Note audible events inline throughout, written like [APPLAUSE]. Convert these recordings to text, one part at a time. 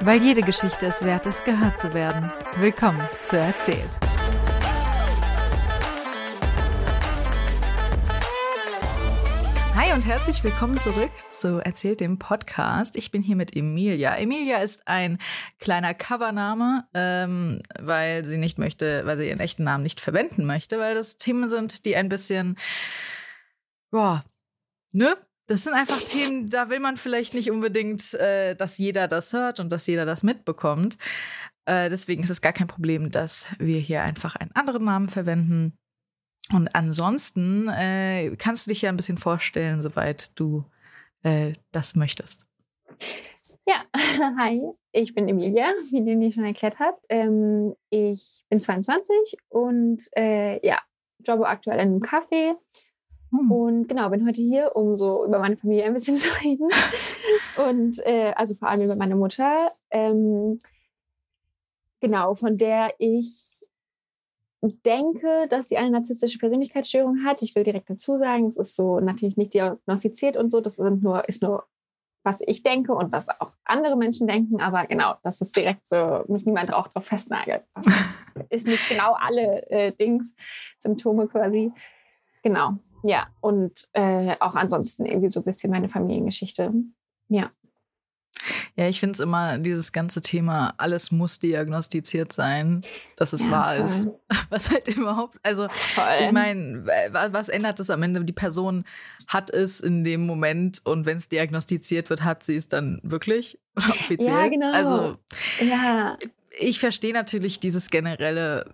Weil jede Geschichte es wert ist, gehört zu werden. Willkommen zu Erzählt. Hi und herzlich willkommen zurück zu Erzählt dem Podcast. Ich bin hier mit Emilia. Emilia ist ein kleiner Covername, ähm, weil sie nicht möchte, weil sie ihren echten Namen nicht verwenden möchte, weil das Themen sind, die ein bisschen, boah, ne? Das sind einfach Themen, da will man vielleicht nicht unbedingt, äh, dass jeder das hört und dass jeder das mitbekommt. Äh, deswegen ist es gar kein Problem, dass wir hier einfach einen anderen Namen verwenden. Und ansonsten äh, kannst du dich ja ein bisschen vorstellen, soweit du äh, das möchtest. Ja, [LAUGHS] hi, ich bin Emilia, wie Leni schon erklärt hat. Ähm, ich bin 22 und äh, ja, jobbe aktuell in einem Café hm. Und genau, bin heute hier, um so über meine Familie ein bisschen [LAUGHS] zu reden. Und äh, also vor allem über meine Mutter. Ähm, genau, von der ich denke, dass sie eine narzisstische Persönlichkeitsstörung hat. Ich will direkt dazu sagen, es ist so natürlich nicht diagnostiziert und so. Das sind nur, ist nur, was ich denke und was auch andere Menschen denken. Aber genau, das ist direkt so, mich niemand auch drauf festnagelt. Das [LAUGHS] ist nicht genau alle äh, Dings, Symptome quasi. Genau. Ja, und äh, auch ansonsten irgendwie so ein bisschen meine Familiengeschichte. Ja. Ja, ich finde es immer, dieses ganze Thema, alles muss diagnostiziert sein, dass es ja, wahr voll. ist. [LAUGHS] Was halt überhaupt, also voll. ich meine, was ändert es am Ende? Die Person hat es in dem Moment und wenn es diagnostiziert wird, hat sie es dann wirklich [LAUGHS] offiziell. Ja, genau. Also ja. ich verstehe natürlich dieses generelle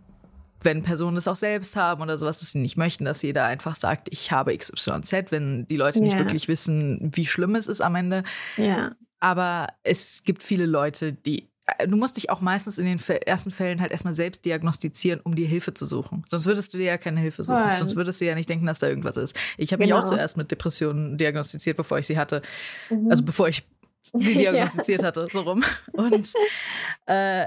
wenn Personen es auch selbst haben oder sowas, dass sie nicht möchten, dass jeder einfach sagt, ich habe XYZ, wenn die Leute nicht wirklich wissen, wie schlimm es ist am Ende. Ja. Aber es gibt viele Leute, die äh, du musst dich auch meistens in den ersten Fällen halt erstmal selbst diagnostizieren, um dir Hilfe zu suchen. Sonst würdest du dir ja keine Hilfe suchen. Voll. Sonst würdest du ja nicht denken, dass da irgendwas ist. Ich habe genau. mich auch genau. zuerst mit Depressionen diagnostiziert, bevor ich sie hatte. Mhm. Also bevor ich sie [LAUGHS] diagnostiziert ja. hatte, so rum. Und [LAUGHS] äh,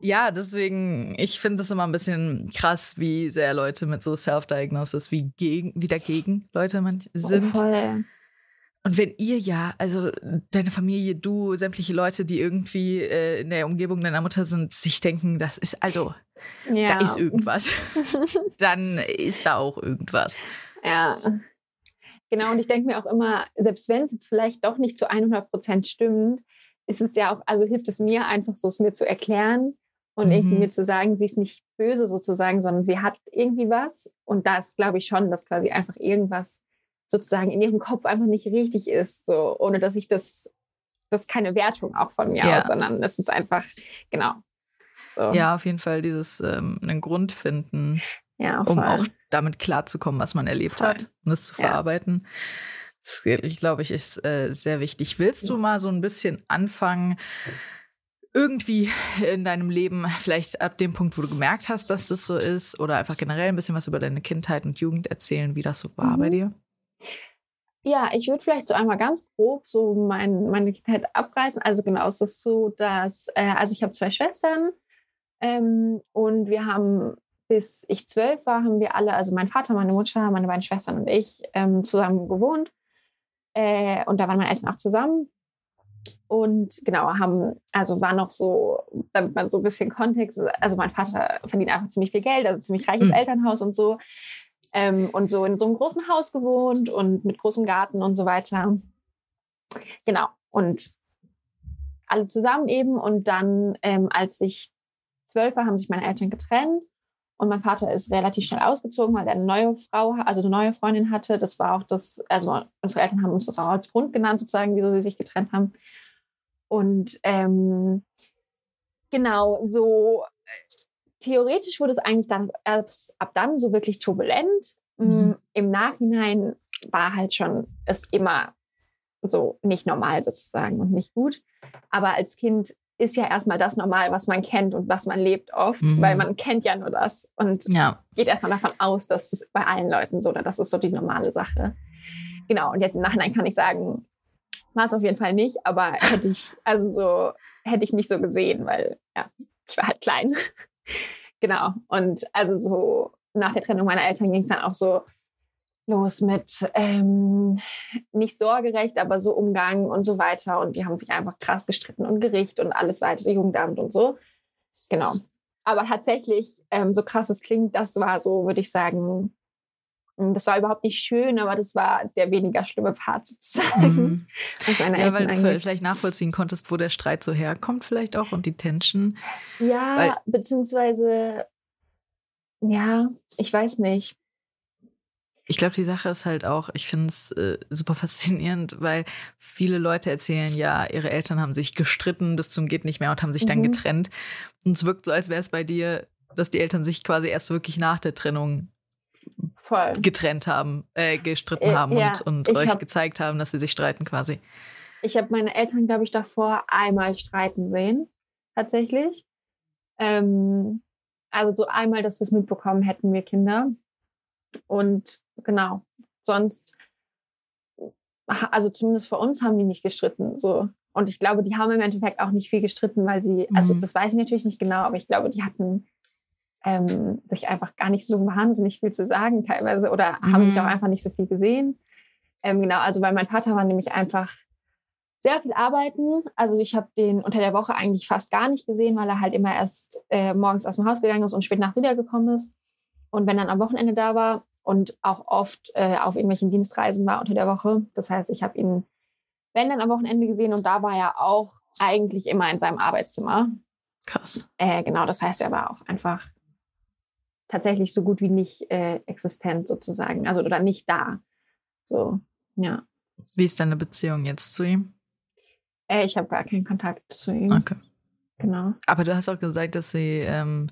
ja, deswegen, ich finde es immer ein bisschen krass, wie sehr Leute mit so Self-Diagnosis wie, gegen, wie dagegen Leute sind. Oh, voll. Und wenn ihr ja, also deine Familie, du, sämtliche Leute, die irgendwie äh, in der Umgebung deiner Mutter sind, sich denken, das ist also, ja. da ist irgendwas, [LAUGHS] dann ist da auch irgendwas. Ja. Genau, und ich denke mir auch immer, selbst wenn es jetzt vielleicht doch nicht zu 100 Prozent stimmt, ist es ja auch, also hilft es mir einfach so, es mir zu erklären, und mhm. irgendwie mir zu sagen, sie ist nicht böse sozusagen, sondern sie hat irgendwie was. Und das glaube ich schon, dass quasi einfach irgendwas sozusagen in ihrem Kopf einfach nicht richtig ist, so ohne dass ich das, das ist keine Wertung auch von mir ja. aus, sondern es ist einfach, genau. So. Ja, auf jeden Fall dieses ähm, einen Grund finden, ja, um auch damit klarzukommen, was man erlebt voll. hat und es zu verarbeiten. Das, ich glaube ich, ist äh, sehr wichtig. Willst du mal so ein bisschen anfangen, irgendwie in deinem Leben, vielleicht ab dem Punkt, wo du gemerkt hast, dass das so ist, oder einfach generell ein bisschen was über deine Kindheit und Jugend erzählen, wie das so war mhm. bei dir? Ja, ich würde vielleicht so einmal ganz grob so mein, meine Kindheit abreißen. Also genau, es ist so, dass, äh, also ich habe zwei Schwestern ähm, und wir haben, bis ich zwölf war, haben wir alle, also mein Vater, meine Mutter, meine beiden Schwestern und ich, ähm, zusammen gewohnt. Äh, und da waren meine Eltern auch zusammen. Und genau, haben, also war noch so, damit man so ein bisschen Kontext, also mein Vater verdient einfach ziemlich viel Geld, also ziemlich reiches mhm. Elternhaus und so. Ähm, und so in so einem großen Haus gewohnt und mit großem Garten und so weiter. Genau. Und alle zusammen eben. Und dann, ähm, als ich zwölf war, haben sich meine Eltern getrennt. Und mein Vater ist relativ schnell ausgezogen, weil er eine neue Frau, also eine neue Freundin hatte. Das war auch das, also unsere Eltern haben uns das auch als Grund genannt, sozusagen, wieso sie sich getrennt haben. Und ähm, genau, so theoretisch wurde es eigentlich dann erst ab dann so wirklich turbulent. Mhm. Im Nachhinein war halt schon es immer so nicht normal sozusagen und nicht gut. Aber als Kind ist ja erstmal das normal, was man kennt und was man lebt oft, mhm. weil man kennt ja nur das und ja. geht erstmal davon aus, dass es bei allen Leuten so oder das ist so die normale Sache. Genau, und jetzt im Nachhinein kann ich sagen, war es auf jeden Fall nicht, aber hätte ich, also so, hätte ich nicht so gesehen, weil ja, ich war halt klein. [LAUGHS] genau. Und also so nach der Trennung meiner Eltern ging es dann auch so los mit ähm, nicht sorgerecht, aber so Umgang und so weiter. Und die haben sich einfach krass gestritten und Gericht und alles weiter, Jugendamt und so. Genau. Aber tatsächlich, ähm, so krass es klingt, das war so, würde ich sagen, das war überhaupt nicht schön, aber das war der weniger schlimme Part sozusagen. Mhm. [LAUGHS] Was meine ja, weil du vielleicht nachvollziehen konntest, wo der Streit so herkommt, vielleicht auch und die Tension. Ja, weil beziehungsweise, ja, ich weiß nicht. Ich glaube, die Sache ist halt auch, ich finde es äh, super faszinierend, weil viele Leute erzählen, ja, ihre Eltern haben sich gestritten bis zum geht nicht mehr und haben sich mhm. dann getrennt. Und es wirkt so, als wäre es bei dir, dass die Eltern sich quasi erst wirklich nach der Trennung Voll. getrennt haben, äh, gestritten äh, haben ja, und, und euch hab, gezeigt haben, dass sie sich streiten quasi. Ich habe meine Eltern, glaube ich, davor einmal streiten sehen, tatsächlich. Ähm, also so einmal, dass wir es mitbekommen hätten, wir Kinder. Und genau, sonst, also zumindest für uns haben die nicht gestritten. So. Und ich glaube, die haben im Endeffekt auch nicht viel gestritten, weil sie, also mhm. das weiß ich natürlich nicht genau, aber ich glaube, die hatten ähm, sich einfach gar nicht so wahnsinnig viel zu sagen teilweise oder mhm. haben sich auch mhm. einfach nicht so viel gesehen. Ähm, genau, also weil mein Vater war nämlich einfach sehr viel arbeiten. Also ich habe den unter der Woche eigentlich fast gar nicht gesehen, weil er halt immer erst äh, morgens aus dem Haus gegangen ist und spät nachts wiedergekommen ist. Und wenn dann am Wochenende da war und auch oft äh, auf irgendwelchen Dienstreisen war unter der Woche. Das heißt, ich habe ihn, wenn dann am Wochenende gesehen und da war er auch eigentlich immer in seinem Arbeitszimmer. Krass. Äh, genau, das heißt, er war auch einfach tatsächlich so gut wie nicht äh, existent sozusagen, also oder nicht da. So, ja. Wie ist deine Beziehung jetzt zu ihm? Äh, ich habe gar keinen Kontakt zu ihm. Okay. Genau. Aber du hast auch gesagt, dass sie, ähm,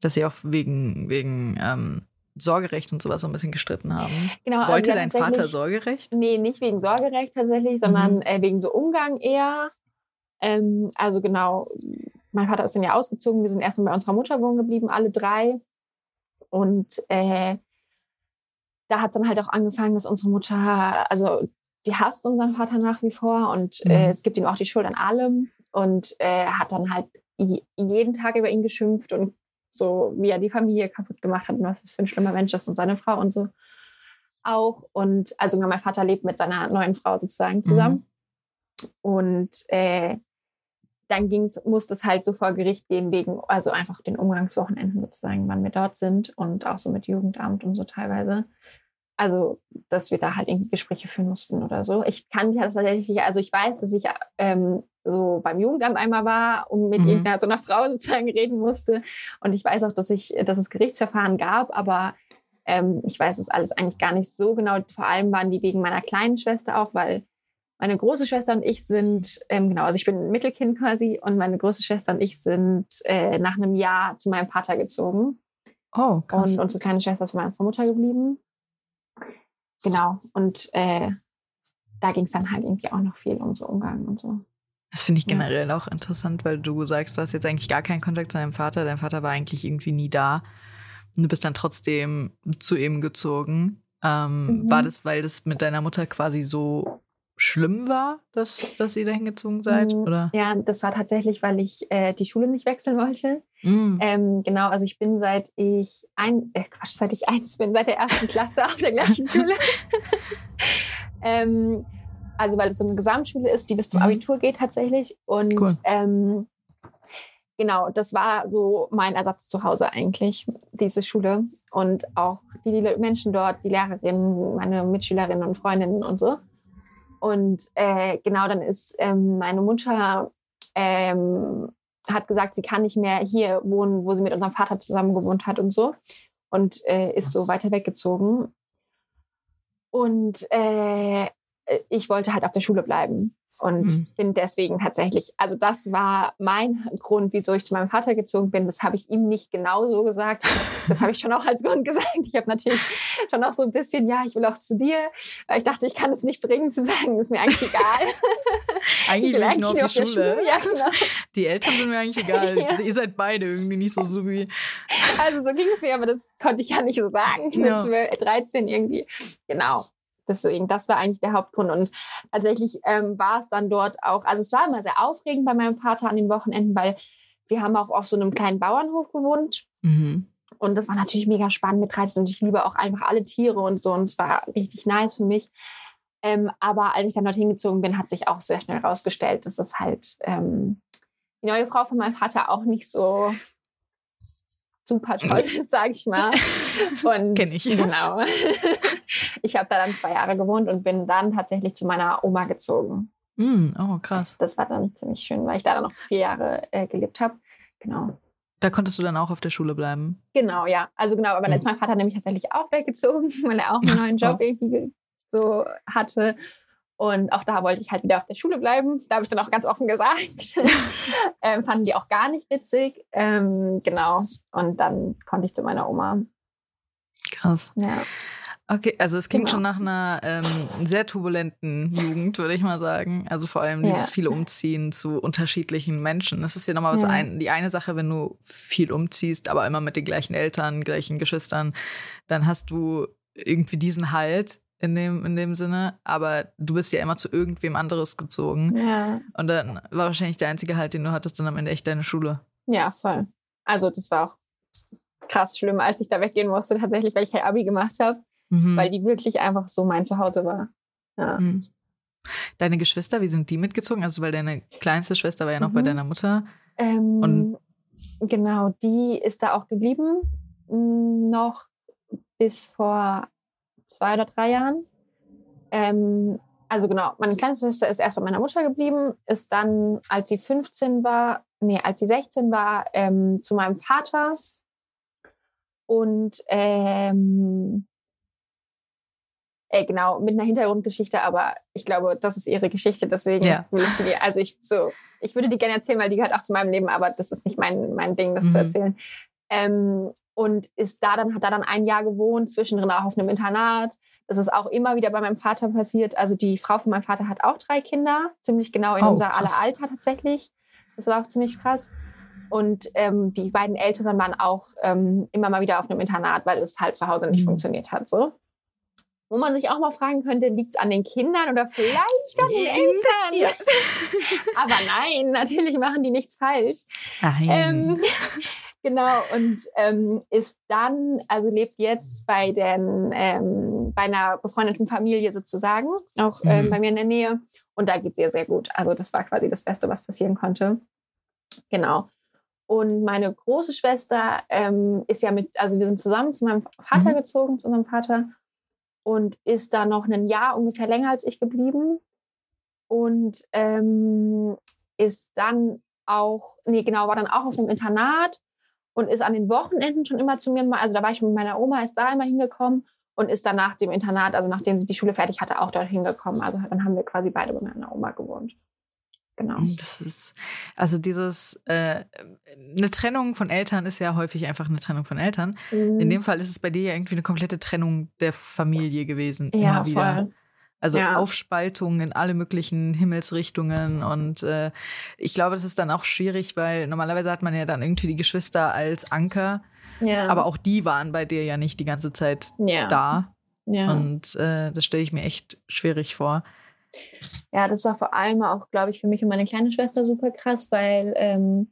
dass sie auch wegen, wegen ähm, Sorgerecht und sowas so ein bisschen gestritten haben. Genau, also Wollte also dein Vater Sorgerecht? Nee, nicht wegen Sorgerecht tatsächlich, sondern mhm. äh, wegen so Umgang eher. Ähm, also genau, mein Vater ist dann ja ausgezogen, wir sind erstmal bei unserer Mutter wohnen geblieben, alle drei. Und äh, da hat es dann halt auch angefangen, dass unsere Mutter, also die hasst unseren Vater nach wie vor und äh, mhm. äh, es gibt ihm auch die Schuld an allem und äh, hat dann halt jeden Tag über ihn geschimpft und so, wie er die Familie kaputt gemacht hat und was das für ein schlimmer Mensch ist und seine Frau und so auch. Und also mein Vater lebt mit seiner neuen Frau sozusagen zusammen. Mhm. Und äh, dann ging's, musste es halt so vor Gericht gehen, wegen, also einfach den Umgangswochenenden sozusagen, wann wir dort sind und auch so mit Jugendamt und so teilweise. Also, dass wir da halt irgendwie Gespräche führen mussten oder so. Ich kann ja das tatsächlich, also ich weiß, dass ich ähm, so beim Jugendamt einmal war und mit mhm. irgendeiner so einer Frau [LAUGHS] sozusagen reden musste. Und ich weiß auch, dass ich, dass es Gerichtsverfahren gab, aber ähm, ich weiß es alles eigentlich gar nicht so genau. Vor allem waren die wegen meiner kleinen Schwester auch, weil meine große Schwester und ich sind, ähm, genau, also ich bin ein Mittelkind quasi und meine große Schwester und ich sind äh, nach einem Jahr zu meinem Vater gezogen. Oh, krass. Und unsere kleine Schwester ist bei meiner Mutter geblieben. Genau. Und äh, da ging es dann halt irgendwie auch noch viel um so Umgang und so. Das finde ich generell ja. auch interessant, weil du sagst, du hast jetzt eigentlich gar keinen Kontakt zu deinem Vater. Dein Vater war eigentlich irgendwie nie da. Und du bist dann trotzdem zu ihm gezogen. Ähm, mhm. War das, weil das mit deiner Mutter quasi so schlimm war, dass, dass ihr da hingezogen seid? Mm, oder? Ja, das war tatsächlich, weil ich äh, die Schule nicht wechseln wollte. Mm. Ähm, genau, also ich bin seit ich ein, äh, Quatsch, seit ich eins bin, seit der ersten Klasse auf der gleichen [LAUGHS] Schule. [LAUGHS] ähm, also weil es so eine Gesamtschule ist, die bis zum mhm. Abitur geht tatsächlich. Und cool. ähm, genau, das war so mein Ersatz zu Hause eigentlich, diese Schule. Und auch die Menschen dort, die Lehrerinnen, meine Mitschülerinnen und Freundinnen und so. Und äh, genau, dann ist ähm, meine Mutter ähm, hat gesagt, sie kann nicht mehr hier wohnen, wo sie mit unserem Vater zusammen gewohnt hat und so. Und äh, ist so weiter weggezogen. Und äh, ich wollte halt auf der Schule bleiben und mhm. bin deswegen tatsächlich, also das war mein Grund, wieso ich zu meinem Vater gezogen bin. Das habe ich ihm nicht genau so gesagt. Das habe ich schon auch als Grund gesagt. Ich habe natürlich schon auch so ein bisschen, ja, ich will auch zu dir. Weil ich dachte, ich kann es nicht bringen zu sagen, ist mir eigentlich egal. [LAUGHS] eigentlich will ich nur auf die Schule. Schule. Ja, genau. [LAUGHS] Die Eltern sind mir eigentlich egal. [LAUGHS] ja. Ihr seid beide irgendwie nicht so so wie. Also so ging es mir, aber das konnte ich ja nicht so sagen. Ja. 12, 13 irgendwie. Genau. Deswegen, das war eigentlich der Hauptgrund. Und tatsächlich ähm, war es dann dort auch, also es war immer sehr aufregend bei meinem Vater an den Wochenenden, weil wir haben auch auf so einem kleinen Bauernhof gewohnt. Mhm. und das war natürlich mega spannend mit 13 und ich liebe auch einfach alle Tiere und so und es war richtig nice für mich. Ähm, aber als ich dann dorthin gezogen bin, hat sich auch sehr schnell herausgestellt, dass das halt ähm, die neue Frau von meinem Vater auch nicht so super [LAUGHS] toll ist, sage ich mal. [LAUGHS] Und Kenn ich. Genau. [LAUGHS] ich habe da dann zwei Jahre gewohnt und bin dann tatsächlich zu meiner Oma gezogen. Mm, oh, krass. Das war dann ziemlich schön, weil ich da dann noch vier Jahre äh, gelebt habe. Genau. Da konntest du dann auch auf der Schule bleiben? Genau, ja. Also genau, aber ist mein Vater nämlich tatsächlich auch weggezogen, weil er auch einen neuen Job oh. irgendwie so hatte. Und auch da wollte ich halt wieder auf der Schule bleiben. Da habe ich dann auch ganz offen gesagt. [LAUGHS] ähm, fanden die auch gar nicht witzig. Ähm, genau. Und dann konnte ich zu meiner Oma. Krass. Ja. Okay, also es klingt genau. schon nach einer ähm, sehr turbulenten Jugend, würde ich mal sagen. Also vor allem dieses ja. viele Umziehen zu unterschiedlichen Menschen. Das ist ja nochmal was ja. ein, die eine Sache, wenn du viel umziehst, aber immer mit den gleichen Eltern, gleichen Geschwistern, dann hast du irgendwie diesen Halt in dem, in dem Sinne. Aber du bist ja immer zu irgendwem anderes gezogen. Ja. Und dann war wahrscheinlich der einzige Halt, den du hattest, dann am Ende echt deine Schule. Ja, voll. Also das war auch krass schlimm, als ich da weggehen musste, tatsächlich, weil ich kein Abi gemacht habe mhm. weil die wirklich einfach so mein Zuhause war. Ja. Mhm. Deine Geschwister, wie sind die mitgezogen? Also, weil deine kleinste Schwester war ja noch mhm. bei deiner Mutter. Ähm, Und genau, die ist da auch geblieben, noch bis vor zwei oder drei Jahren. Ähm, also genau, meine kleinste Schwester ist erst bei meiner Mutter geblieben, ist dann, als sie 15 war, nee, als sie 16 war, ähm, zu meinem Vater. Und ähm, äh, genau, mit einer Hintergrundgeschichte, aber ich glaube, das ist ihre Geschichte, deswegen ja. will ich die, also ich so, ich würde die gerne erzählen, weil die gehört auch zu meinem Leben, aber das ist nicht mein, mein Ding, das mhm. zu erzählen. Ähm, und ist da dann, hat da dann ein Jahr gewohnt, zwischendrin auch auf einem Internat. Das ist auch immer wieder bei meinem Vater passiert. Also die Frau von meinem Vater hat auch drei Kinder, ziemlich genau in oh, unser aller Alter tatsächlich. Das war auch ziemlich krass. Und ähm, die beiden Älteren waren auch ähm, immer mal wieder auf einem Internat, weil es halt zu Hause nicht mhm. funktioniert hat. So wo man sich auch mal fragen könnte, liegt es an den Kindern oder vielleicht an den Eltern? Ja. [LAUGHS] Aber nein, natürlich machen die nichts falsch. Ähm, genau, und ähm, ist dann, also lebt jetzt bei, den, ähm, bei einer befreundeten Familie sozusagen, auch ähm, mhm. bei mir in der Nähe. Und da geht es ihr sehr gut. Also das war quasi das Beste, was passieren konnte. Genau. Und meine große Schwester ähm, ist ja mit, also wir sind zusammen zu meinem Vater mhm. gezogen, zu unserem Vater und ist da noch ein Jahr ungefähr länger als ich geblieben und ähm, ist dann auch, nee, genau, war dann auch auf einem Internat und ist an den Wochenenden schon immer zu mir, also da war ich mit meiner Oma, ist da immer hingekommen und ist dann nach dem Internat, also nachdem sie die Schule fertig hatte, auch dort hingekommen. Also dann haben wir quasi beide bei meiner Oma gewohnt. Genau. Das ist, also dieses, äh, eine Trennung von Eltern ist ja häufig einfach eine Trennung von Eltern. Mhm. In dem Fall ist es bei dir ja irgendwie eine komplette Trennung der Familie gewesen. Ja, immer wieder. Voll. Also ja. Aufspaltung in alle möglichen Himmelsrichtungen. Und äh, ich glaube, das ist dann auch schwierig, weil normalerweise hat man ja dann irgendwie die Geschwister als Anker. Ja. Aber auch die waren bei dir ja nicht die ganze Zeit ja. da. Ja. Und äh, das stelle ich mir echt schwierig vor. Ja, das war vor allem auch, glaube ich, für mich und meine kleine Schwester super krass, weil ähm,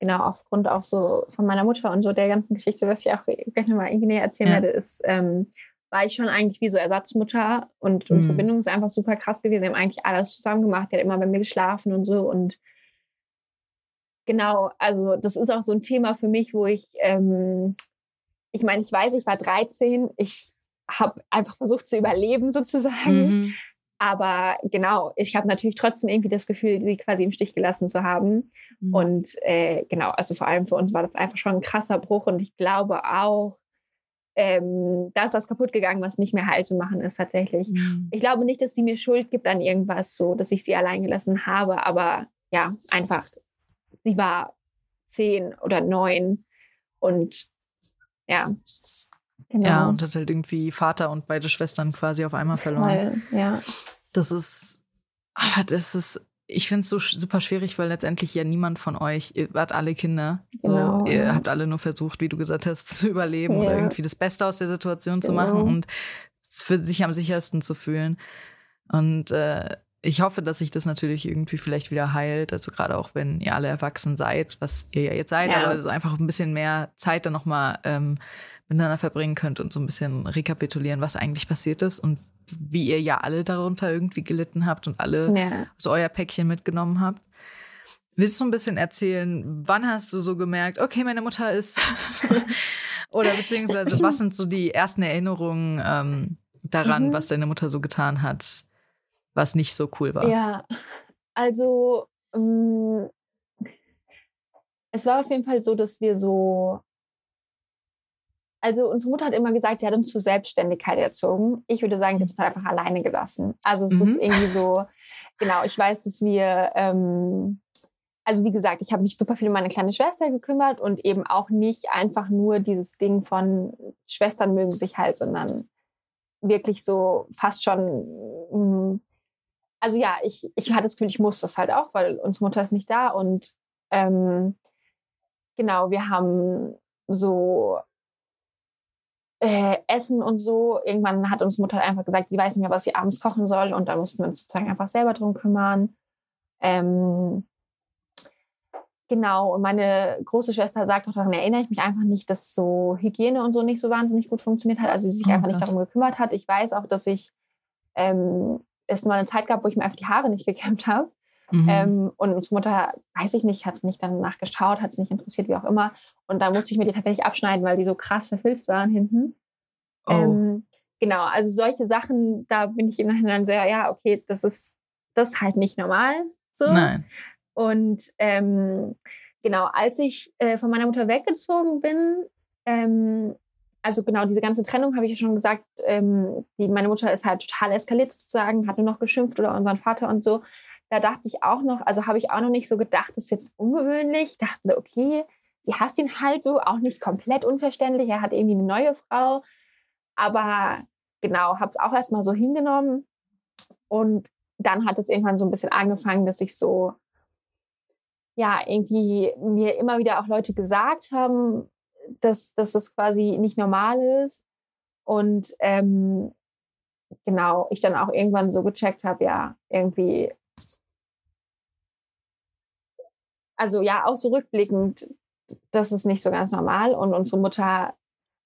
genau aufgrund auch so von meiner Mutter und so der ganzen Geschichte, was ich auch gleich nochmal irgendwie näher erzählen ja. werde, ist, ähm, war ich schon eigentlich wie so Ersatzmutter und mhm. unsere Bindung ist einfach super krass gewesen. Wir haben eigentlich alles zusammen gemacht. Die hat immer bei mir geschlafen und so und genau, also das ist auch so ein Thema für mich, wo ich, ähm, ich meine, ich weiß, ich war 13, ich habe einfach versucht zu überleben sozusagen. Mhm. Aber genau, ich habe natürlich trotzdem irgendwie das Gefühl, sie quasi im Stich gelassen zu haben. Mhm. Und äh, genau, also vor allem für uns war das einfach schon ein krasser Bruch. Und ich glaube auch, ähm, da ist was kaputt gegangen, was nicht mehr heil zu machen ist tatsächlich. Mhm. Ich glaube nicht, dass sie mir Schuld gibt an irgendwas, so dass ich sie allein gelassen habe. Aber ja, einfach, sie war zehn oder neun und ja, Genau. Ja, und hat halt irgendwie Vater und beide Schwestern quasi auf einmal verloren. Voll, ja. Das ist, aber das ist, ich finde es so super schwierig, weil letztendlich ja niemand von euch, ihr wart alle Kinder. Genau. So, ihr habt alle nur versucht, wie du gesagt hast, zu überleben ja. oder irgendwie das Beste aus der Situation genau. zu machen und es für sich am sichersten zu fühlen. Und äh, ich hoffe, dass sich das natürlich irgendwie vielleicht wieder heilt. Also gerade auch wenn ihr alle erwachsen seid, was ihr ja jetzt seid, ja. aber so einfach ein bisschen mehr Zeit dann nochmal ähm, miteinander verbringen könnt und so ein bisschen rekapitulieren, was eigentlich passiert ist und wie ihr ja alle darunter irgendwie gelitten habt und alle ja. so euer Päckchen mitgenommen habt. Willst du ein bisschen erzählen, wann hast du so gemerkt, okay, meine Mutter ist [LAUGHS] oder beziehungsweise was sind so die ersten Erinnerungen ähm, daran, mhm. was deine Mutter so getan hat, was nicht so cool war? Ja, also ähm, es war auf jeden Fall so, dass wir so also unsere Mutter hat immer gesagt, sie hat uns zur Selbstständigkeit erzogen. Ich würde sagen, jetzt einfach alleine gelassen. Also es mhm. ist irgendwie so, genau, ich weiß, dass wir, ähm, also wie gesagt, ich habe mich super viel um meine kleine Schwester gekümmert und eben auch nicht einfach nur dieses Ding von Schwestern mögen sich halt, sondern wirklich so fast schon, mm, also ja, ich, ich hatte das Gefühl, ich muss das halt auch, weil unsere Mutter ist nicht da und ähm, genau, wir haben so äh, Essen und so. Irgendwann hat uns Mutter einfach gesagt, sie weiß nicht mehr, was sie abends kochen soll und da mussten wir uns sozusagen einfach selber drum kümmern. Ähm, genau, und meine große Schwester sagt auch daran, erinnere ich mich einfach nicht, dass so Hygiene und so nicht so wahnsinnig gut funktioniert hat, also sie sich oh, einfach nicht darum gekümmert hat. Ich weiß auch, dass ich ähm, es mal eine Zeit gab, wo ich mir einfach die Haare nicht gekämmt habe. Mhm. Ähm, und unsere Mutter, weiß ich nicht, hat nicht dann nachgeschaut, hat es nicht interessiert, wie auch immer. Und da musste ich mir die tatsächlich abschneiden, weil die so krass verfilzt waren hinten. Oh. Ähm, genau, also solche Sachen, da bin ich im Nachhinein so, ja, okay, das ist, das ist halt nicht normal. So. Nein. Und ähm, genau, als ich äh, von meiner Mutter weggezogen bin, ähm, also genau, diese ganze Trennung habe ich ja schon gesagt, ähm, die, meine Mutter ist halt total eskaliert sozusagen, hat nur noch geschimpft oder unseren Vater und so da dachte ich auch noch, also habe ich auch noch nicht so gedacht, das ist jetzt ungewöhnlich. Ich dachte, okay, sie hasst ihn halt so, auch nicht komplett unverständlich. Er hat irgendwie eine neue Frau. Aber genau, habe es auch erstmal so hingenommen. Und dann hat es irgendwann so ein bisschen angefangen, dass ich so, ja, irgendwie mir immer wieder auch Leute gesagt haben, dass, dass das quasi nicht normal ist. Und ähm, genau, ich dann auch irgendwann so gecheckt habe, ja, irgendwie also ja, auch so rückblickend, das ist nicht so ganz normal. Und unsere Mutter,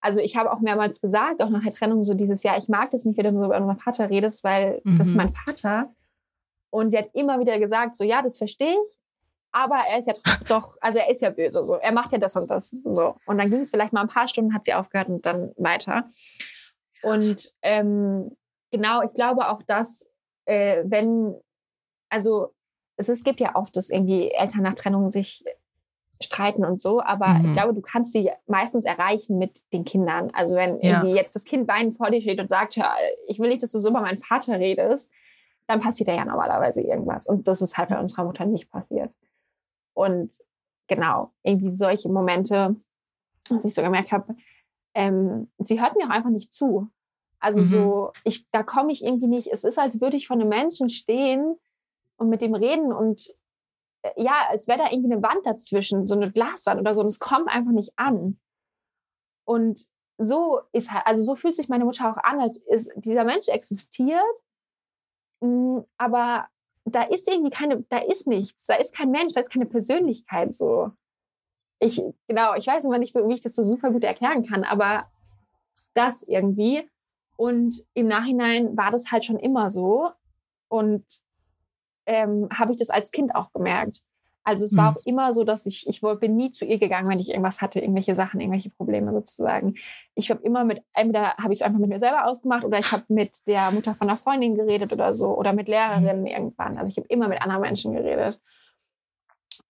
also ich habe auch mehrmals gesagt, auch nach der Trennung so dieses Jahr, ich mag das nicht, wenn du über unseren Vater redest, weil mhm. das ist mhm. mein Vater. Und sie hat immer wieder gesagt, so ja, das verstehe ich, aber er ist ja [LAUGHS] doch, also er ist ja böse, so er macht ja das und das, so. Und dann ging es vielleicht mal ein paar Stunden, hat sie aufgehört und dann weiter. Und ähm, genau, ich glaube auch, dass äh, wenn, also es, es gibt ja oft, dass irgendwie Eltern nach Trennung sich streiten und so, aber mhm. ich glaube, du kannst sie meistens erreichen mit den Kindern. Also wenn ja. irgendwie jetzt das Kind weinend vor dir steht und sagt, hör, ich will nicht, dass du so über meinen Vater redest, dann passiert ja normalerweise irgendwas. Und das ist halt bei unserer Mutter nicht passiert. Und genau, irgendwie solche Momente, dass ich so gemerkt habe, ähm, sie hört mir auch einfach nicht zu. Also mhm. so, ich, da komme ich irgendwie nicht. Es ist, als würde ich vor einem Menschen stehen, und mit dem reden und äh, ja, als wäre da irgendwie eine Wand dazwischen, so eine Glaswand oder so, und es kommt einfach nicht an. Und so ist halt, also so fühlt sich meine Mutter auch an, als ist, dieser Mensch existiert, hm, aber da ist irgendwie keine, da ist nichts, da ist kein Mensch, da ist keine Persönlichkeit so. Ich, genau, ich weiß immer nicht so, wie ich das so super gut erklären kann, aber das irgendwie. Und im Nachhinein war das halt schon immer so. Und ähm, habe ich das als Kind auch gemerkt. Also es war mhm. auch immer so, dass ich, ich bin nie zu ihr gegangen, wenn ich irgendwas hatte, irgendwelche Sachen, irgendwelche Probleme sozusagen. Ich habe immer mit, entweder habe ich es einfach mit mir selber ausgemacht oder ich habe mit der Mutter von einer Freundin geredet oder so oder mit Lehrerinnen mhm. irgendwann. Also ich habe immer mit anderen Menschen geredet.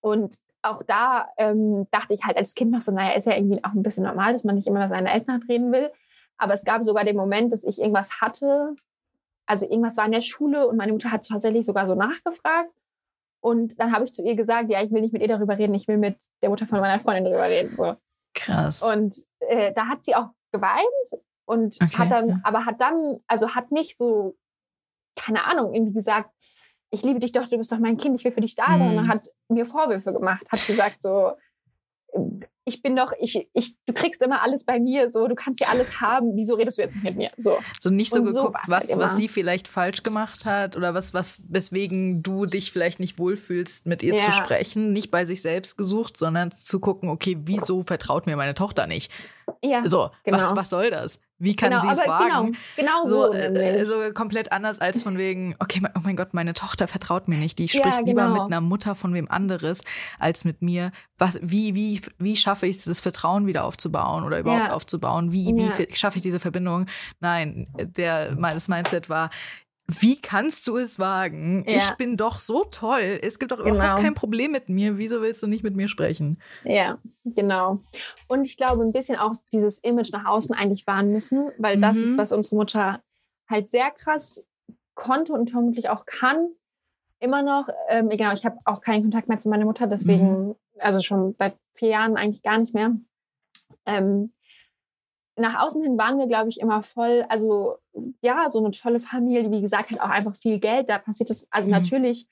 Und auch da ähm, dachte ich halt als Kind noch so, naja, ist ja irgendwie auch ein bisschen normal, dass man nicht immer mit seinen Eltern reden will. Aber es gab sogar den Moment, dass ich irgendwas hatte, also irgendwas war in der Schule und meine Mutter hat tatsächlich sogar so nachgefragt. Und dann habe ich zu ihr gesagt, ja, ich will nicht mit ihr darüber reden, ich will mit der Mutter von meiner Freundin darüber reden. So. Krass. Und äh, da hat sie auch geweint und okay, hat dann, ja. aber hat dann, also hat nicht so, keine Ahnung, irgendwie gesagt, ich liebe dich doch, du bist doch mein Kind, ich will für dich da sein, mhm. sondern hat mir Vorwürfe gemacht, hat gesagt so, ich bin doch, ich, ich, du kriegst immer alles bei mir, so, du kannst ja alles haben, wieso redest du jetzt nicht mit mir? So, so nicht so und geguckt, so was, halt was sie vielleicht falsch gemacht hat oder was, was, weswegen du dich vielleicht nicht wohlfühlst, mit ihr ja. zu sprechen. Nicht bei sich selbst gesucht, sondern zu gucken, okay, wieso vertraut mir meine Tochter nicht? Ja, so, genau. was, was soll das? Wie kann genau, sie es genau, wagen? Genau, genau so. So, äh, so, komplett anders als von wegen, okay, oh mein Gott, meine Tochter vertraut mir nicht. Die spricht ja, genau. lieber mit einer Mutter von wem anderes als mit mir. Was, wie, wie, wie schaffe ich es, das Vertrauen wieder aufzubauen oder überhaupt ja. aufzubauen? Wie, wie schaffe ich diese Verbindung? Nein, der, das Mindset war, wie kannst du es wagen? Ja. Ich bin doch so toll. Es gibt doch genau. überhaupt kein Problem mit mir. Wieso willst du nicht mit mir sprechen? Ja, genau. Und ich glaube, ein bisschen auch dieses Image nach außen eigentlich wahren müssen, weil das mhm. ist, was unsere Mutter halt sehr krass konnte und vermutlich auch kann. Immer noch. Ähm, genau, ich habe auch keinen Kontakt mehr zu meiner Mutter, deswegen, mhm. also schon seit vier Jahren eigentlich gar nicht mehr. Ähm, nach außen hin waren wir, glaube ich, immer voll, also ja, so eine tolle Familie, wie gesagt, hat auch einfach viel Geld. Da passiert das, also mhm. natürlich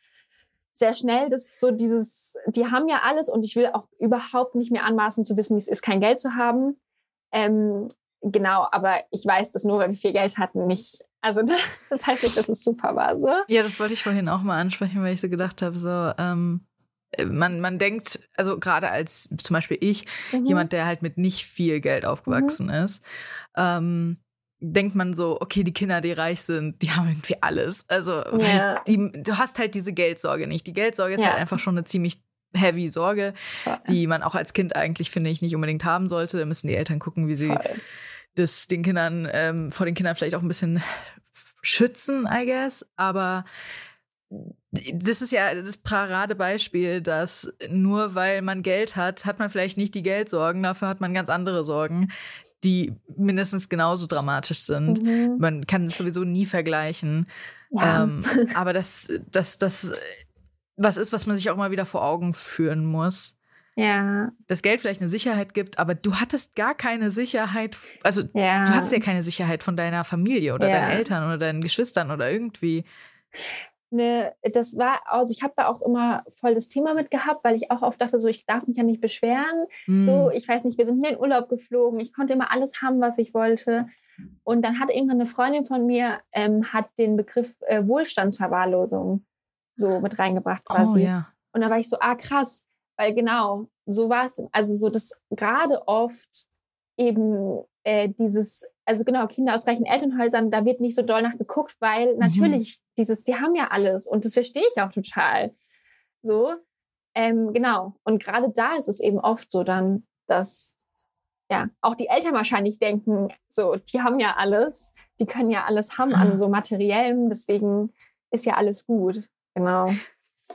sehr schnell, das ist so dieses, die haben ja alles und ich will auch überhaupt nicht mehr anmaßen zu wissen, wie es ist, kein Geld zu haben. Ähm, genau, aber ich weiß das nur, weil wir viel Geld hatten, nicht. Also [LAUGHS] das heißt nicht, dass es super war. So. Ja, das wollte ich vorhin auch mal ansprechen, weil ich so gedacht habe, so, ähm, äh, man, man denkt, also gerade als zum Beispiel ich, mhm. jemand, der halt mit nicht viel Geld aufgewachsen mhm. ist, ähm, denkt man so, okay, die Kinder, die reich sind, die haben irgendwie alles. Also ja. die, du hast halt diese Geldsorge nicht. Die Geldsorge ist ja. halt einfach schon eine ziemlich heavy Sorge, Voll. die man auch als Kind eigentlich, finde ich, nicht unbedingt haben sollte. Da müssen die Eltern gucken, wie sie Voll. das den Kindern, ähm, vor den Kindern vielleicht auch ein bisschen schützen, I guess. Aber das ist ja das Paradebeispiel, dass nur weil man Geld hat, hat man vielleicht nicht die Geldsorgen, dafür hat man ganz andere Sorgen, die mindestens genauso dramatisch sind. Mhm. Man kann es sowieso nie vergleichen. Ja. Ähm, [LAUGHS] aber das, das, das, was ist, was man sich auch mal wieder vor Augen führen muss. Ja. Das Geld vielleicht eine Sicherheit gibt, aber du hattest gar keine Sicherheit, also ja. du hattest ja keine Sicherheit von deiner Familie oder ja. deinen Eltern oder deinen Geschwistern oder irgendwie eine, das war, also ich habe da auch immer voll das Thema mit gehabt, weil ich auch oft dachte, so ich darf mich ja nicht beschweren. Mm. So, ich weiß nicht, wir sind in den Urlaub geflogen, ich konnte immer alles haben, was ich wollte. Und dann hat irgendwann eine Freundin von mir ähm, hat den Begriff äh, Wohlstandsverwahrlosung so mit reingebracht oh, quasi. Oh, ja. Und da war ich so, ah krass, weil genau so war es. Also so, dass gerade oft eben äh, dieses, also genau, Kinder aus reichen Elternhäusern, da wird nicht so doll nachgeguckt, weil mhm. natürlich dieses, die haben ja alles und das verstehe ich auch total. So, ähm, genau. Und gerade da ist es eben oft so dann, dass ja auch die Eltern wahrscheinlich denken, so, die haben ja alles, die können ja alles haben an ah. so materiellem, deswegen ist ja alles gut. Genau.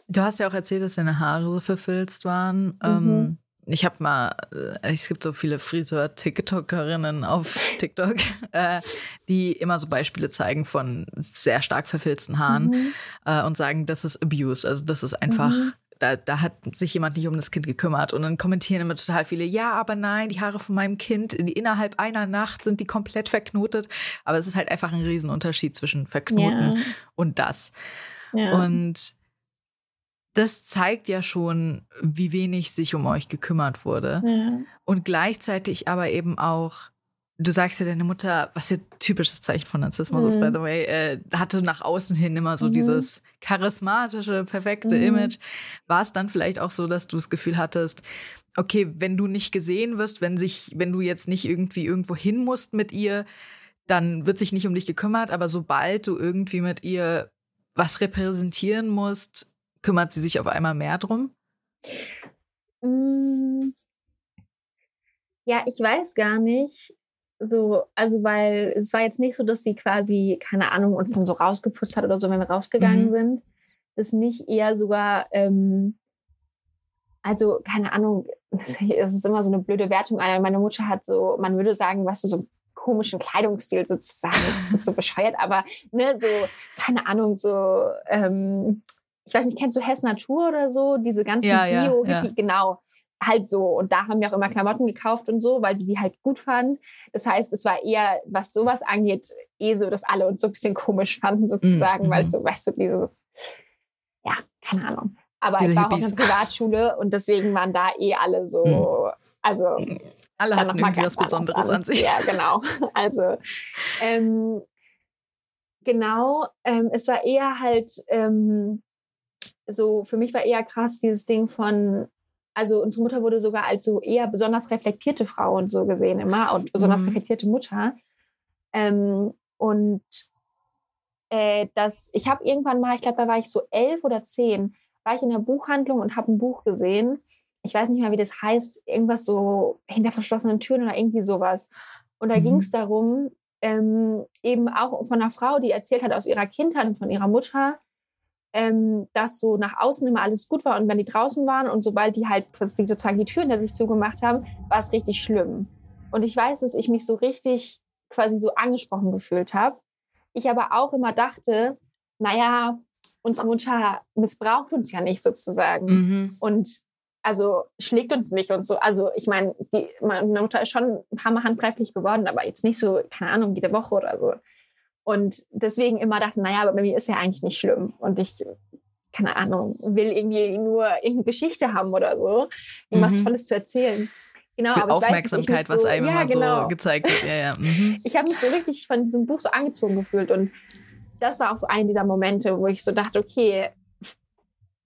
Du hast ja auch erzählt, dass deine Haare so verfilzt waren. Mhm. Ähm, ich habe mal, äh, es gibt so viele Friseur-TikTokerinnen auf [LAUGHS] TikTok, äh, die immer so Beispiele zeigen von sehr stark verfilzten Haaren mhm. äh, und sagen, das ist Abuse. Also das ist einfach, mhm. da, da hat sich jemand nicht um das Kind gekümmert. Und dann kommentieren immer total viele, ja, aber nein, die Haare von meinem Kind, innerhalb einer Nacht sind die komplett verknotet. Aber es ist halt einfach ein Riesenunterschied zwischen verknoten ja. und das. Ja. Und das zeigt ja schon, wie wenig sich um euch gekümmert wurde. Ja. Und gleichzeitig aber eben auch, du sagst ja, deine Mutter, was ja typisches Zeichen von Narzissmus mhm. ist, by the way, äh, hatte nach außen hin immer so mhm. dieses charismatische, perfekte mhm. Image. War es dann vielleicht auch so, dass du das Gefühl hattest, okay, wenn du nicht gesehen wirst, wenn sich, wenn du jetzt nicht irgendwie irgendwo hin musst mit ihr, dann wird sich nicht um dich gekümmert, aber sobald du irgendwie mit ihr was repräsentieren musst, kümmert sie sich auf einmal mehr drum? Mm. Ja, ich weiß gar nicht. So, also weil es war jetzt nicht so, dass sie quasi, keine Ahnung, uns dann so rausgeputzt hat oder so, wenn wir rausgegangen mhm. sind. Das nicht eher sogar, ähm, also keine Ahnung, [LAUGHS] es ist immer so eine blöde Wertung. Meine Mutter hat so, man würde sagen, was weißt du, so komischen Kleidungsstil sozusagen. Das ist so bescheuert, aber ne, so, keine Ahnung, so ähm, ich weiß nicht, kennst du Hess Natur oder so? Diese ganzen ja, Bio, ja, ja. genau. Halt so. Und da haben wir auch immer Klamotten gekauft und so, weil sie die halt gut fanden. Das heißt, es war eher, was sowas angeht, eh so, dass alle uns so ein bisschen komisch fanden, sozusagen, mhm. weil so, weißt du, dieses, ja, keine Ahnung. Aber Diese ich war Hippies. auch in einer Privatschule und deswegen waren da eh alle so, mhm. Also alle hatten irgendwie was Besonderes an. an sich. Ja, genau. [LAUGHS] Also ähm, genau, ähm, es war eher halt ähm, so, für mich war eher krass dieses Ding von, also unsere Mutter wurde sogar als so eher besonders reflektierte Frau und so gesehen immer und besonders mhm. reflektierte Mutter. Ähm, und äh, das, ich habe irgendwann mal, ich glaube, da war ich so elf oder zehn, war ich in der Buchhandlung und habe ein Buch gesehen. Ich weiß nicht mehr, wie das heißt, irgendwas so hinter verschlossenen Türen oder irgendwie sowas. Und da mhm. ging es darum, ähm, eben auch von einer Frau, die erzählt hat aus ihrer Kindheit und von ihrer Mutter, ähm, dass so nach außen immer alles gut war und wenn die draußen waren und sobald die halt sozusagen die Türen hinter sich zugemacht haben, war es richtig schlimm. Und ich weiß, dass ich mich so richtig quasi so angesprochen gefühlt habe. Ich aber auch immer dachte, naja, unsere Mutter missbraucht uns ja nicht sozusagen. Mhm. Und also schlägt uns nicht und so. Also ich meine, die, meine Mutter ist schon ein paar Mal handgreiflich geworden, aber jetzt nicht so, keine Ahnung, jede Woche oder so. Und deswegen immer dachte, naja, aber bei mir ist ja eigentlich nicht schlimm. Und ich, keine Ahnung, will irgendwie nur irgendeine Geschichte haben oder so. Irgendwas mhm. Tolles zu erzählen. Genau, aber Aufmerksamkeit, weiß, was einem ja, immer genau. so gezeigt wird. Ja, ja. [LAUGHS] Mhm. Ich habe mich so richtig von diesem Buch so angezogen gefühlt und das war auch so einer dieser Momente, wo ich so dachte, okay,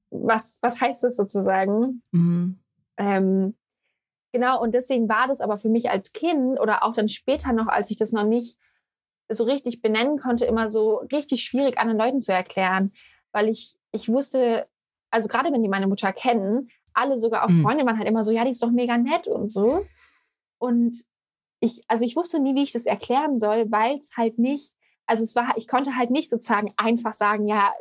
was, was heißt das sozusagen? Mhm. Ähm, genau, und deswegen war das aber für mich als Kind oder auch dann später noch, als ich das noch nicht so richtig benennen konnte, immer so richtig schwierig anderen Leuten zu erklären, weil ich, ich wusste, also gerade wenn die meine Mutter kennen, alle, sogar auch mhm. Freunde, waren halt immer so, ja, die ist doch mega nett und so. Und ich, also ich wusste nie, wie ich das erklären soll, weil es halt nicht, also es war, ich konnte halt nicht sozusagen einfach sagen, ja,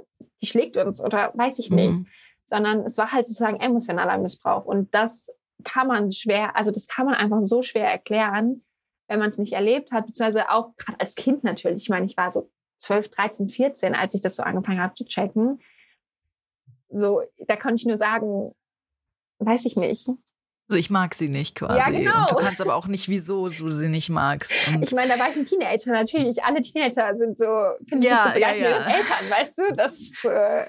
die schlägt uns oder weiß ich nicht, mhm. sondern es war halt sozusagen emotionaler Missbrauch. Und das kann man schwer, also das kann man einfach so schwer erklären, wenn man es nicht erlebt hat, beziehungsweise auch gerade als Kind natürlich. Ich meine, ich war so 12, 13, 14, als ich das so angefangen habe zu checken. So, da konnte ich nur sagen, weiß ich nicht. So, ich mag sie nicht quasi. Ja, genau. Und du kannst aber auch nicht, wieso du sie nicht magst. Und ich meine, da war ich ein Teenager. Natürlich, alle Teenager sind so, finde ich, ja, so ja, ja. Eltern, weißt du? Das, äh,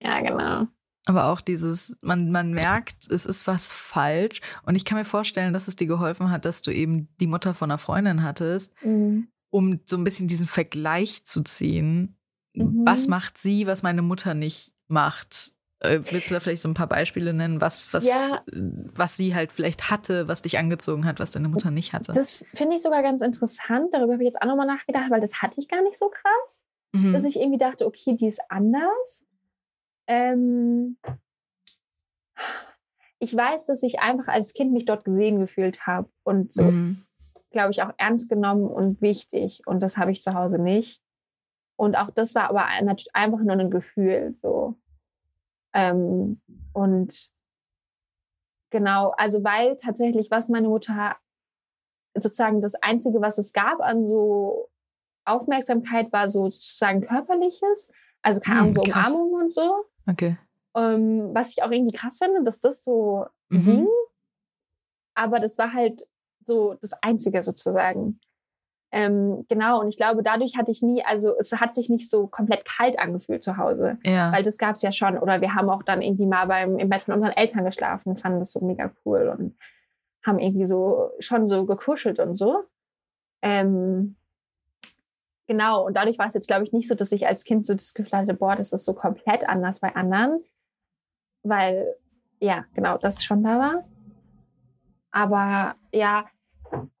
ja, genau. Aber auch dieses, man, man merkt, es ist was falsch. Und ich kann mir vorstellen, dass es dir geholfen hat, dass du eben die Mutter von einer Freundin hattest, mhm. um so ein bisschen diesen Vergleich zu ziehen. Mhm. Was macht sie, was meine Mutter nicht macht? Äh, willst du da vielleicht so ein paar Beispiele nennen, was, was, ja. was sie halt vielleicht hatte, was dich angezogen hat, was deine Mutter nicht hatte? Das finde ich sogar ganz interessant. Darüber habe ich jetzt auch nochmal nachgedacht, weil das hatte ich gar nicht so krass. Mhm. Dass ich irgendwie dachte, okay, die ist anders. Ähm ich weiß, dass ich einfach als Kind mich dort gesehen gefühlt habe und so, mhm. glaube ich, auch ernst genommen und wichtig. Und das habe ich zu Hause nicht. Und auch das war aber natürlich einfach nur ein Gefühl. So. Ähm, und genau, also weil tatsächlich, was meine Mutter sozusagen das Einzige, was es gab an so Aufmerksamkeit, war so sozusagen körperliches. Also keine Ahnung, hm, so Umarmung und so. Okay. Ähm, was ich auch irgendwie krass finde, dass das so mhm. ging. Aber das war halt so das Einzige sozusagen. Ähm, genau, und ich glaube, dadurch hatte ich nie, also es hat sich nicht so komplett kalt angefühlt zu Hause. Ja. Weil das gab es ja schon. Oder wir haben auch dann irgendwie mal beim, im Bett von unseren Eltern geschlafen, fanden das so mega cool und haben irgendwie so schon so gekuschelt und so. Ähm, genau, und dadurch war es jetzt, glaube ich, nicht so, dass ich als Kind so das Gefühl hatte, boah, das ist so komplett anders bei anderen. Weil, ja, genau, das schon da war. Aber ja,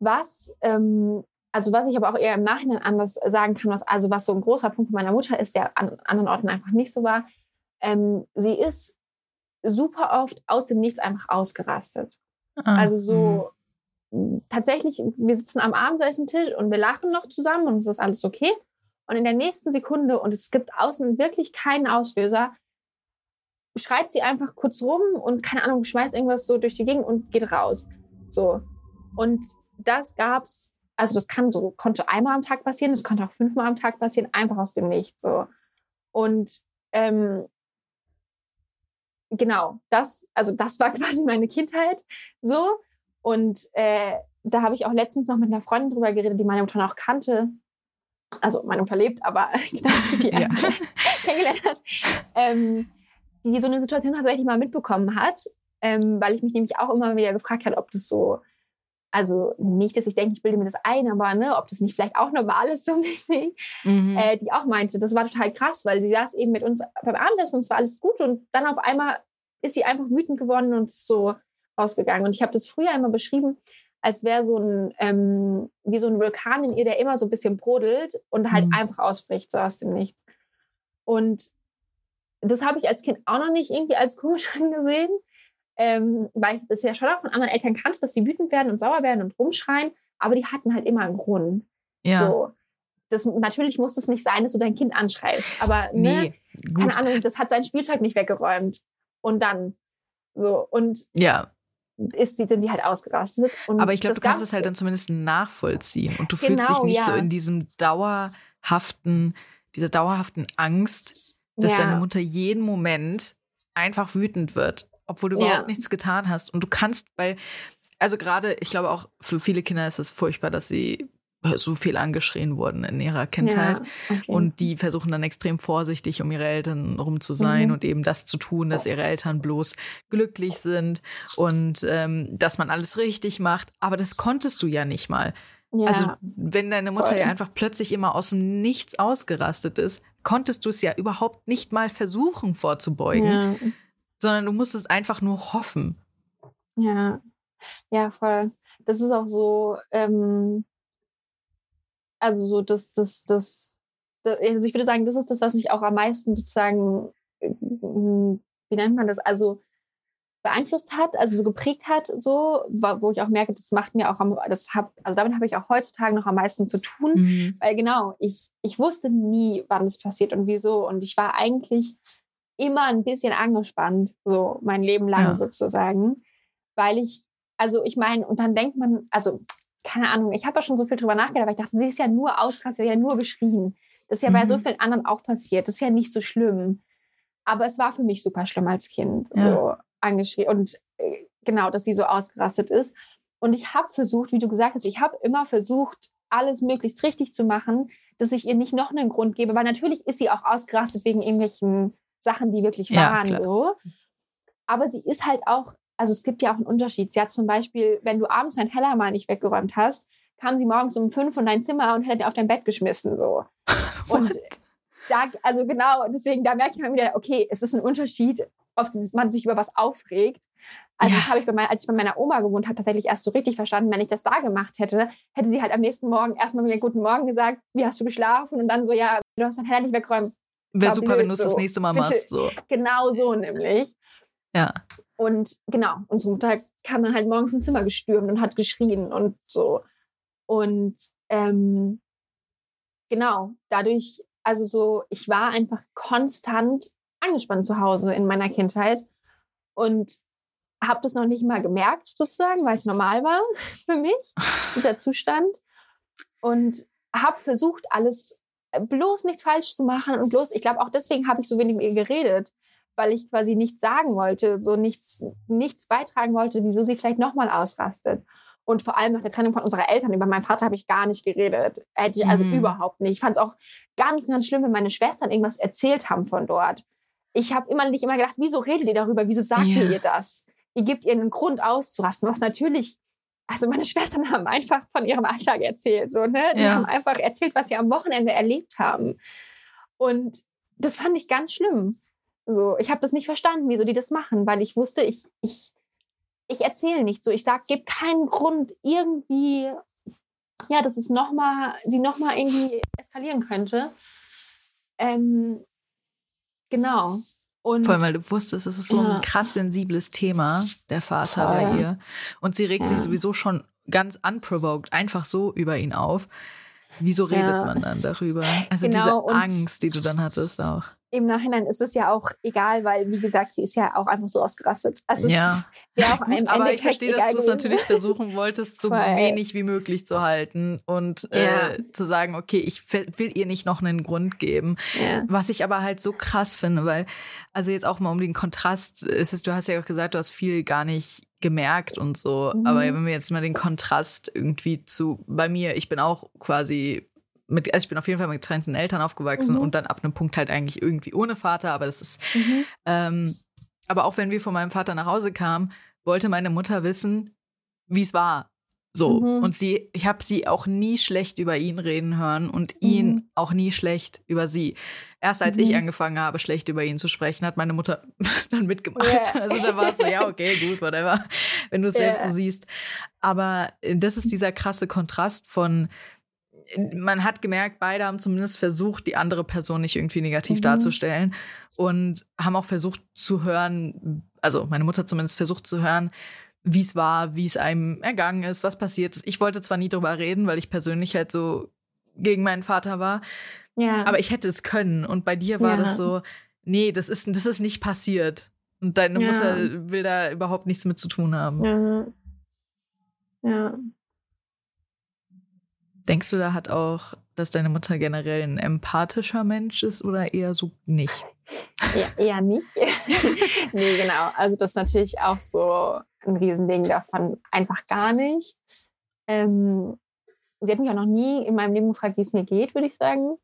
was ähm, also was ich aber auch eher im Nachhinein anders sagen kann, was also was so ein großer Punkt meiner Mutter ist, der an anderen Orten einfach nicht so war, ähm, sie ist super oft aus dem Nichts einfach ausgerastet. Ah, also so mh. Tatsächlich, wir sitzen am Abendessentisch und wir lachen noch zusammen und es ist alles okay. Und in der nächsten Sekunde, und es gibt außen wirklich keinen Auslöser, schreit sie einfach kurz rum und keine Ahnung, schmeißt irgendwas so durch die Gegend und geht raus. So. Und das gab's also das kann so, konnte einmal am Tag passieren, das konnte auch fünfmal am Tag passieren, einfach aus dem Nichts. So. Und ähm, genau, das, also das war [LAUGHS] quasi meine Kindheit so. Und äh, da habe ich auch letztens noch mit einer Freundin drüber geredet, die meine Mutter noch kannte. Also meine Mutter lebt, aber [LAUGHS] genau, die ja. [LAUGHS] kennengelernt hat. Ähm, die so eine Situation tatsächlich mal mitbekommen hat. ähm, weil ich mich nämlich auch immer wieder gefragt habe, ob das so, also nicht, dass ich denke, ich bilde mir das ein, aber ne, ob das nicht vielleicht auch normal ist, so [LAUGHS] mäßig, mhm. äh, die auch meinte, das war total krass, weil sie saß eben mit uns beim Abendessen und es war alles gut und dann auf einmal ist sie einfach wütend geworden und so ausgegangen. Und ich habe das früher immer beschrieben, als wäre so ein, ähm, wie so ein Vulkan in ihr, der immer so ein bisschen brodelt und halt mhm. einfach ausbricht, so aus dem Nichts. Und das habe ich als Kind auch noch nicht irgendwie als komisch [LAUGHS] angesehen, ähm, weil ich das ja schon auch von anderen Eltern kannte, dass sie wütend werden und sauer werden und rumschreien, aber die hatten halt immer einen Grund. Ja. So. Das, natürlich muss es nicht sein, dass du dein Kind anschreist, aber ne, nee, keine Ahnung, das hat sein Spielzeug nicht weggeräumt. Und dann so. Und ja ist sie dann die halt ausgerastet. Und Aber ich glaube, du kannst es halt dann zumindest nachvollziehen und du genau, fühlst dich genau, nicht ja. so in diesem dauerhaften, dieser dauerhaften Angst, dass ja. deine Mutter jeden Moment einfach wütend wird, obwohl du ja. überhaupt nichts getan hast. Und du kannst, weil, also gerade, ich glaube auch für viele Kinder ist es furchtbar, dass sie so viel angeschrien wurden in ihrer Kindheit. Ja, okay. Und die versuchen dann extrem vorsichtig, um ihre Eltern rum zu sein mhm. und eben das zu tun, dass ihre Eltern bloß glücklich sind und ähm, dass man alles richtig macht. Aber das konntest du ja nicht mal. Ja, also, wenn deine Mutter voll. ja einfach plötzlich immer aus dem Nichts ausgerastet ist, konntest du es ja überhaupt nicht mal versuchen vorzubeugen, ja. sondern du musstest einfach nur hoffen. Ja, ja, voll. Das ist auch so, ähm, also so das, das, das, das, also ich würde sagen, das ist das, was mich auch am meisten sozusagen, hm, wie nennt man das, also beeinflusst hat, also so geprägt hat, so, wo ich auch merke, das macht mir auch am, das hab, also damit habe ich auch heutzutage noch am meisten zu tun, mhm. weil genau, ich, ich wusste nie, wann es passiert und wieso und ich war eigentlich immer ein bisschen angespannt, so mein Leben lang ja. sozusagen, weil ich, also ich meine, und dann denkt man, also keine Ahnung, ich habe da schon so viel drüber nachgedacht, aber ich dachte, sie ist ja nur ausgerastet, ja nur geschrien. Das ist ja mhm. bei so mhm. vielen anderen auch passiert. Das ist ja nicht so schlimm. Aber es war für mich super schlimm als Kind, ja. so angeschrien. Und äh, genau, dass sie so ausgerastet ist. Und ich habe versucht, wie du gesagt hast, ich habe immer versucht, alles möglichst richtig zu machen, dass ich ihr nicht noch einen Grund gebe, weil natürlich ist sie auch ausgerastet wegen irgendwelchen Sachen, die wirklich waren. Ja, so. Aber sie ist halt auch also es gibt ja auch einen Unterschied. Sie hat zum Beispiel, wenn du abends dein Teller mal nicht weggeräumt hast, kam sie morgens um fünf in dein Zimmer und hätte dir auf dein Bett geschmissen. So. [LAUGHS] und da, also genau, deswegen, da merke ich mal wieder, okay, es ist ein Unterschied, ob man sich über was aufregt. Also ja. das habe ich, bei mein, als ich bei meiner Oma gewohnt habe, tatsächlich erst so richtig verstanden. Wenn ich das da gemacht hätte, hätte sie halt am nächsten Morgen erstmal mir Guten Morgen gesagt, wie hast du geschlafen? Und dann so, ja, du hast dein Teller nicht weggeräumt. Wäre super, blöd, wenn du es so. das nächste Mal Bitte. machst. So. Genau so nämlich. Ja. Und genau, unsere Mutter kam dann halt morgens ins Zimmer gestürmt und hat geschrien und so. Und ähm, genau, dadurch, also so, ich war einfach konstant angespannt zu Hause in meiner Kindheit und habe das noch nicht mal gemerkt, sozusagen, weil es normal war [LAUGHS] für mich, [LAUGHS] dieser Zustand. Und habe versucht, alles äh, bloß nichts falsch zu machen und bloß, ich glaube auch deswegen habe ich so wenig mit ihr geredet, weil ich quasi nichts sagen wollte, so nichts, nichts beitragen wollte, wieso sie vielleicht nochmal ausrastet. Und vor allem nach der Trennung von unserer Eltern, über meinen Vater habe ich gar nicht geredet. Hätte ich also mhm. überhaupt nicht. Ich fand es auch ganz, ganz schlimm, wenn meine Schwestern irgendwas erzählt haben von dort. Ich habe immer nicht immer gedacht, wieso redet ihr darüber? Wieso sagt yeah. ihr das? Ihr gebt ihr einen Grund auszurasten, was natürlich also meine [LAUGHS] Schwestern haben einfach von ihrem Alltag erzählt, so, ne? Die ja. haben einfach erzählt, was sie am Wochenende erlebt haben. Und das fand ich ganz schlimm. So, ich habe das nicht verstanden, wieso die das machen, weil ich wusste, ich, ich, ich erzähle nicht so. Ich sage, gebe keinen Grund irgendwie, ja, dass es noch mal, sie nochmal irgendwie eskalieren könnte. Ähm, genau. Und, Vor allem, weil du wusstest, es ist so ja. ein krass sensibles Thema, der Vater Voll. bei ihr. Und sie regt ja. sich sowieso schon ganz unprovoked einfach so über ihn auf. Wieso redet ja. man dann darüber? Also genau, diese Angst, die du dann hattest auch im Nachhinein ist es ja auch egal, weil, wie gesagt, sie ist ja auch einfach so ausgerastet. Also ja. es auch [LAUGHS] Gut, aber ich verstehe, dass du es natürlich versuchen wolltest, so [LAUGHS] Voll. wenig wie möglich zu halten und ja. äh, zu sagen, okay, ich will ihr nicht noch einen Grund geben. Ja. Was ich aber halt so krass finde, weil, also jetzt auch mal um den Kontrast, ist es, du hast ja auch gesagt, du hast viel gar nicht gemerkt und so. Mhm. Aber wenn wir jetzt mal den Kontrast irgendwie zu, bei mir, ich bin auch quasi mit, also ich bin auf jeden Fall mit getrennten Eltern aufgewachsen mhm. und dann ab einem Punkt halt eigentlich irgendwie ohne Vater, aber das ist, mhm. ähm, aber auch wenn wir von meinem Vater nach Hause kamen, wollte meine Mutter wissen, wie es war. So. Mhm. Und sie, ich habe sie auch nie schlecht über ihn reden hören und ihn mhm. auch nie schlecht über sie. Erst als mhm. ich angefangen habe, schlecht über ihn zu sprechen, hat meine Mutter [LAUGHS] dann mitgemacht. Yeah. Also da war es so, ja, [LAUGHS] okay, gut, whatever, wenn du es yeah. selbst so siehst. Aber äh, das ist dieser krasse Kontrast von, man hat gemerkt, beide haben zumindest versucht, die andere Person nicht irgendwie negativ mhm. darzustellen und haben auch versucht zu hören, also meine Mutter zumindest versucht zu hören, wie es war, wie es einem ergangen ist, was passiert ist. Ich wollte zwar nie drüber reden, weil ich persönlich halt so gegen meinen Vater war, ja. aber ich hätte es können. Und bei dir war ja. das so, nee, das ist, das ist nicht passiert. Und deine ja. Mutter will da überhaupt nichts mit zu tun haben. Ja. ja. Denkst du, da hat auch, dass deine Mutter generell ein empathischer Mensch ist oder eher so nicht? Ja, eher nicht. [LAUGHS] nee, genau. Also das ist natürlich auch so ein Riesending davon einfach gar nicht. Ähm, sie hat mich auch noch nie in meinem Leben gefragt, wie es mir geht, würde ich sagen.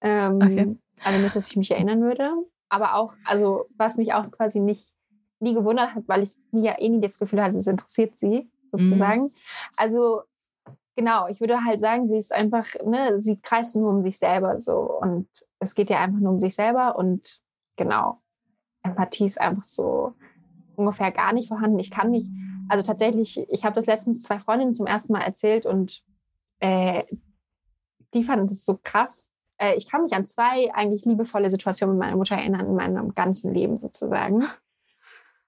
Ähm, okay. Also nicht, dass ich mich erinnern würde. Aber auch, also was mich auch quasi nicht nie gewundert hat, weil ich nie, ja eh nie das Gefühl hatte, es interessiert sie sozusagen. Mhm. Also genau, ich würde halt sagen, sie ist einfach, ne, sie kreist nur um sich selber so und es geht ja einfach nur um sich selber und genau, Empathie ist einfach so ungefähr gar nicht vorhanden. Ich kann mich, also tatsächlich, ich habe das letztens zwei Freundinnen zum ersten Mal erzählt und äh, die fanden das so krass. Äh, ich kann mich an zwei eigentlich liebevolle Situationen mit meiner Mutter erinnern in meinem ganzen Leben sozusagen. [LAUGHS]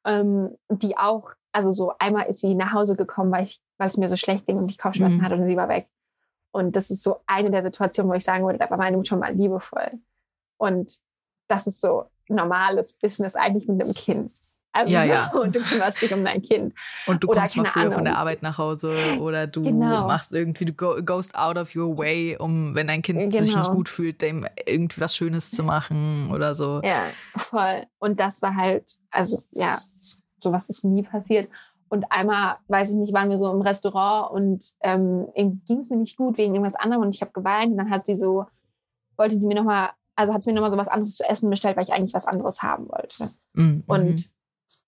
Ähm, die auch, also so einmal ist sie nach Hause gekommen, weil ich, weil es mir so schlecht ging und ich Kopfschmerzen mhm. hatte und sie war weg. Und das ist so eine der Situationen, wo ich sagen würde, da war meine Mutter mal liebevoll. Und das ist so normales Business eigentlich mit einem Kind. Also ja, ja. und [LAUGHS] du kümmerst dich um dein Kind. Und du oder kommst mal früher Ahnung. von der Arbeit nach Hause oder du genau. machst irgendwie, du go, goest out of your way, um, wenn dein Kind genau. sich nicht gut fühlt, dem irgendwie was Schönes zu machen oder so. Ja, voll. Und das war halt, also ja, sowas ist nie passiert. Und einmal, weiß ich nicht, waren wir so im Restaurant und ähm, ging es mir nicht gut wegen irgendwas anderem und ich habe geweint und dann hat sie so, wollte sie mir nochmal, also hat sie mir nochmal so was anderes zu essen bestellt, weil ich eigentlich was anderes haben wollte. Mhm. Und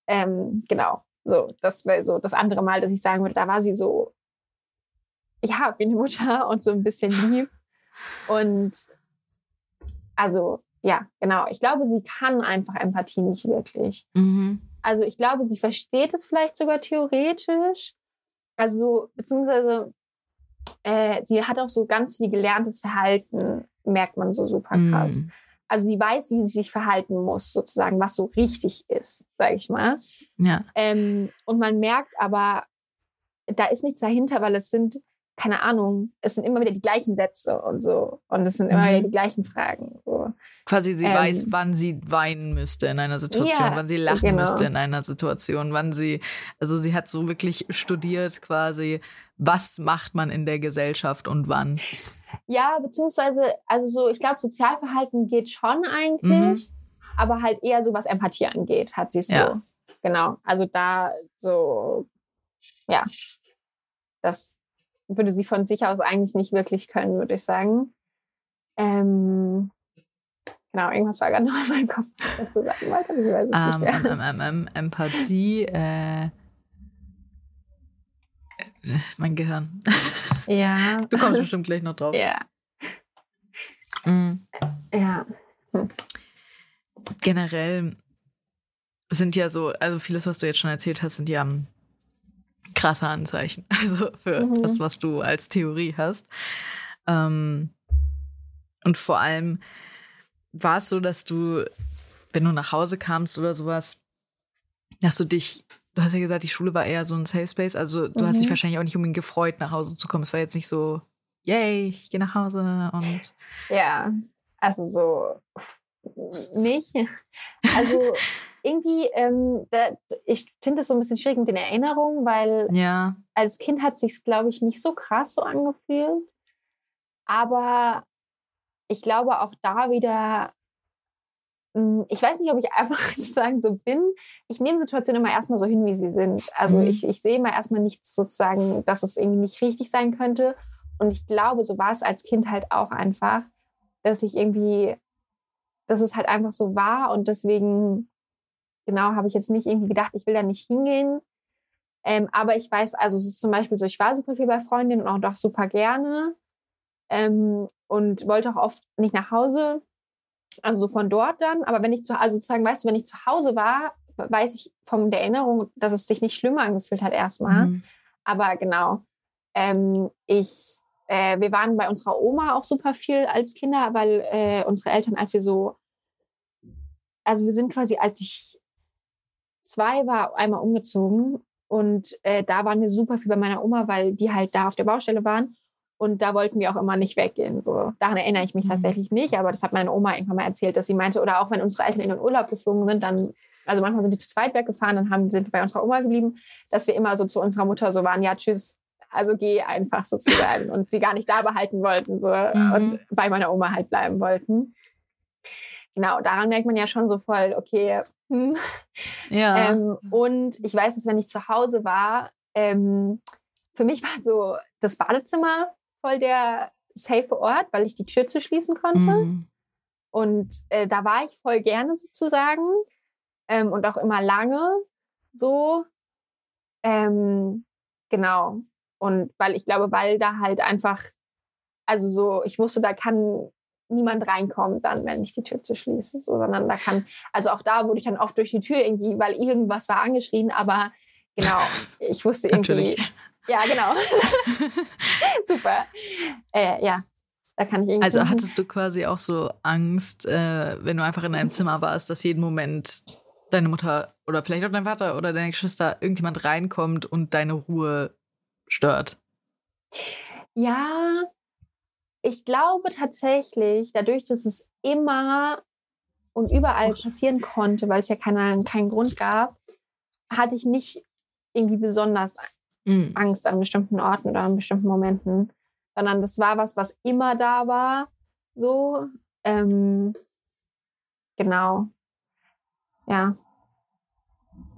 ähm, genau, so, das wäre so das andere Mal, dass ich sagen würde, da war sie so, ja, wie eine Mutter [LAUGHS] und so ein bisschen lieb. Und also, ja, genau. Ich glaube, sie kann einfach Empathie nicht wirklich. Mhm. Also, ich glaube, sie versteht es vielleicht sogar theoretisch. Also, beziehungsweise, äh, sie hat auch so ganz viel gelerntes Verhalten, merkt man so super krass. Mhm. Also sie weiß, wie sie sich verhalten muss, sozusagen, was so richtig ist, sage ich mal. Ja. Ähm, und man merkt aber, da ist nichts dahinter, weil es sind, keine Ahnung, es sind immer wieder die gleichen Sätze und so. Und es sind immer mhm. wieder die gleichen Fragen. So. Quasi sie ähm, weiß, wann sie weinen müsste in einer Situation, ja, wann sie lachen genau. müsste in einer Situation, wann sie, also sie hat so wirklich studiert quasi, was macht man in der Gesellschaft und wann. Ja, beziehungsweise, also so, ich glaube, Sozialverhalten geht schon eigentlich, mhm. aber halt eher so, was Empathie angeht, hat sie so. Ja. Genau. Also da so, ja, das würde sie von sich aus eigentlich nicht wirklich können, würde ich sagen. Ähm, genau, irgendwas war gerade [LAUGHS] noch in meinem Kopf dazu sagen wollte. Ich weiß es um, nicht mehr. Um, um, Empathie, äh, mein Gehirn. Ja. [LAUGHS] Du kommst bestimmt gleich noch drauf. Ja. Mhm. Ja. Hm. Generell sind ja so, also vieles, was du jetzt schon erzählt hast, sind ja krasse Anzeichen. [LAUGHS] Also für mhm. das, was du als Theorie hast. Ähm, und vor allem war es so, dass du, wenn du nach Hause kamst oder sowas, dass du dich du hast ja gesagt, die Schule war eher so ein Safe Space. Also du mhm. hast dich mhm. wahrscheinlich auch nicht unbedingt gefreut, nach Hause zu kommen. Es war jetzt nicht so, yay, ich gehe nach Hause und. Ja, also so nicht. Also [LAUGHS] irgendwie, ähm, da, ich finde es so ein bisschen schwierig mit den Erinnerungen, weil ja. als Kind hat sich glaube ich, nicht so krass so angefühlt. Aber ich glaube auch da wieder, hm, ich weiß nicht, ob ich [LAUGHS] einfach sozusagen so bin. Ich nehme Situationen immer erstmal so hin, wie sie sind. Also mhm. ich, ich sehe immer erstmal nichts sozusagen, dass es irgendwie nicht richtig sein könnte. Und ich glaube, so war es als Kind halt auch einfach, dass ich irgendwie, dass es halt einfach so war und deswegen genau habe ich jetzt nicht irgendwie gedacht, ich will da nicht hingehen. Ähm, aber ich weiß, also es ist zum Beispiel so, ich war super viel bei Freundinnen und auch doch super gerne ähm, und wollte auch oft nicht nach Hause, also so von dort dann. Aber wenn ich zu, also sozusagen, weißt du, wenn ich zu Hause war, weiß ich von der Erinnerung, dass es sich nicht schlimmer angefühlt hat erstmal. Mhm. Aber genau, ähm, ich, äh, wir waren bei unserer Oma auch super viel als Kinder, weil äh, unsere Eltern, als wir so, also wir sind quasi, als ich zwei war, einmal umgezogen und äh, da waren wir super viel bei meiner Oma, weil die halt da auf der Baustelle waren. Und da wollten wir auch immer nicht weggehen. So. Daran erinnere ich mich mhm. tatsächlich nicht, aber das hat meine Oma irgendwann mal erzählt, dass sie meinte, oder auch wenn unsere Eltern in den Urlaub geflogen sind, dann, also manchmal sind die zu zweit weggefahren, dann haben, sind wir bei unserer Oma geblieben, dass wir immer so zu unserer Mutter so waren, ja, tschüss, also geh einfach sozusagen. und sie gar nicht da behalten wollten so, mhm. und bei meiner Oma halt bleiben wollten. Genau, daran merkt man ja schon so voll, okay, hm. Ja. Ähm, und ich weiß, dass wenn ich zu Hause war, ähm, für mich war so das Badezimmer voll der safe Ort, weil ich die Tür zu schließen konnte. Mhm. Und äh, da war ich voll gerne sozusagen ähm, und auch immer lange so. Ähm, genau. Und weil ich glaube, weil da halt einfach, also so, ich wusste, da kann niemand reinkommen dann, wenn ich die Tür zu schließe, so, sondern da kann, also auch da wurde ich dann oft durch die Tür irgendwie, weil irgendwas war angeschrien, aber genau, [LAUGHS] ich wusste irgendwie, [LAUGHS] ja, genau. [LAUGHS] Super. Äh, ja, da kann ich irgendwie. Also hattest du quasi auch so Angst, äh, wenn du einfach in deinem Zimmer warst, dass jeden Moment deine Mutter oder vielleicht auch dein Vater oder deine Geschwister irgendjemand reinkommt und deine Ruhe stört? Ja, ich glaube tatsächlich, dadurch, dass es immer und überall passieren konnte, weil es ja keinen, keinen Grund gab, hatte ich nicht irgendwie besonders mhm. Angst an bestimmten Orten oder an bestimmten Momenten, sondern das war was, was immer da war. So, ähm, genau. Ja.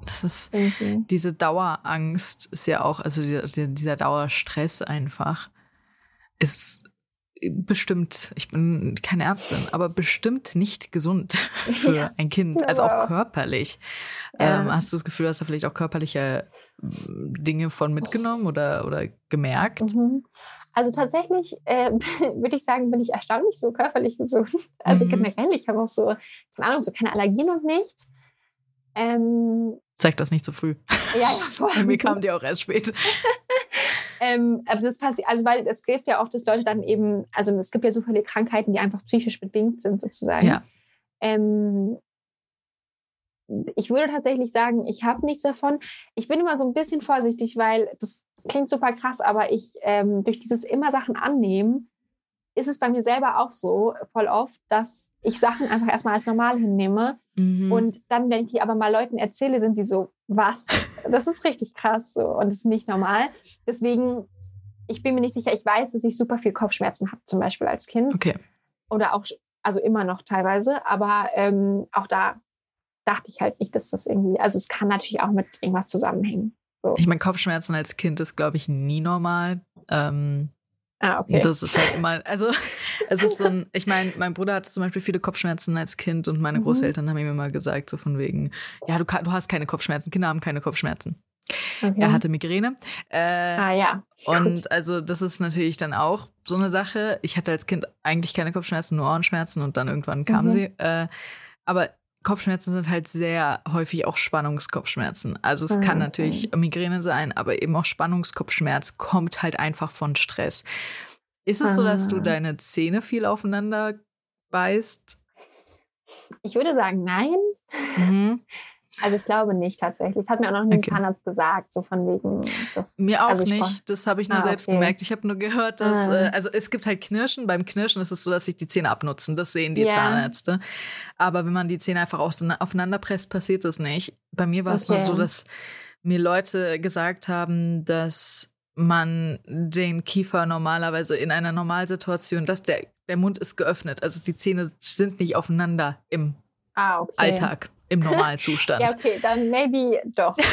Das ist irgendwie. diese Dauerangst ist ja auch, also dieser Dauerstress einfach ist bestimmt, ich bin keine Ärztin, aber bestimmt nicht gesund [LAUGHS] für yes. ein Kind, also auch körperlich. Ja. Ähm, hast du das Gefühl, dass da vielleicht auch körperliche Dinge von mitgenommen oder, oder gemerkt? Mhm. Also tatsächlich äh, [LAUGHS] würde ich sagen, bin ich erstaunlich so körperlich gesund. Also mhm. generell, ich habe auch so, keine Ahnung, so keine Allergien und nichts. Ähm, Zeig das nicht so früh. Ja, ja. [LAUGHS] Bei mir kam die auch erst spät. Ähm, aber das passiert, also weil es gibt ja oft, dass Leute dann eben, also es gibt ja so viele Krankheiten, die einfach psychisch bedingt sind sozusagen. Ja. Ähm, ich würde tatsächlich sagen, ich habe nichts davon. Ich bin immer so ein bisschen vorsichtig, weil das klingt super krass, aber ich ähm, durch dieses immer Sachen annehmen, ist es bei mir selber auch so voll oft, dass ich Sachen einfach erstmal als normal hinnehme. Mhm. Und dann, wenn ich die aber mal Leuten erzähle, sind sie so, was? Das ist richtig krass so und das ist nicht normal. Deswegen, ich bin mir nicht sicher, ich weiß, dass ich super viel Kopfschmerzen habe, zum Beispiel als Kind. Okay. Oder auch, also immer noch teilweise, aber ähm, auch da dachte ich halt nicht, dass das irgendwie, also es kann natürlich auch mit irgendwas zusammenhängen. So. Ich meine, Kopfschmerzen als Kind ist, glaube ich, nie normal. Ähm, ah, okay. Das ist halt immer, also [LAUGHS] es ist so ein, ich meine, mein Bruder hatte zum Beispiel viele Kopfschmerzen als Kind und meine mhm. Großeltern haben ihm immer gesagt, so von wegen, ja, du, du hast keine Kopfschmerzen, Kinder haben keine Kopfschmerzen. Okay. Er hatte Migräne. Äh, ah ja. Und also das ist natürlich dann auch so eine Sache. Ich hatte als Kind eigentlich keine Kopfschmerzen, nur Ohrenschmerzen und dann irgendwann kamen mhm. sie. Äh, aber Kopfschmerzen sind halt sehr häufig auch Spannungskopfschmerzen. Also es ah, kann natürlich Migräne sein, aber eben auch Spannungskopfschmerz kommt halt einfach von Stress. Ist es ah. so, dass du ah. deine Zähne viel aufeinander beißt? Ich würde sagen, nein. Mhm. [LAUGHS] Also ich glaube nicht tatsächlich. Das hat mir auch noch nie okay. ein Zahnarzt gesagt, so von wegen. Das, mir auch also nicht. Das habe ich nur ah, selbst okay. gemerkt. Ich habe nur gehört, dass ah. äh, also es gibt halt Knirschen. Beim Knirschen ist es so, dass sich die Zähne abnutzen. Das sehen die yeah. Zahnärzte. Aber wenn man die Zähne einfach aufeinander presst, passiert das nicht. Bei mir war es okay. nur so, dass mir Leute gesagt haben, dass man den Kiefer normalerweise in einer Normalsituation, dass der, der Mund ist geöffnet. Also die Zähne sind nicht aufeinander im ah, okay. Alltag im [LAUGHS] Normalzustand. ja, okay, dann maybe doch. [LAUGHS]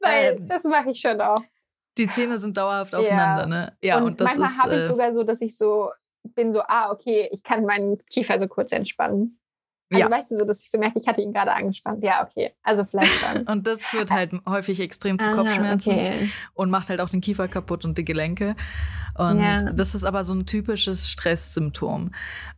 Weil ähm, das mache ich schon auch. Die Zähne sind dauerhaft aufeinander, ja. ne? Ja, und, und das manchmal habe ich äh, sogar so, dass ich so bin so, ah, okay, ich kann meinen Kiefer so kurz entspannen. Also ja. weißt du so, dass ich so merke, ich hatte ihn gerade angespannt. Ja, okay. Also vielleicht schon. [LAUGHS] und das führt halt häufig extrem zu Kopfschmerzen okay. und macht halt auch den Kiefer kaputt und die Gelenke. Und ja. das ist aber so ein typisches Stresssymptom.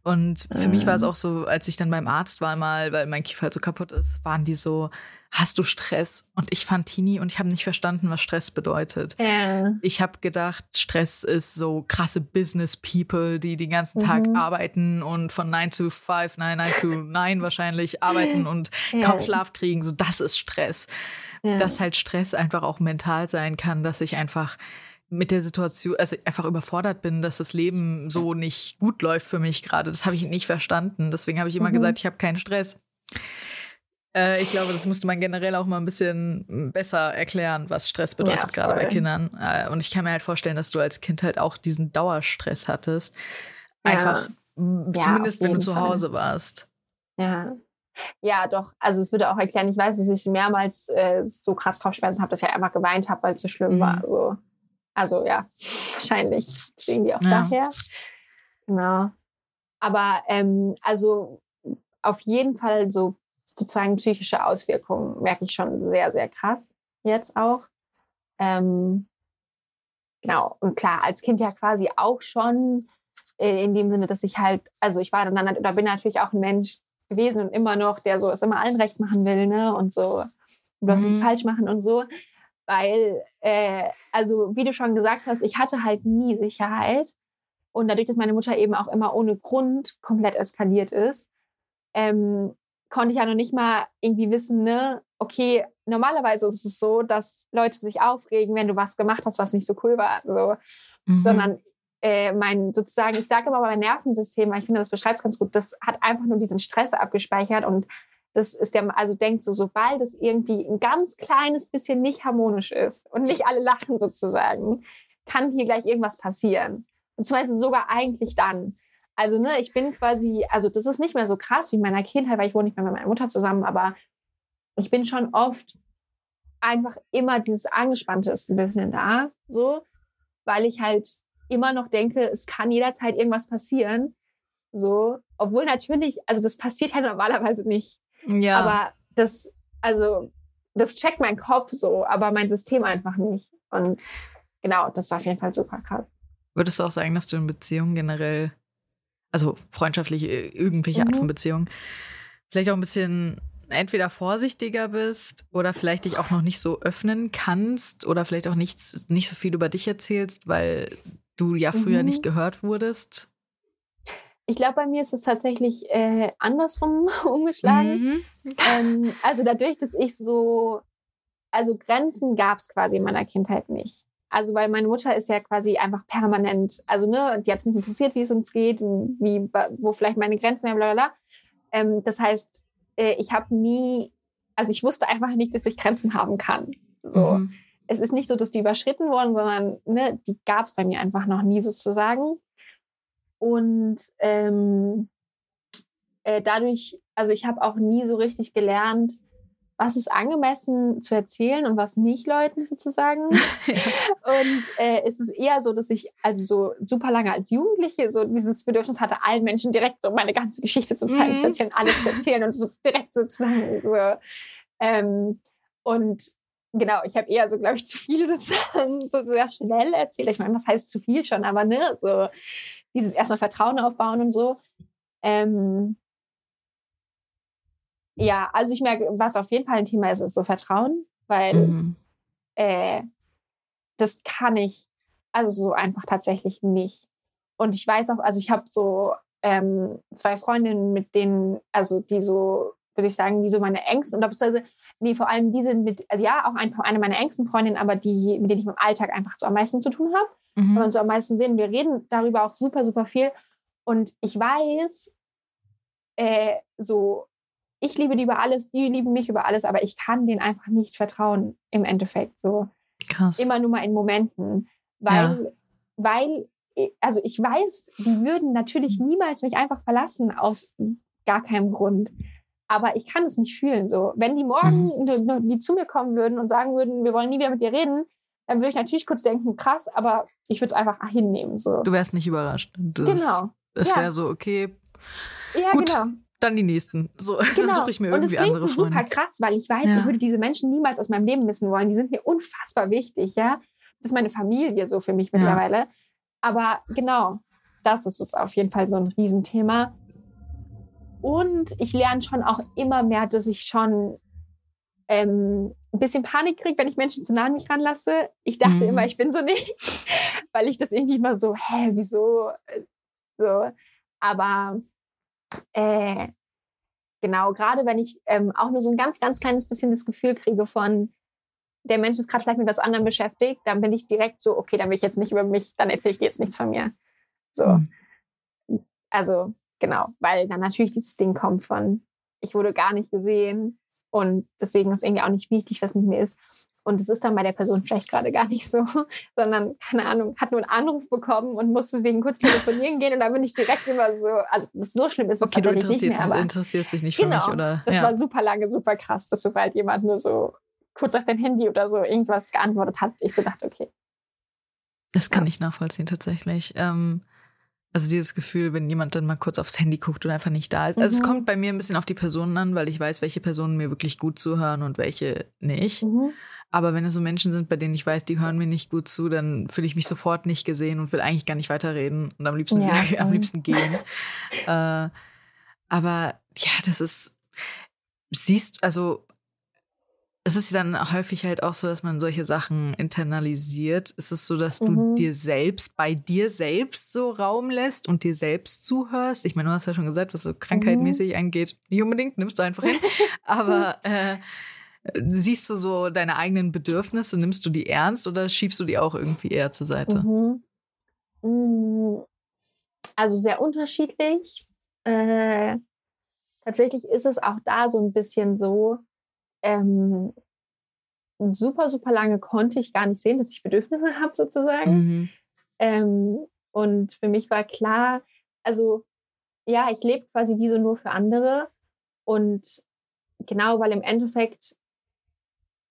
Und für mhm. mich war es auch so, als ich dann beim Arzt war mal, weil mein Kiefer halt so kaputt ist, waren die so, hast du Stress? Und ich fand Tini und ich habe nicht verstanden, was Stress bedeutet. Ja. Ich habe gedacht, Stress ist so krasse Business People, die den ganzen Tag mhm. arbeiten und von 9 to 5, 9, 9 to [LAUGHS] 9 wahrscheinlich arbeiten und ja. kaum Schlaf kriegen. So, das ist Stress. Ja. Dass halt Stress einfach auch mental sein kann, dass ich einfach mit der Situation, also einfach überfordert bin, dass das Leben so nicht gut läuft für mich gerade. Das habe ich nicht verstanden. Deswegen habe ich immer mhm. gesagt, ich habe keinen Stress. Äh, ich glaube, das musste man generell auch mal ein bisschen besser erklären, was Stress bedeutet, ja, gerade bei Kindern. Äh, und ich kann mir halt vorstellen, dass du als Kind halt auch diesen Dauerstress hattest. Einfach, ja. zumindest wenn du zu Hause warst. Ja. Ja, doch. Also es würde auch erklären, ich weiß, dass ich mehrmals äh, so krass Kopfschmerzen habe, dass ich einfach geweint habe, weil es so schlimm mhm. war. Also, also ja, wahrscheinlich. Deswegen die auch ja. daher. Genau. Aber ähm, also auf jeden Fall so sozusagen psychische Auswirkungen merke ich schon sehr, sehr krass jetzt auch. Ähm, genau, und klar, als Kind ja quasi auch schon äh, in dem Sinne, dass ich halt, also ich war dann, dann oder bin natürlich auch ein Mensch gewesen und immer noch, der so es immer allen recht machen will, ne, und so, was mhm. falsch machen und so. Weil, äh, also wie du schon gesagt hast, ich hatte halt nie Sicherheit. Und dadurch, dass meine Mutter eben auch immer ohne Grund komplett eskaliert ist, ähm, konnte ich ja noch nicht mal irgendwie wissen, ne, okay, normalerweise ist es so, dass Leute sich aufregen, wenn du was gemacht hast, was nicht so cool war, so, mhm. sondern äh, mein sozusagen, ich sage immer mein Nervensystem, ich finde, das beschreibt es ganz gut, das hat einfach nur diesen Stress abgespeichert und das ist der, also denkt so, sobald es irgendwie ein ganz kleines bisschen nicht harmonisch ist und nicht alle lachen sozusagen, kann hier gleich irgendwas passieren. Und zwar sogar eigentlich dann. Also, ne, ich bin quasi, also das ist nicht mehr so krass wie in meiner Kindheit, weil ich wohne nicht mehr mit meiner Mutter zusammen, aber ich bin schon oft einfach immer dieses Angespannte ist ein bisschen da, so, weil ich halt immer noch denke, es kann jederzeit irgendwas passieren, so, obwohl natürlich, also das passiert halt normalerweise nicht. Ja. Aber das, also, das checkt mein Kopf so, aber mein System einfach nicht. Und genau, das ist auf jeden Fall super krass. Würdest du auch sagen, dass du in Beziehungen generell also freundschaftliche, irgendwelche mhm. Art von mhm. Beziehung, vielleicht auch ein bisschen entweder vorsichtiger bist oder vielleicht dich auch noch nicht so öffnen kannst oder vielleicht auch nicht, nicht so viel über dich erzählst, weil du ja früher mhm. nicht gehört wurdest? Ich glaube, bei mir ist es tatsächlich äh, andersrum [LAUGHS] umgeschlagen. Mhm. Ähm, also dadurch, dass ich so, also Grenzen gab es quasi in meiner Kindheit nicht. Also, weil meine Mutter ist ja quasi einfach permanent, also ne, die hat es nicht interessiert, wie es uns geht, wie, wo vielleicht meine Grenzen wären, bla bla bla. Ähm, das heißt, äh, ich habe nie, also ich wusste einfach nicht, dass ich Grenzen haben kann. So. Mhm. Es ist nicht so, dass die überschritten wurden, sondern ne, die gab es bei mir einfach noch nie sozusagen. Und ähm, äh, dadurch, also ich habe auch nie so richtig gelernt, was ist angemessen zu erzählen und was nicht Leuten sozusagen. [LAUGHS] und äh, es ist eher so, dass ich also so super lange als Jugendliche so dieses Bedürfnis hatte, allen Menschen direkt so meine ganze Geschichte zu mhm. zu erzählen, alles zu erzählen und so direkt sozusagen so. Ähm, und genau, ich habe eher so, glaube ich, zu viel sozusagen [LAUGHS] so sehr schnell erzählt. Ich meine, was heißt zu viel schon, aber ne, so dieses erstmal Vertrauen aufbauen und so. Ähm, ja, also ich merke, was auf jeden Fall ein Thema ist, ist so Vertrauen, weil mhm. äh, das kann ich also so einfach tatsächlich nicht. Und ich weiß auch, also ich habe so ähm, zwei Freundinnen, mit denen, also die so, würde ich sagen, die so meine engsten, oder beziehungsweise, nee, vor allem die sind mit, also ja, auch ein, eine meiner engsten Freundinnen, aber die, mit denen ich im Alltag einfach so am meisten zu tun habe. Mhm. Wenn man so am meisten sehen. Wir reden darüber auch super, super viel. Und ich weiß, äh, so ich liebe die über alles, die lieben mich über alles, aber ich kann denen einfach nicht vertrauen im Endeffekt. So Krass. immer nur mal in Momenten, weil, ja. weil, also ich weiß, die würden natürlich niemals mich einfach verlassen aus gar keinem Grund. Aber ich kann es nicht fühlen. So, wenn die morgen mhm. die zu mir kommen würden und sagen würden, wir wollen nie wieder mit dir reden, dann würde ich natürlich kurz denken, krass, aber ich würde es einfach hinnehmen. So. Du wärst nicht überrascht. Das, genau. Es wäre ja. so, okay, ja, Gut, genau. Dann die nächsten. So, [LAUGHS] genau. dann suche ich mir irgendwie andere Und es klingt so super krass, weil ich weiß, ja. ich würde diese Menschen niemals aus meinem Leben missen wollen. Die sind mir unfassbar wichtig, ja. Das ist meine Familie so für mich mittlerweile. Ja. Aber genau, das ist es auf jeden Fall so ein Riesenthema. Und ich lerne schon auch immer mehr, dass ich schon ähm, ein bisschen Panik kriege, wenn ich Menschen zu nah an mich ranlasse. Ich dachte mhm. immer, ich bin so nicht, [LAUGHS] weil ich das irgendwie immer so, hä, wieso? So. Aber äh, genau, gerade wenn ich ähm, auch nur so ein ganz, ganz kleines bisschen das Gefühl kriege von, der Mensch ist gerade vielleicht mit was anderem beschäftigt, dann bin ich direkt so, okay, dann will ich jetzt nicht über mich, dann erzähle ich dir jetzt nichts von mir. So. Mhm. Also, genau, weil dann natürlich dieses Ding kommt von, ich wurde gar nicht gesehen und deswegen ist irgendwie auch nicht wichtig, was mit mir ist. Und es ist dann bei der Person vielleicht gerade gar nicht so, [LAUGHS] sondern, keine Ahnung, hat nur einen Anruf bekommen und muss deswegen kurz telefonieren gehen und dann bin ich direkt immer so, also das so schlimm ist es okay, du interessierst, nicht mehr, interessierst dich nicht genau, für mich, oder? Das ja. war super lange, super krass, dass sobald jemand nur so kurz auf dein Handy oder so irgendwas geantwortet hat, ich so dachte, okay. Das kann ja. ich nachvollziehen tatsächlich. Ähm, also dieses Gefühl, wenn jemand dann mal kurz aufs Handy guckt und einfach nicht da ist. Also mhm. es kommt bei mir ein bisschen auf die Personen an, weil ich weiß, welche Personen mir wirklich gut zuhören und welche nicht. Mhm. Aber wenn es so Menschen sind, bei denen ich weiß, die hören mir nicht gut zu, dann fühle ich mich sofort nicht gesehen und will eigentlich gar nicht weiterreden und am liebsten, ja. [LAUGHS] am liebsten gehen. [LAUGHS] äh, aber ja, das ist, siehst, also es ist dann häufig halt auch so, dass man solche Sachen internalisiert. Ist es so, dass mhm. du dir selbst, bei dir selbst so Raum lässt und dir selbst zuhörst? Ich meine, du hast ja schon gesagt, was so krankheitmäßig mhm. angeht. Nicht unbedingt, nimmst du einfach hin. [LAUGHS] Aber äh, siehst du so deine eigenen Bedürfnisse, nimmst du die ernst oder schiebst du die auch irgendwie eher zur Seite? Mhm. Mm. Also sehr unterschiedlich. Äh, tatsächlich ist es auch da so ein bisschen so, ähm, super, super lange konnte ich gar nicht sehen, dass ich Bedürfnisse habe, sozusagen. Mhm. Ähm, und für mich war klar, also ja, ich lebe quasi wie so nur für andere. Und genau, weil im Endeffekt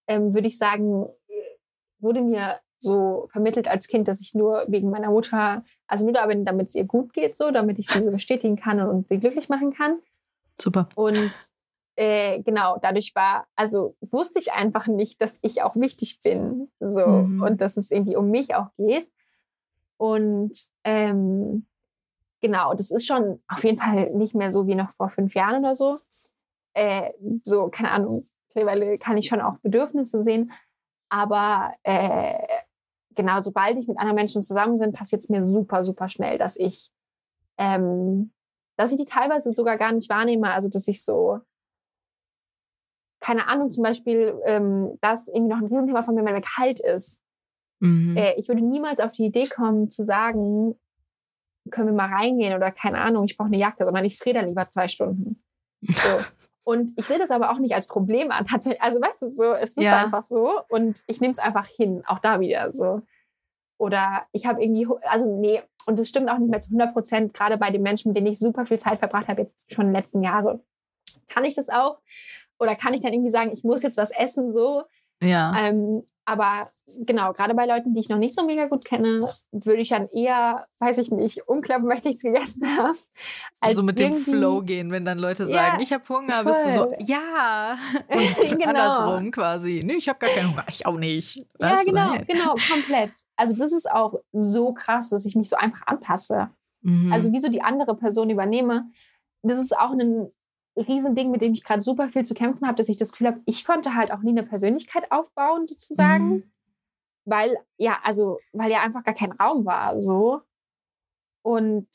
ähm, würde ich sagen, wurde mir so vermittelt als Kind, dass ich nur wegen meiner Mutter, also nur da bin, damit es ihr gut geht, so, damit ich sie bestätigen kann und sie glücklich machen kann. Super. Und äh, genau, dadurch war, also wusste ich einfach nicht, dass ich auch wichtig bin. So mhm. und dass es irgendwie um mich auch geht. Und ähm, genau, das ist schon auf jeden Fall nicht mehr so wie noch vor fünf Jahren oder so. Äh, so, keine Ahnung, mittlerweile kann ich schon auch Bedürfnisse sehen. Aber äh, genau, sobald ich mit anderen Menschen zusammen bin, passiert es mir super, super schnell, dass ich, ähm, dass ich die teilweise sogar gar nicht wahrnehme. Also, dass ich so, keine Ahnung, zum Beispiel, ähm, das irgendwie noch ein Riesenthema von mir, wenn mir kalt ist. Mhm. Äh, ich würde niemals auf die Idee kommen, zu sagen, können wir mal reingehen oder keine Ahnung, ich brauche eine Jacke, sondern ich friere dann lieber zwei Stunden. So. [LAUGHS] Und ich sehe das aber auch nicht als Problem an. Tatsächlich, also weißt du, so, es ist ja. einfach so und ich nehme es einfach hin, auch da wieder so. Oder ich habe irgendwie, also nee, und das stimmt auch nicht mehr zu 100 Prozent, gerade bei den Menschen, mit denen ich super viel Zeit verbracht habe, jetzt schon in den letzten Jahren. Kann ich das auch? Oder kann ich dann irgendwie sagen, ich muss jetzt was essen, so? Ja. Ähm, aber genau, gerade bei Leuten, die ich noch nicht so mega gut kenne, würde ich dann eher, weiß ich nicht, umklappen, weil ich nichts gegessen [LAUGHS] habe. Also mit dem Flow gehen, wenn dann Leute sagen, ja, ich habe Hunger, voll. bist du so, ja. [LAUGHS] [LAUGHS] Und genau. andersrum quasi. Nee, ich habe gar keinen Hunger, ich auch nicht. ja, genau, nein. genau, komplett. Also das ist auch so krass, dass ich mich so einfach anpasse. Mhm. Also wie so die andere Person übernehme. Das ist auch ein Riesending, mit dem ich gerade super viel zu kämpfen habe, dass ich das Gefühl habe, ich konnte halt auch nie eine Persönlichkeit aufbauen, sozusagen. Mhm. Weil, ja, also, weil ja einfach gar kein Raum war, so. Und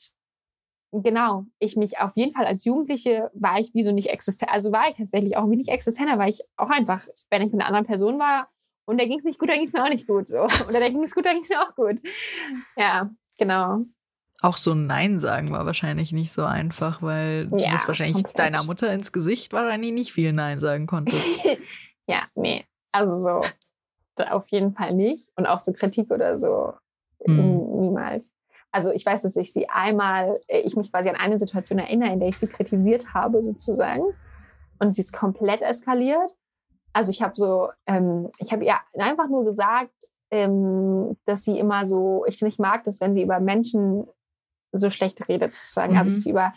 genau, ich mich auf jeden Fall als Jugendliche war ich wie so nicht existent, also war ich tatsächlich auch wie nicht existenter, weil ich auch einfach, wenn ich mit einer anderen Person war und da ging es nicht gut, dann ging es mir auch nicht gut, so. [LAUGHS] Oder da ging es gut, dann ging es mir auch gut. Ja, genau. Auch so ein Nein sagen war wahrscheinlich nicht so einfach, weil ja, du das wahrscheinlich komplett. deiner Mutter ins Gesicht wahrscheinlich nicht viel Nein sagen konntest. [LAUGHS] ja, nee. Also so auf jeden Fall nicht. Und auch so Kritik oder so hm. niemals. Also ich weiß, dass ich sie einmal, äh, ich mich quasi an eine Situation erinnere, in der ich sie kritisiert habe sozusagen. Und sie ist komplett eskaliert. Also ich habe so, ähm, ich habe ihr einfach nur gesagt, ähm, dass sie immer so, ich nicht mag, dass wenn sie über Menschen so schlecht redet, sozusagen. Also, mhm. Also, sie über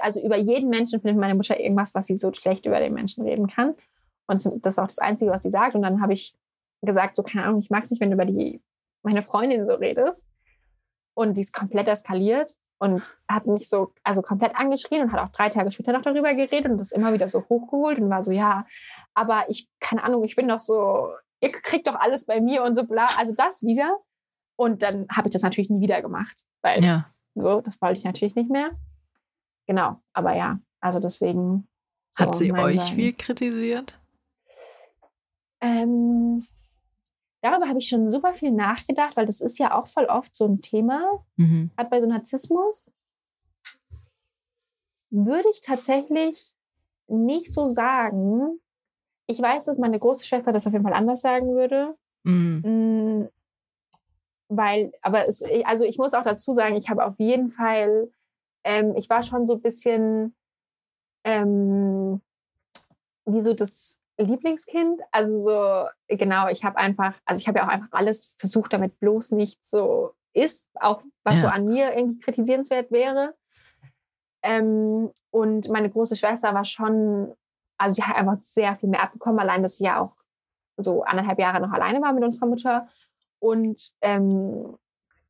also über jeden Menschen findet meine Mutter irgendwas, was sie so schlecht über den Menschen reden kann. Und das ist auch das Einzige, was sie sagt. Und dann habe ich gesagt, so keine Ahnung, ich mag es nicht, wenn du über die meine Freundin so redest. Und sie ist komplett eskaliert und hat mich so, also komplett angeschrien und hat auch drei Tage später noch darüber geredet und das immer wieder so hochgeholt und war so, ja, aber ich, keine Ahnung, ich bin doch so, ihr kriegt doch alles bei mir und so bla, also das wieder. Und dann habe ich das natürlich nie wieder gemacht, weil ja. So, das wollte ich natürlich nicht mehr. Genau, aber ja, also deswegen. So Hat sie euch Sein. viel kritisiert? Ähm, darüber habe ich schon super viel nachgedacht, weil das ist ja auch voll oft so ein Thema. Mhm. Hat bei so Narzissmus würde ich tatsächlich nicht so sagen. Ich weiß, dass meine große Schwester das auf jeden Fall anders sagen würde. Mhm. Weil, aber es, also ich muss auch dazu sagen, ich habe auf jeden Fall, ähm, ich war schon so ein bisschen ähm, wie so das Lieblingskind. Also so, genau, ich habe einfach, also ich habe ja auch einfach alles versucht, damit bloß nicht so ist, auch was ja. so an mir irgendwie kritisierenswert wäre. Ähm, und meine große Schwester war schon, also sie hat einfach sehr viel mehr abbekommen, allein dass sie ja auch so anderthalb Jahre noch alleine war mit unserer Mutter. Und ähm,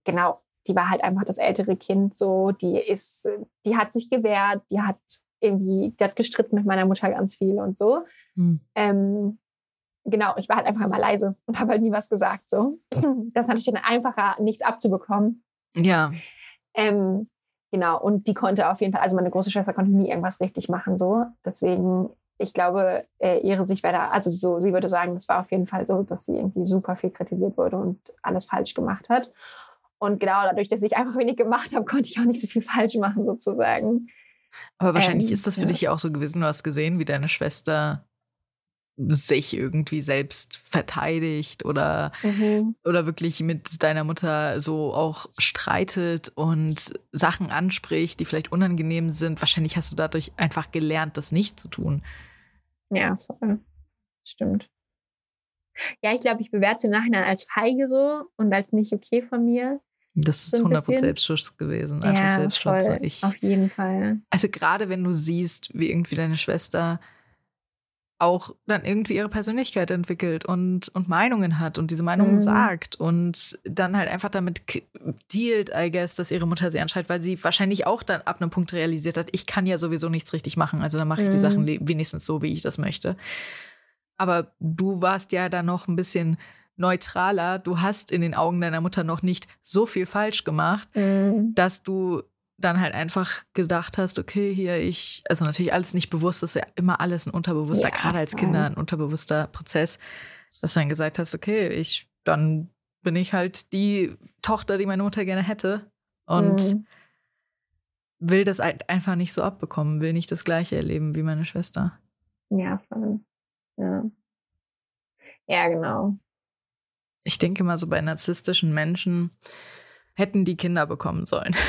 genau, die war halt einfach das ältere Kind so, die ist, die hat sich gewehrt, die hat irgendwie, die hat gestritten mit meiner Mutter ganz viel und so. Mhm. Ähm, genau, ich war halt einfach immer leise [LAUGHS] und habe halt nie was gesagt. So. [CLEARS THROAT] Das ist natürlich dann einfacher, nichts abzubekommen. Ja. Ähm, genau, und die konnte auf jeden Fall, also meine große Schwester konnte nie irgendwas richtig machen. So. Deswegen, ich glaube, äh, ihre Sicht wäre da, also so, sie würde sagen, es war auf jeden Fall so, dass sie irgendwie super viel kritisiert wurde und alles falsch gemacht hat. Und genau dadurch, dass ich einfach [LAUGHS] wenig gemacht habe, konnte ich auch nicht so viel falsch machen, sozusagen. Aber wahrscheinlich ähm, ist das für ja. dich ja auch so gewesen. Du hast gesehen, wie deine Schwester sich irgendwie selbst verteidigt oder, mhm. oder wirklich mit deiner Mutter so auch streitet und Sachen anspricht, die vielleicht unangenehm sind. Wahrscheinlich hast du dadurch einfach gelernt, das nicht zu tun. Ja, voll. Stimmt. Ja, ich glaube, ich bewerte es im Nachhinein als feige so und als nicht okay von mir. Das ist so 100% Selbstschutz gewesen, einfach ja, Selbstschutz. Voll, ich, auf jeden Fall. Also gerade wenn du siehst, wie irgendwie deine Schwester auch dann irgendwie ihre Persönlichkeit entwickelt und, und Meinungen hat und diese Meinungen mhm. sagt und dann halt einfach damit dealt, I guess, dass ihre Mutter sie anschreit, weil sie wahrscheinlich auch dann ab einem Punkt realisiert hat, ich kann ja sowieso nichts richtig machen, also dann mache ich mhm. die Sachen mhm. wenigstens so, wie ich das möchte. Aber du warst ja dann noch ein bisschen neutraler. Du hast in den Augen deiner Mutter noch nicht so viel falsch gemacht, mhm. dass du dann halt einfach gedacht hast, okay, hier ich, also natürlich alles nicht bewusst, das ist ja immer alles ein unterbewusster, ja, gerade als Kinder ein unterbewusster Prozess, dass du dann gesagt hast, okay, ich, dann bin ich halt die Tochter, die meine Mutter gerne hätte und mhm. will das einfach nicht so abbekommen, will nicht das Gleiche erleben wie meine Schwester. Ja, voll. Ja. Ja, genau. Ich denke mal so bei narzisstischen Menschen, hätten die Kinder bekommen sollen. [LAUGHS]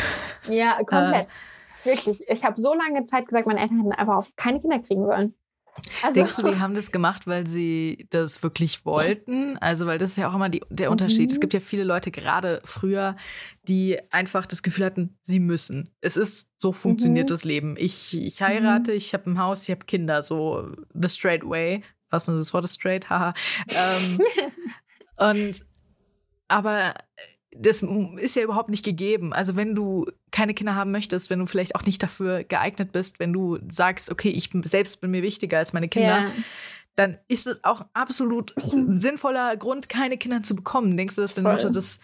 Ja, komplett. Äh, Wirklich. Ich habe so lange Zeit gesagt, meine Eltern hätten einfach auf keine Kinder kriegen sollen. Also, Denkst du, die [LAUGHS] haben das gemacht, weil sie das wirklich wollten? Also, weil das ist ja auch immer die, der Unterschied. Mhm. Es gibt ja viele Leute, gerade früher, die einfach das Gefühl hatten, sie müssen. Es ist, so funktioniert mhm. das Leben. Ich, ich heirate, mhm. ich habe ein Haus, ich habe Kinder, so the straight way. Was ist das Wort straight? Haha. ähm, [LAUGHS] und aber das ist ja überhaupt nicht gegeben. Also wenn du keine Kinder haben möchtest, wenn du vielleicht auch nicht dafür geeignet bist, wenn du sagst, okay, ich selbst bin mir wichtiger als meine Kinder, yeah. dann ist es auch absolut [CLEARS THROAT] sinnvoller Grund, keine Kinder zu bekommen. Denkst du, dass deine Mutter das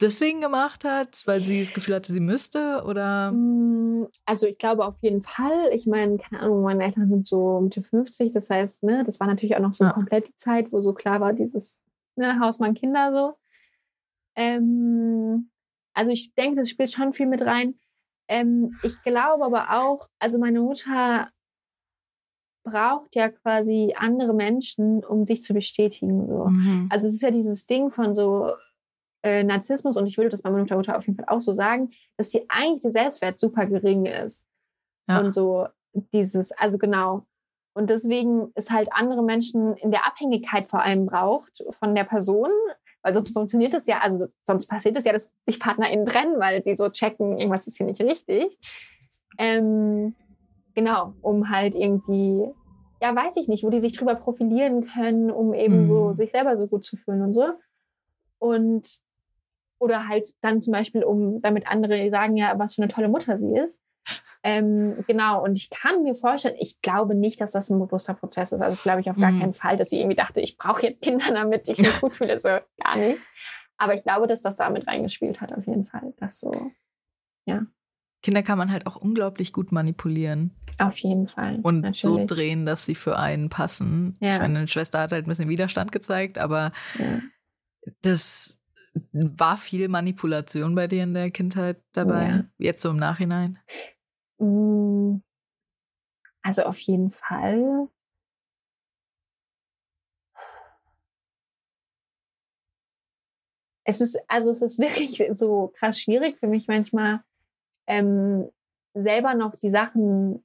deswegen gemacht hat, weil sie das Gefühl hatte, sie müsste? Oder? Mm, also ich glaube auf jeden Fall. Ich meine, keine Ahnung, meine Eltern sind so Mitte 50, das heißt, ne, das war natürlich auch noch so ja. komplett die Zeit, wo so klar war, dieses ne, Hausmann Kinder so. Ähm, also ich denke, das spielt schon viel mit rein. Ähm, ich glaube aber auch, also meine Mutter braucht ja quasi andere Menschen, um sich zu bestätigen. So. Mhm. Also es ist ja dieses Ding von so äh, Narzissmus und ich würde das bei meiner Mutter auf jeden Fall auch so sagen, dass sie eigentlich der Selbstwert super gering ist. Ja. Und so dieses, also genau. Und deswegen ist halt andere Menschen in der Abhängigkeit vor allem braucht von der Person, weil sonst funktioniert es ja, also sonst passiert es ja, dass sich PartnerInnen trennen, weil sie so checken, irgendwas ist hier nicht richtig. Ähm, genau, um halt irgendwie, ja, weiß ich nicht, wo die sich drüber profilieren können, um eben mhm. so sich selber so gut zu fühlen und so. Und oder halt dann zum Beispiel, um damit andere sagen, ja, was für eine tolle Mutter sie ist. Ähm, genau, und ich kann mir vorstellen, ich glaube nicht, dass das ein bewusster Prozess ist. Also das glaube ich auf gar mhm. keinen Fall, dass sie irgendwie dachte, ich brauche jetzt Kinder, damit ich mich [LAUGHS] gut fühle. So gar nicht. Aber ich glaube, dass das damit reingespielt hat, auf jeden Fall. Das so, ja. Kinder kann man halt auch unglaublich gut manipulieren. Auf jeden Fall. Und natürlich. so drehen, dass sie für einen passen. Ja. Meine Schwester hat halt ein bisschen Widerstand gezeigt, aber ja. das war viel Manipulation bei dir in der Kindheit dabei? Ja. Jetzt so im Nachhinein? Mm. Also auf jeden Fall. Es ist, also es ist [LAUGHS] wirklich so krass schwierig für mich manchmal, ähm, selber noch die Sachen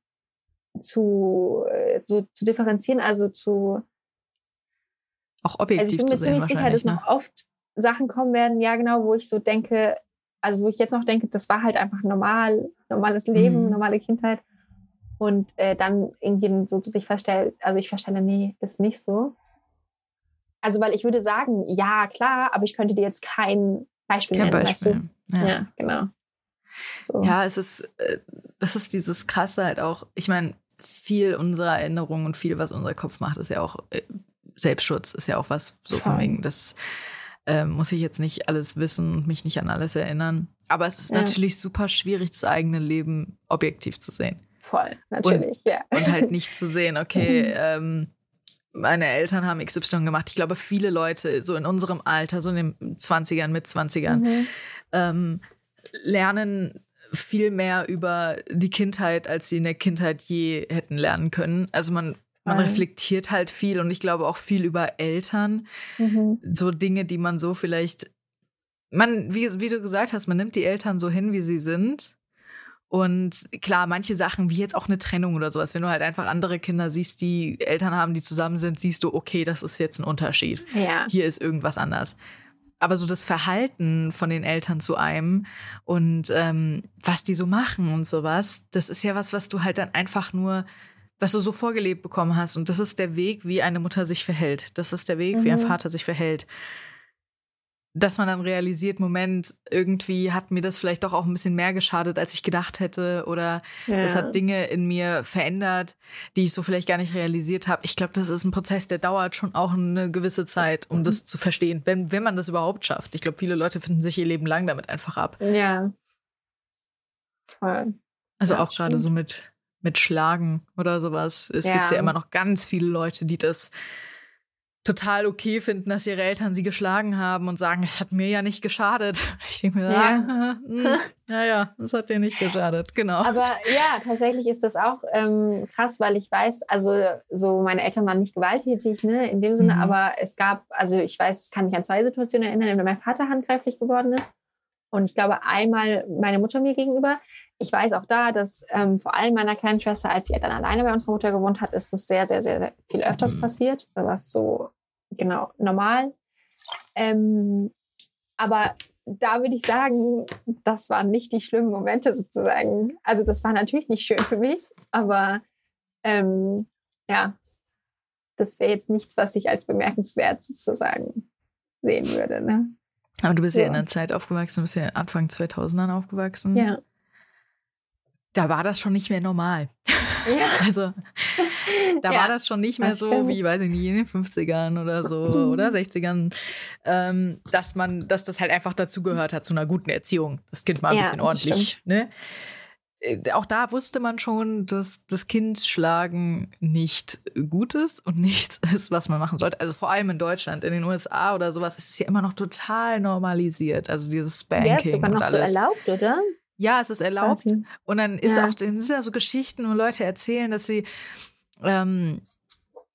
zu, äh, so, zu differenzieren, also zu auch objektiv also ich bin mir ziemlich sicher, dass ne? noch oft Sachen kommen werden, ja genau, wo ich so denke, also wo ich jetzt noch denke, das war halt einfach normal, normales Leben, mhm. normale Kindheit. Und äh, dann irgendwie so zu sich feststellt, also ich feststelle, nee, ist nicht so. Also, weil ich würde sagen, ja, klar, aber ich könnte dir jetzt kein Beispiel kein nennen, Beispiel. weißt du? Ja, ja genau. So. Ja, es ist, äh, das ist dieses Krasse halt auch. Ich meine, viel unserer Erinnerungen und viel, was unser Kopf macht, ist ja auch äh, Selbstschutz, ist ja auch was so Voll. von wegen, das äh, muss ich jetzt nicht alles wissen und mich nicht an alles erinnern. Aber es ist ja. natürlich super schwierig, das eigene Leben objektiv zu sehen. Voll, natürlich, und, ja. Und halt [LAUGHS] nicht zu sehen, okay, ähm, meine Eltern haben XY gemacht. Ich glaube, viele Leute so in unserem Alter, so in den 20ern, mit 20ern, mhm. ähm, lernen viel mehr über die Kindheit, als sie in der Kindheit je hätten lernen können. Also man man reflektiert halt viel und ich glaube auch viel über Eltern. Mhm. So Dinge, die man so vielleicht, man, wie, wie du gesagt hast, man nimmt die Eltern so hin, wie sie sind. Und klar, manche Sachen, wie jetzt auch eine Trennung oder sowas, wenn du halt einfach andere Kinder siehst, die Eltern haben, die zusammen sind, siehst du, okay, das ist jetzt ein Unterschied. Ja. Hier ist irgendwas anders. Aber so das Verhalten von den Eltern zu einem und ähm, was die so machen und sowas, das ist ja was, was du halt dann einfach nur was du so vorgelebt bekommen hast. Und das ist der Weg, wie eine Mutter sich verhält. Das ist der Weg, mhm. wie ein mhm. Vater sich verhält. Dass man dann realisiert, Moment, irgendwie hat mir das vielleicht doch auch ein bisschen mehr geschadet, als ich gedacht hätte. Oder es hat Dinge in mir verändert, die ich so vielleicht gar nicht realisiert habe. Ich glaube, das ist ein Prozess, der dauert schon auch eine gewisse Zeit, um mhm. das zu verstehen, wenn, wenn man das überhaupt schafft. Ich glaube, viele Leute finden sich ihr Leben lang damit einfach ab. Ja. Toll. Also ja, auch gerade so mit mit Schlagen oder sowas. Es ja. gibt ja immer noch ganz viele Leute, die das total okay finden, dass ihre Eltern sie geschlagen haben und sagen, es hat mir ja nicht geschadet. [LAUGHS] Ich denke mir, ja. Ah, hm, ja, ja, es hat dir nicht geschadet, genau. Aber ja, tatsächlich ist das auch ähm, krass, weil ich weiß, also so meine Eltern waren nicht gewalttätig, ne, in dem Sinne, mhm. aber es gab, also ich weiß, kann mich an zwei Situationen erinnern, in denen mein Vater handgreiflich geworden ist. Und ich glaube einmal meine Mutter mir gegenüber ich weiß auch da, dass ähm, vor allem meiner kleinen Schwester, als sie dann alleine bei unserer Mutter gewohnt hat, ist es sehr, sehr, sehr, sehr viel öfters mhm. passiert. Was so genau normal. Ähm, aber da würde ich sagen, das waren nicht die schlimmen Momente sozusagen. Also das war natürlich nicht schön für mich, aber ähm, ja, das wäre jetzt nichts, was ich als bemerkenswert sozusagen sehen würde. Ne? Aber du bist ja. ja in einer Zeit aufgewachsen, du bist ja Anfang 2000ern aufgewachsen. Ja da war das schon nicht mehr normal. Ja. [LAUGHS] also da ja, war das schon nicht mehr so stimmt. wie, weiß ich nicht, in den 50ern oder so oder 60ern, ähm, dass man, dass das halt einfach dazugehört hat zu einer guten Erziehung. Das Kind mal ein ja, bisschen ordentlich. Ne? Äh, auch da wusste man schon, dass das Kind schlagen nicht gut ist und [LAUGHS] nichts ist, was man machen sollte. Also vor allem in Deutschland, in den USA oder sowas ist es ja immer noch total normalisiert. Also dieses Spanking. Ja, ist sogar noch so erlaubt, oder? Ja, es ist erlaubt. Quasi. Und dann ist ja. auch, dann sind ja so Geschichten, wo Leute erzählen, dass sie ähm,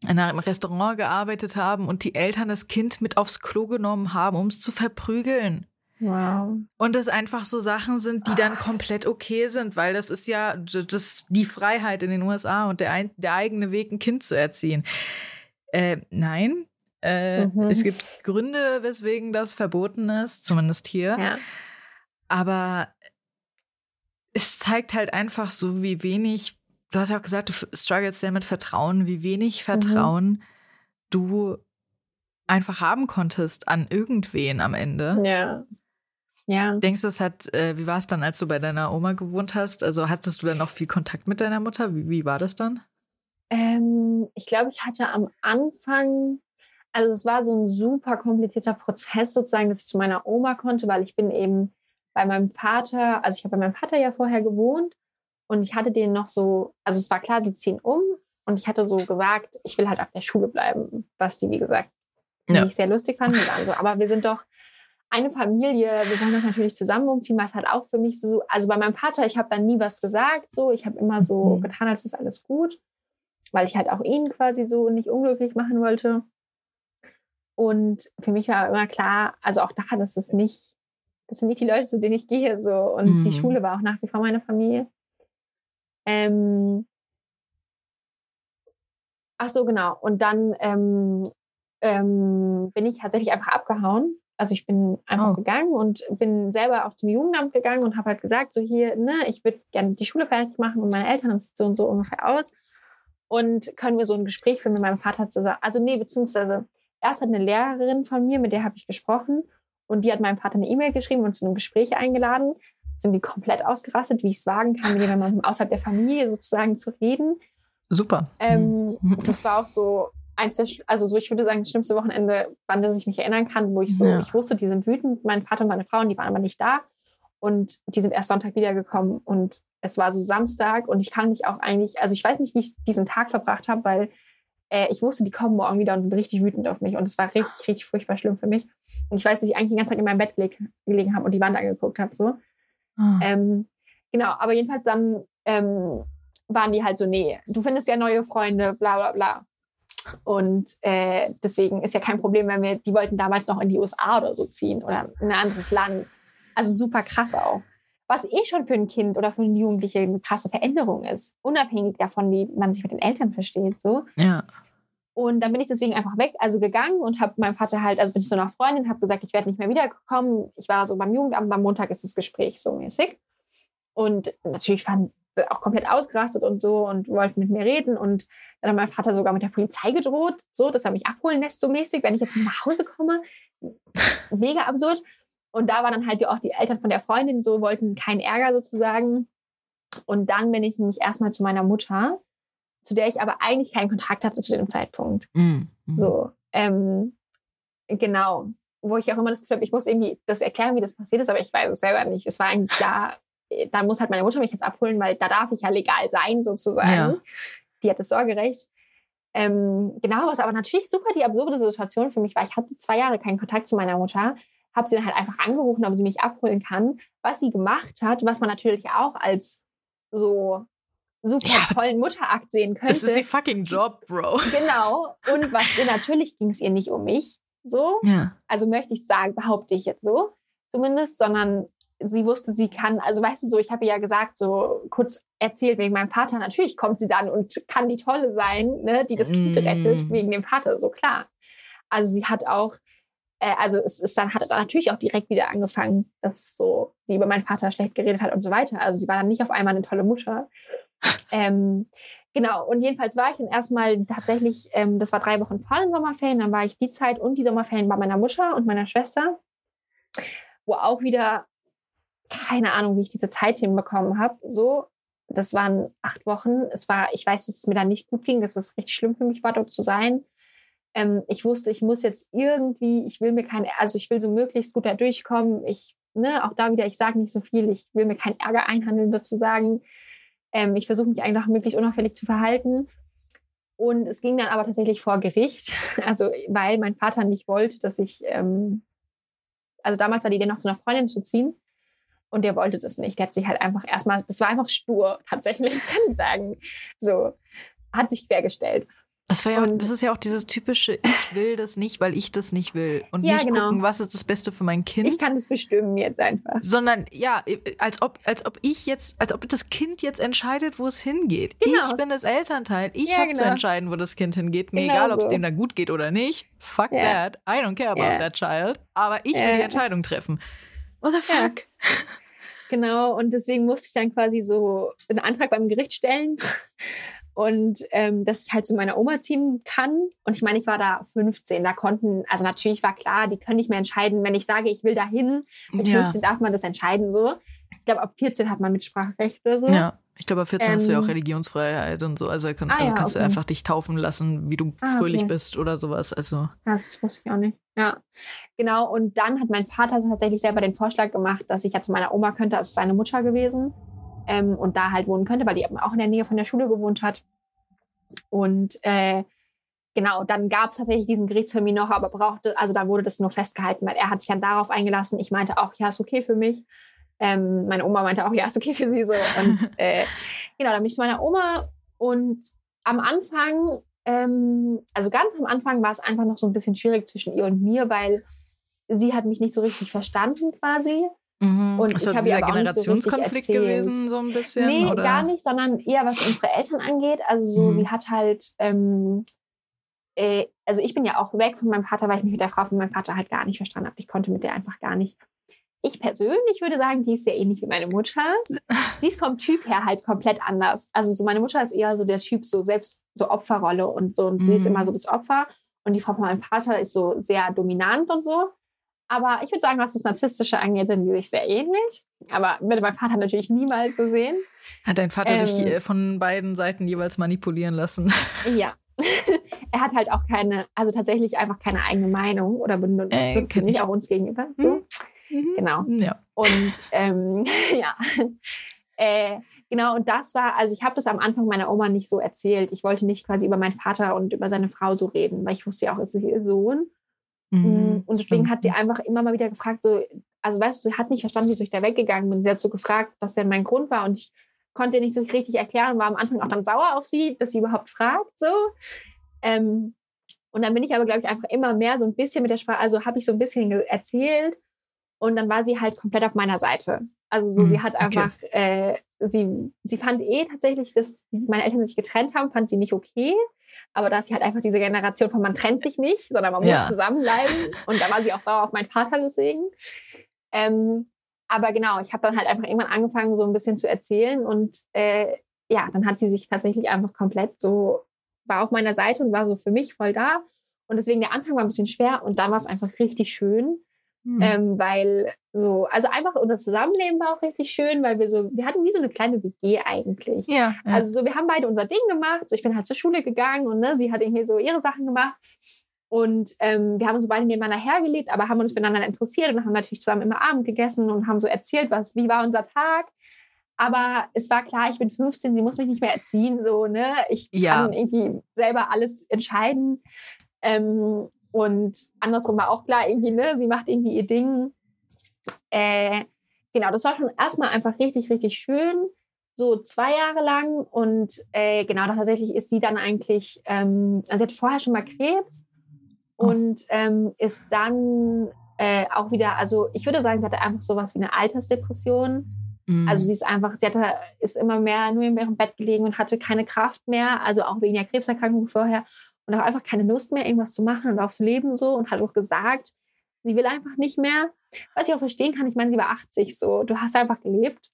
in einem Restaurant gearbeitet haben und die Eltern das Kind mit aufs Klo genommen haben, um es zu verprügeln. Wow. Und das einfach so Sachen sind, die dann komplett okay sind, weil das ist ja das, die Freiheit in den USA und der, ein, der eigene Weg, ein Kind zu erziehen. Äh, nein, äh, mhm. es gibt Gründe, weswegen das verboten ist, zumindest hier. Ja. Aber es zeigt halt einfach so, wie wenig, du hast ja auch gesagt, du struggles sehr mit Vertrauen, wie wenig mhm. Vertrauen mhm. du einfach haben konntest an irgendwen am Ende. Ja. Ja. Denkst du, es hat, äh, wie war es dann, als du bei deiner Oma gewohnt hast? Also hattest du dann noch viel Kontakt mit deiner Mutter? Wie, wie war das dann? Ähm, ich glaube, ich hatte am Anfang, also es war so ein super komplizierter Prozess sozusagen, dass ich zu meiner Oma konnte, weil ich bin eben bei meinem Vater, also ich habe bei meinem Vater ja vorher gewohnt und ich hatte den noch so, also es war klar, die ziehen um und ich hatte so gesagt, ich will halt auf der Schule bleiben, was die, wie gesagt, ja. ich sehr lustig fanden. Also, aber wir sind doch eine Familie, wir wollen doch natürlich zusammen umziehen, was halt auch für mich so, also bei meinem Vater, ich habe dann nie was gesagt, so, ich habe immer so mhm. getan, als ist alles gut, weil ich halt auch ihn quasi so nicht unglücklich machen wollte. Und für mich war immer klar, also auch da, dass es nicht, das sind nicht die Leute, zu denen ich gehe, so, und mhm. die Schule war auch nach wie vor meine Familie. Ähm, ach so, genau. Und dann ähm, ähm, bin ich tatsächlich einfach abgehauen also ich bin einfach oh. gegangen und bin selber auch zum Jugendamt gegangen und habe halt gesagt, so hier, ne, ich würde gerne die Schule fertig machen und meine Eltern, das sieht so und so ungefähr aus. Und können wir so ein Gespräch führen mit meinem Vater zusammen. Also nee, beziehungsweise erst hat eine Lehrerin von mir, mit der habe ich gesprochen und die hat meinem Vater eine E-Mail geschrieben und zu einem Gespräch eingeladen. Sind die komplett ausgerastet, wie ich es wagen kann, mit jemandem außerhalb der Familie sozusagen zu reden. Super. Ähm, mhm. [LAUGHS] das war auch so, eins der, also so, ich würde sagen, das schlimmste Wochenende, wann das ich mich erinnern kann, wo ich so, ja. ich wusste, die sind wütend, mein Vater und meine Frau, und die waren aber nicht da. Und die sind erst Sonntag wiedergekommen und es war so Samstag und ich kann mich auch eigentlich, also ich weiß nicht, wie ich diesen Tag verbracht habe, weil äh, ich wusste, die kommen morgen wieder und sind richtig wütend auf mich und es war richtig, richtig furchtbar schlimm für mich. Und ich weiß, dass ich eigentlich die ganze Zeit in meinem Bett geleg gelegen habe und die Wand angeguckt habe, so. Oh. Ähm, genau, aber jedenfalls dann ähm, waren die halt so, nee, du findest ja neue Freunde, bla bla bla. Und äh, deswegen ist ja kein Problem, wenn wir, die wollten damals noch in die USA oder so ziehen oder in ein anderes Land. Also super krass auch. Was eh schon für ein Kind oder für einen Jugendlichen eine krasse Veränderung ist. Unabhängig davon, wie man sich mit den Eltern versteht. So. Ja. Und dann bin ich deswegen einfach weg, also gegangen und habe meinem Vater halt, also bin ich so nach Freundin, habe gesagt, ich werde nicht mehr wiederkommen. Ich war so beim Jugendamt, am Montag ist das Gespräch so mäßig. Und natürlich fand auch komplett ausgerastet und so und wollten mit mir reden. Und dann hat mein Vater sogar mit der Polizei gedroht, so, dass er mich abholen lässt, so mäßig, wenn ich jetzt nach Hause komme. Mega absurd. Und da waren dann halt auch die Eltern von der Freundin so, wollten keinen Ärger sozusagen. Und dann bin ich nämlich erstmal zu meiner Mutter, zu der ich aber eigentlich keinen Kontakt hatte zu dem Zeitpunkt. Mm, mm. So, ähm, genau. Wo ich auch immer das Gefühl habe, ich muss irgendwie das erklären, wie das passiert ist, aber ich weiß es selber nicht. Es war eigentlich klar, da muss halt meine Mutter mich jetzt abholen, weil da darf ich ja legal sein, sozusagen. Ja. Die hat das Sorgerecht. Ähm, genau, was aber natürlich super die absurde Situation für mich war. Ich hatte zwei Jahre keinen Kontakt zu meiner Mutter, habe sie dann halt einfach angerufen, ob sie mich abholen kann. Was sie gemacht hat, was man natürlich auch als so super ja, tollen Mutterakt sehen könnte. Das ist ihr fucking Job, Bro. Genau. [LAUGHS] Und was ihr natürlich ging es ihr nicht um mich, so. Ja. Also möchte ich sagen, behaupte ich jetzt so, zumindest, sondern sie wusste, sie kann, also weißt du so, ich habe ja gesagt, so kurz erzählt wegen meinem Vater, natürlich kommt sie dann und kann die Tolle sein, ne, die das Kind mm. rettet, wegen dem Vater, so klar. Also sie hat auch, äh, also es ist dann, hat dann natürlich auch direkt wieder angefangen, dass so sie über meinen Vater schlecht geredet hat und so weiter. Also sie war dann nicht auf einmal eine tolle Mutter. [LAUGHS] ähm, genau, und jedenfalls war ich dann erstmal tatsächlich, ähm, das war drei Wochen vor den Sommerferien, dann war ich die Zeit und die Sommerferien bei meiner Mutter und meiner Schwester, wo auch wieder keine Ahnung, wie ich diese Zeit hinbekommen habe. So, das waren acht Wochen. Es war, ich weiß, dass es mir da nicht gut ging, dass es richtig schlimm für mich war, dort zu sein. Ähm, ich wusste, ich muss jetzt irgendwie, ich will mir keine, also ich will so möglichst gut da durchkommen. Ich, ne, auch da wieder, ich sage nicht so viel, ich will mir keinen Ärger einhandeln sozusagen. Ähm, ich versuche mich einfach möglichst unauffällig zu verhalten. Und es ging dann aber tatsächlich vor Gericht, [LAUGHS] also weil mein Vater nicht wollte, dass ich, ähm, also damals war die Idee, noch zu einer Freundin zu ziehen. Und der wollte das nicht. Der hat sich halt einfach erstmal, das war einfach stur, [LAUGHS] tatsächlich, kann ich sagen. So, hat sich quergestellt. Das, war ja, und, das ist ja auch dieses typische, ich will das nicht, weil ich das nicht will. Und ja, nicht genau. gucken, was ist das Beste für mein Kind. Ich kann das bestimmen jetzt einfach. Sondern ja, als ob, als ob ich jetzt, als ob das Kind jetzt entscheidet, wo es hingeht. Genau. Ich bin das Elternteil. Ich ja, habe genau. zu entscheiden, wo das Kind hingeht. Mir genau egal, ob es dem da gut geht oder nicht. Fuck yeah. that. I don't care about yeah. that child. Aber ich will die Entscheidung treffen. What the fuck? Genau, und deswegen musste ich dann quasi so einen Antrag beim Gericht stellen [LAUGHS] und ähm, dass ich halt zu meiner Oma ziehen kann. Und ich meine, ich war da 15, da konnten, also natürlich war klar, die können nicht mehr entscheiden, wenn ich sage, ich will dahin. Mit ja. 15 darf man das entscheiden so. Ich glaube, ab 14 hat man Mitspracherecht oder so. Ja. Ich glaube, ab 14 ähm, hast du ja auch ähm. Religionsfreiheit und so. Also, kann, ah, also kannst ja, okay. du einfach dich taufen lassen, wie du ah, fröhlich okay. bist oder sowas. Also. Das wusste ich auch nicht. Ja. Genau. Und dann hat mein Vater tatsächlich selber den Vorschlag gemacht, dass ich ja zu meiner Oma könnte, also seine Mutter gewesen. Ähm, und da halt wohnen könnte, weil die eben auch in der Nähe von der Schule gewohnt hat. Und äh, genau, dann gab es tatsächlich diesen Gerichtstermin noch, aber brauchte, also da wurde das nur festgehalten, weil er hat sich dann darauf eingelassen. Ich meinte auch, ja, ist okay für mich. Ähm, meine Oma meinte auch, ja, ist okay für sie so. Und [LAUGHS] äh, genau, dann bin ich zu meiner Oma und am Anfang, ähm, also ganz am Anfang war es einfach noch so ein bisschen schwierig zwischen ihr und mir, weil sie hat mich nicht so richtig verstanden quasi. Mhm. Und ist ich habe ja Generationskonflikt so gewesen, so ein bisschen? Nee, oder? gar nicht, sondern eher was unsere Eltern angeht. Also so, mhm. sie hat halt, ähm, äh, also ich bin ja auch weg von meinem Vater, weil ich mich mit der Frau von meinem Vater halt gar nicht verstanden habe. Ich konnte mit der einfach gar nicht ich persönlich würde sagen, die ist sehr ähnlich wie meine Mutter. [LAUGHS] Sie ist vom Typ her halt komplett anders. Also so meine Mutter ist eher so der Typ, so selbst so Opferrolle und so. Und mhm. sie ist mhm. immer so das Opfer. Und die Frau von meinem Vater ist so sehr dominant und so. Aber ich würde sagen, was das Narzisstische angeht, sind die sich sehr ähnlich. Aber mit meinem Vater natürlich niemals so sehen. Hat dein Vater ähm, sich äh, von beiden Seiten jeweils manipulieren lassen? Ja. [LAUGHS] er hat halt auch keine, also tatsächlich einfach keine eigene Meinung oder benutzt äh, nicht auch uns gegenüber. So. Hm. Mhm. Genau. Ja. Und ähm, [LAUGHS] ja. Äh, genau, und das war, also ich habe das am Anfang meiner Oma nicht so erzählt. Ich wollte nicht quasi über meinen Vater und über seine Frau so reden, weil ich wusste ja auch, es ist ihr Sohn. Mhm, mm, und deswegen stimmt. hat sie einfach immer mal wieder gefragt, so, also weißt du, sie hat nicht verstanden, wieso ich da weggegangen bin. Sie hat so gefragt, was denn mein Grund war. Und ich konnte ihr nicht so richtig erklären und war am Anfang auch dann sauer auf sie, dass sie überhaupt fragt. So. Ähm, und dann bin ich aber, glaube ich, einfach immer mehr so ein bisschen mit der Sprache, also habe ich so ein bisschen erzählt und dann war sie halt komplett auf meiner Seite. Also so, mhm, sie hat einfach, okay. äh, sie, sie fand eh tatsächlich, dass meine Eltern sich getrennt haben, fand sie nicht okay. Aber da ist sie halt einfach diese Generation von man trennt sich nicht, sondern man ja. muss zusammenbleiben. [LAUGHS] Und da war sie auch sauer auf meinen Vater deswegen. Ähm, aber genau, ich habe dann halt einfach irgendwann angefangen, so ein bisschen zu erzählen. Und äh, ja, dann hat sie sich tatsächlich einfach komplett so, war auf meiner Seite und war so für mich voll da. Und deswegen der Anfang war ein bisschen schwer und dann war es einfach richtig schön. Mhm. Ähm, weil so, also einfach unser Zusammenleben war auch richtig schön, weil wir so, wir hatten wie so eine kleine WG eigentlich. Ja, ja. Also so, wir haben beide unser Ding gemacht. So, ich bin halt zur Schule gegangen und ne, sie hat irgendwie so ihre Sachen gemacht. Und ähm, wir haben uns beide nebeneinander hergelebt, aber haben uns füreinander interessiert und haben natürlich zusammen immer Abend gegessen und haben so erzählt, was, wie war unser Tag. Aber es war klar, ich bin 15, sie muss mich nicht mehr erziehen, so, ne? Ich ja. kann irgendwie selber alles entscheiden. Ähm, und andersrum war auch klar, irgendwie, ne, sie macht irgendwie ihr Ding. Äh, genau, das war schon erstmal einfach richtig, richtig schön. So zwei Jahre lang. Und äh, genau, tatsächlich ist sie dann eigentlich, ähm, also sie hatte vorher schon mal Krebs oh. und ähm, ist dann äh, auch wieder, also ich würde sagen, sie hatte einfach sowas wie eine Altersdepression. Mhm. Also sie ist einfach, sie hatte, ist immer mehr nur in ihrem Bett gelegen und hatte keine Kraft mehr, also auch wegen der Krebserkrankung vorher und auch einfach keine Lust mehr, irgendwas zu machen und aufs Leben so und hat auch gesagt, sie will einfach nicht mehr. Was ich auch verstehen kann, ich meine, sie war 80 so, du hast einfach gelebt.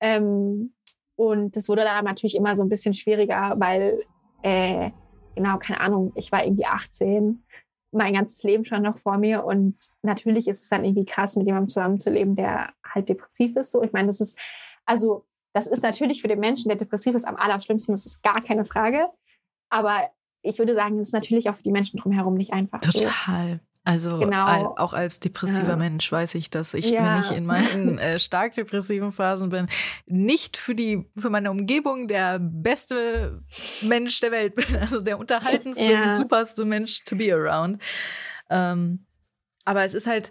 Ähm, und das wurde dann natürlich immer so ein bisschen schwieriger, weil, äh, genau, keine Ahnung, ich war irgendwie 18, mein ganzes Leben schon noch vor mir und natürlich ist es dann irgendwie krass, mit jemandem zusammenzuleben, der halt depressiv ist. So, ich meine, das ist, also, das ist natürlich für den Menschen, der depressiv ist, am allerschlimmsten, das ist gar keine Frage. Aber ich würde sagen, es ist natürlich auch für die Menschen drumherum nicht einfach. Total. Also genau. auch als depressiver ja. Mensch weiß ich, dass ich, ja. wenn ich in meinen [LAUGHS] äh, stark depressiven Phasen bin, nicht für die für meine Umgebung der beste Mensch der Welt bin, also der unterhaltendste, ja. superste Mensch to be around. Ähm, aber es ist halt,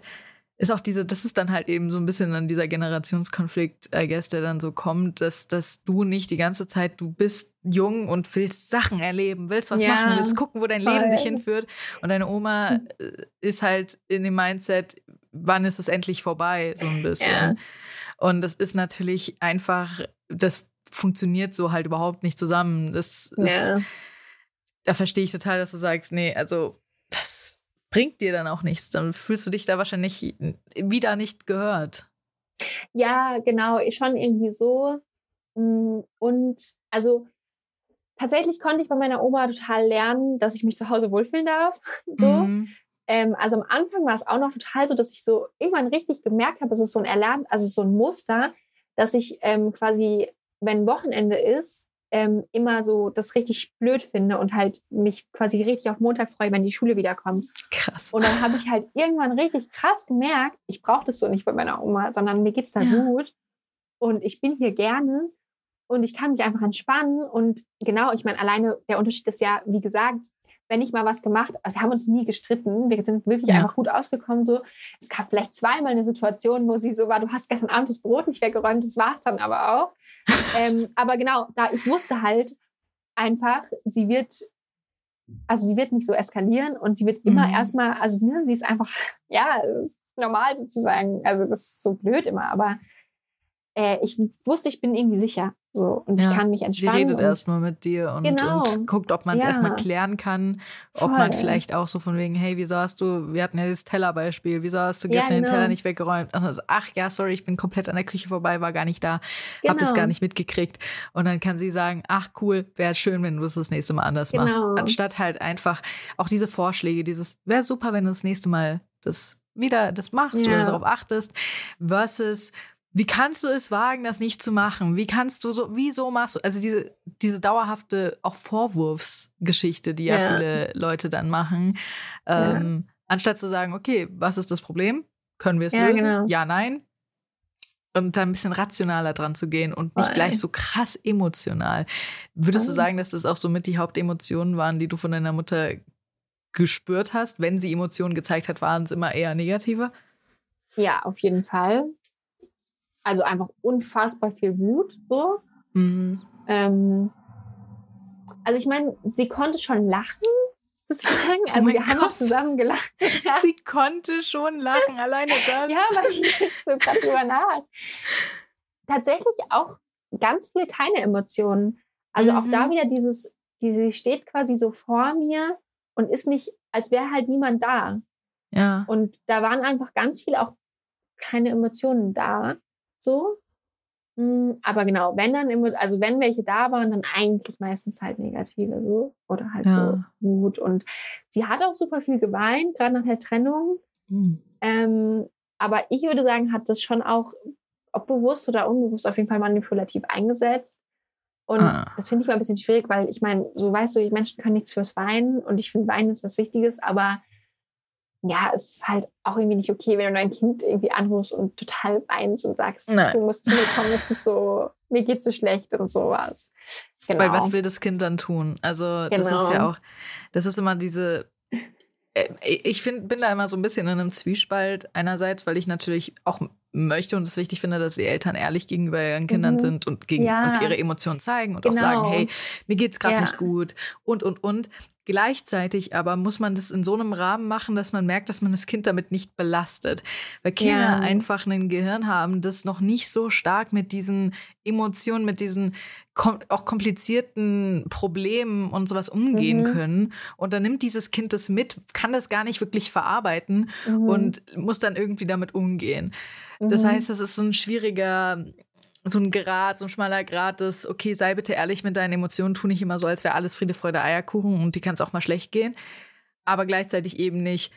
ist auch diese, das ist dann halt eben so ein bisschen dann dieser Generationskonflikt, I guess, der dann so kommt, dass, dass du nicht die ganze Zeit, du bist jung und willst Sachen erleben, willst was ja, machen, willst gucken, wo dein voll. Leben dich hinführt. Und deine Oma hm. Äh, ist halt in dem Mindset, wann ist es endlich vorbei, so ein bisschen. Ja. Und das ist natürlich einfach, das funktioniert so halt überhaupt nicht zusammen. Das ist, ja. da verstehe ich total, dass du sagst, nee, also das bringt dir dann auch nichts. Dann fühlst du dich da wahrscheinlich wieder nicht gehört. Ja, genau, schon irgendwie so. Mm, und also tatsächlich konnte ich bei meiner Oma total lernen, dass ich mich zu Hause wohlfühlen darf. [LAUGHS] So. Mhm. Ähm, also am Anfang war es auch noch total so, dass ich so irgendwann richtig gemerkt habe, es ist so ein Erlernt, also so ein Muster, dass ich ähm, quasi, wenn Wochenende ist, ähm, immer so das richtig blöd finde und halt mich quasi richtig auf Montag freue, wenn die Schule wiederkommt. Krass. Und dann habe ich halt irgendwann richtig krass gemerkt, ich brauche das so nicht bei meiner Oma, sondern mir geht's da ja. gut und ich bin hier gerne und ich kann mich einfach entspannen und genau, ich meine, alleine der Unterschied ist ja, wie gesagt, wenn ich mal was gemacht, also wir haben uns nie gestritten, wir sind wirklich ja. einfach gut ausgekommen. So, es gab vielleicht zweimal eine Situation, wo sie so war, du hast gestern Abend das Brot nicht weggeräumt, das war es dann aber auch. Ähm, aber genau, da ich wusste halt einfach, sie wird, also sie wird nicht so eskalieren und sie wird immer mhm. erstmal, also ne, sie ist einfach, ja, normal sozusagen. Also das ist so blöd immer, aber äh, ich wusste, ich bin irgendwie sicher. So, und ja, ich kann mich entspannen. Sie redet erstmal mit dir und, genau. und, guckt, ob man es ja. erstmal klären kann. Voll. Ob man vielleicht auch so von wegen, hey, wieso hast du, wir hatten ja das Tellerbeispiel, wieso hast du gestern ja, genau. den Teller nicht weggeräumt? Also, ach ja, sorry, ich bin komplett an der Küche vorbei, war gar nicht da, genau. hab das gar genau. nicht mitgekriegt. Und dann kann sie sagen, ach cool, wäre schön, wenn du es das nächste Mal anders genau. machst. Anstatt halt einfach auch diese Vorschläge, dieses, wäre super, wenn du das nächste Mal das wieder das machst oder darauf achtest, versus wie kannst du es wagen, das nicht zu machen? Wie kannst du so, wieso machst du, also diese, diese dauerhafte auch Vorwurfsgeschichte, die ja, ja viele Leute dann machen, ähm, ja. anstatt zu sagen, okay, was ist das Problem? Können wir es lösen? Genau. Ja, nein. Und dann ein bisschen rationaler dran zu gehen und nicht Voll. gleich so krass emotional. Würdest du sagen, dass das auch so mit die Hauptemotionen waren, die du von deiner Mutter gespürt hast? Wenn sie Emotionen gezeigt hat, waren es immer eher negative? Ja, auf jeden Fall also einfach unfassbar viel Wut so. Mhm. Ähm, also ich meine, sie konnte schon lachen, sozusagen. Oh also oh wir Gott. haben auch zusammen gelacht. [LAUGHS] sie konnte schon lachen, alleine [LAUGHS] das. ja, weil ich so gerade drüber nach. Tatsächlich auch ganz viel keine Emotionen. Also mhm. auch da mhm. wieder dieses, die, sie steht quasi so vor mir und ist nicht, als wäre halt niemand da. Ja. Und da waren einfach ganz viel auch keine Emotionen da. So. Hm, aber genau, wenn dann, also wenn welche da waren, dann eigentlich meistens halt negative so oder halt ja. so Mut. Und sie hat auch super viel geweint, gerade nach der Trennung. Mhm. Ähm, aber ich würde sagen, hat das schon auch, ob bewusst oder unbewusst, auf jeden Fall manipulativ eingesetzt. Und ah. das finde ich mal ein bisschen schwierig, weil ich meine, so weißt du, die Menschen können nichts fürs Weinen und ich finde, Weinen ist was Wichtiges, aber ja, es ist halt auch irgendwie nicht okay, wenn du dein Kind irgendwie anrufst und total weinst und sagst, Nein. du musst zu mir kommen, es ist so, mir geht's so schlecht und sowas. Genau. Weil was will das Kind dann tun? Also genau. das ist ja genau. auch, das ist immer diese, äh, ich find, bin da immer so ein bisschen in einem Zwiespalt einerseits, weil ich natürlich auch möchte und es wichtig finde, dass die Eltern ehrlich gegenüber ihren Kindern mhm. sind und, gegen, ja. und ihre Emotionen zeigen und genau. auch sagen, hey, mir geht's gerade ja. nicht gut und und und. Gleichzeitig aber muss man das in so einem Rahmen machen, dass man merkt, dass man das Kind damit nicht belastet. Weil Kinder ja. einfach ein Gehirn haben, das noch nicht so stark mit diesen Emotionen, mit diesen kom auch komplizierten Problemen und sowas umgehen mhm. können. Und dann nimmt dieses Kind das mit, kann das gar nicht wirklich verarbeiten mhm. und muss dann irgendwie damit umgehen. Mhm. Das heißt, das ist so ein schwieriger so ein Grad, so ein schmaler Grad des, okay, sei bitte ehrlich mit deinen Emotionen, tu nicht immer so, als wäre alles Friede, Freude, Eierkuchen und die kann es auch mal schlecht gehen. Aber gleichzeitig eben nicht,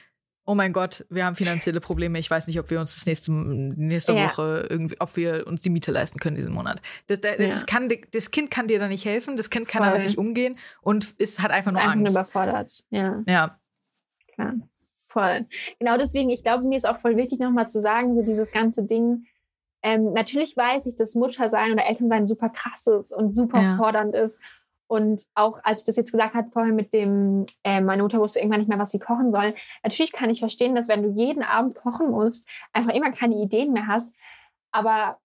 oh mein Gott, wir haben finanzielle Probleme, ich weiß nicht, ob wir uns das nächste, nächste ja. Woche irgendwie, ob wir uns die Miete leisten können diesen Monat. Das, das, ja. das, kann, das Kind kann dir da nicht helfen, das Kind kann Voll. damit nicht umgehen und ist, hat einfach nur einfach Angst. überfordert, ja. Ja. Klar. Voll. Genau deswegen, ich glaube, mir ist auch voll wichtig, nochmal zu sagen, so dieses ganze Ding, ähm, natürlich weiß ich, dass Muttersein oder Elternsein super krass ist und super ja. fordernd ist. Und auch als ich das jetzt gesagt habe vorher mit dem, äh, meine Mutter wusste irgendwann nicht mehr, was sie kochen soll. Natürlich kann ich verstehen, dass wenn du jeden Abend kochen musst, einfach immer keine Ideen mehr hast. Aber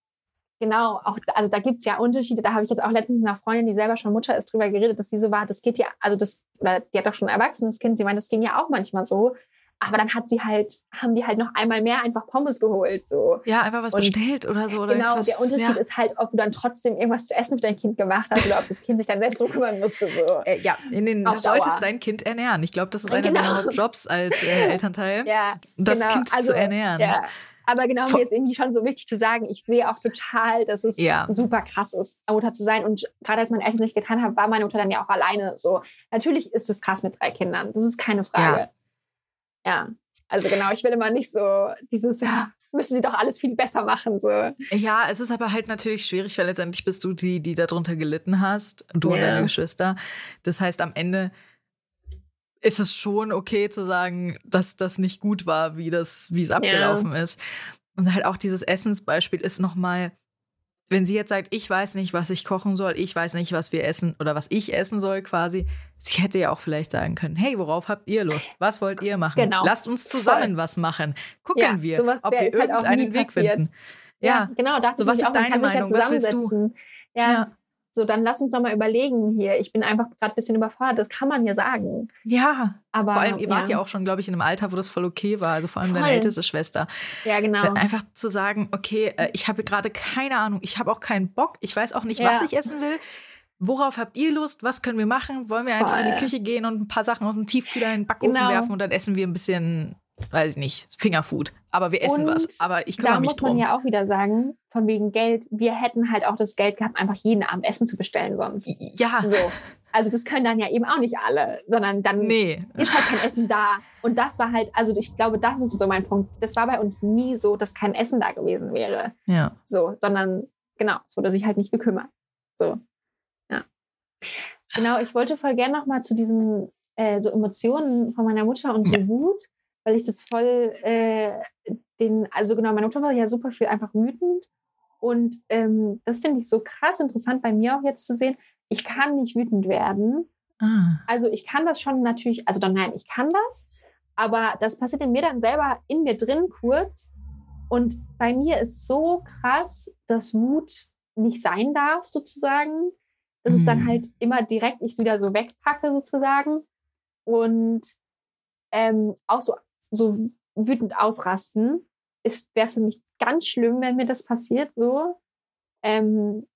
genau, auch, also da gibt's ja Unterschiede. Da habe ich jetzt auch letztens mit einer Freundin, die selber schon Mutter ist, drüber geredet, dass sie so war, das geht ja, also das, oder die hat doch schon ein erwachsenes Kind, sie meint, das ging ja auch manchmal so. Aber dann hat sie halt, haben die halt noch einmal mehr einfach Pommes geholt. So. Ja, einfach was und bestellt oder so. Oder genau, etwas, der Unterschied ja. ist halt, ob du dann trotzdem irgendwas zu essen für dein Kind gemacht hast oder ob das Kind sich dann selbst drum kümmern musste. So. Äh, ja, in den, du solltest dein Kind ernähren. Ich glaube, das ist einer genau. deiner Jobs als äh, [LAUGHS] Elternteil, ja, das genau. Kind also, zu ernähren. Ja. Aber genau, mir ist irgendwie schon so wichtig zu sagen, ich sehe auch total, dass es ja. super krass ist, Mutter zu sein. Und gerade als meine Eltern nicht getan haben, war meine Mutter dann ja auch alleine. So, natürlich ist es krass mit drei Kindern. Das ist keine Frage. Ja. Ja. Also genau, ich will immer nicht so dieses, ja, müssen sie doch alles viel besser machen. So. Ja, es ist aber halt natürlich schwierig, weil letztendlich bist du die, die darunter gelitten hast, du ja. und deine Geschwister. Das heißt, am Ende ist es schon okay zu sagen, dass das nicht gut war, wie das, wie es abgelaufen ja. ist. Und halt auch dieses Essensbeispiel ist nochmal, wenn sie jetzt sagt, ich weiß nicht, was ich kochen soll, ich weiß nicht, was wir essen oder was ich essen soll quasi, sie hätte ja auch vielleicht sagen können, hey, worauf habt ihr Lust? Was wollt ihr machen? Genau. Lasst uns zusammen Voll. was machen. Gucken ja, wir, ob wir halt irgendeinen Weg passiert. finden. Ja, ja genau. So, was ist deine Meinung? was willst du? Ja, ja. So, dann lass uns doch mal überlegen hier. Ich bin einfach gerade ein bisschen überfordert. Das kann man ja sagen. Ja. Aber vor allem, ihr ja. wart ja auch schon, glaube ich, in einem Alter, wo das voll okay war. Also vor allem voll. deine älteste Schwester. Ja, genau. Äh, einfach zu sagen, okay, äh, ich habe gerade keine Ahnung, ich habe auch keinen Bock, ich weiß auch nicht, ja. was ich essen will. Worauf habt ihr Lust? Was können wir machen? Wollen wir voll. einfach in die Küche gehen und ein paar Sachen aus dem Tiefkühler in den Backofen genau. werfen und dann essen wir ein bisschen weiß ich nicht, Fingerfood. Aber wir essen und was. Aber ich kümmere mich drum. Da muss man ja auch wieder sagen, von wegen Geld, wir hätten halt auch das Geld gehabt, einfach jeden Abend Essen zu bestellen sonst. Ja. So. Also das können dann ja eben auch nicht alle, sondern dann nee. ist halt kein Essen da. Und das war halt, also ich glaube, das ist so mein Punkt. Das war bei uns nie so, dass kein Essen da gewesen wäre. Ja. So, sondern genau, es wurde sich halt nicht gekümmert. So. Ja. Genau, ich wollte voll gerne nochmal zu diesen äh, so Emotionen von meiner Mutter und so ja. Wut weil ich das voll äh, den, also genau, meine Mutter war ja super viel einfach wütend. Und ähm, das finde ich so krass interessant bei mir auch jetzt zu sehen. Ich kann nicht wütend werden. Ah. Also ich kann das schon natürlich, also dann nein, ich kann das, aber das passiert in mir dann selber in mir drin kurz. Und bei mir ist so krass, dass Wut nicht sein darf, sozusagen. Das mhm. ist dann halt immer direkt ich es wieder so wegpacke, sozusagen. Und ähm, auch so so wütend ausrasten. Es wäre für mich ganz schlimm, wenn mir das passiert, so. Ähm,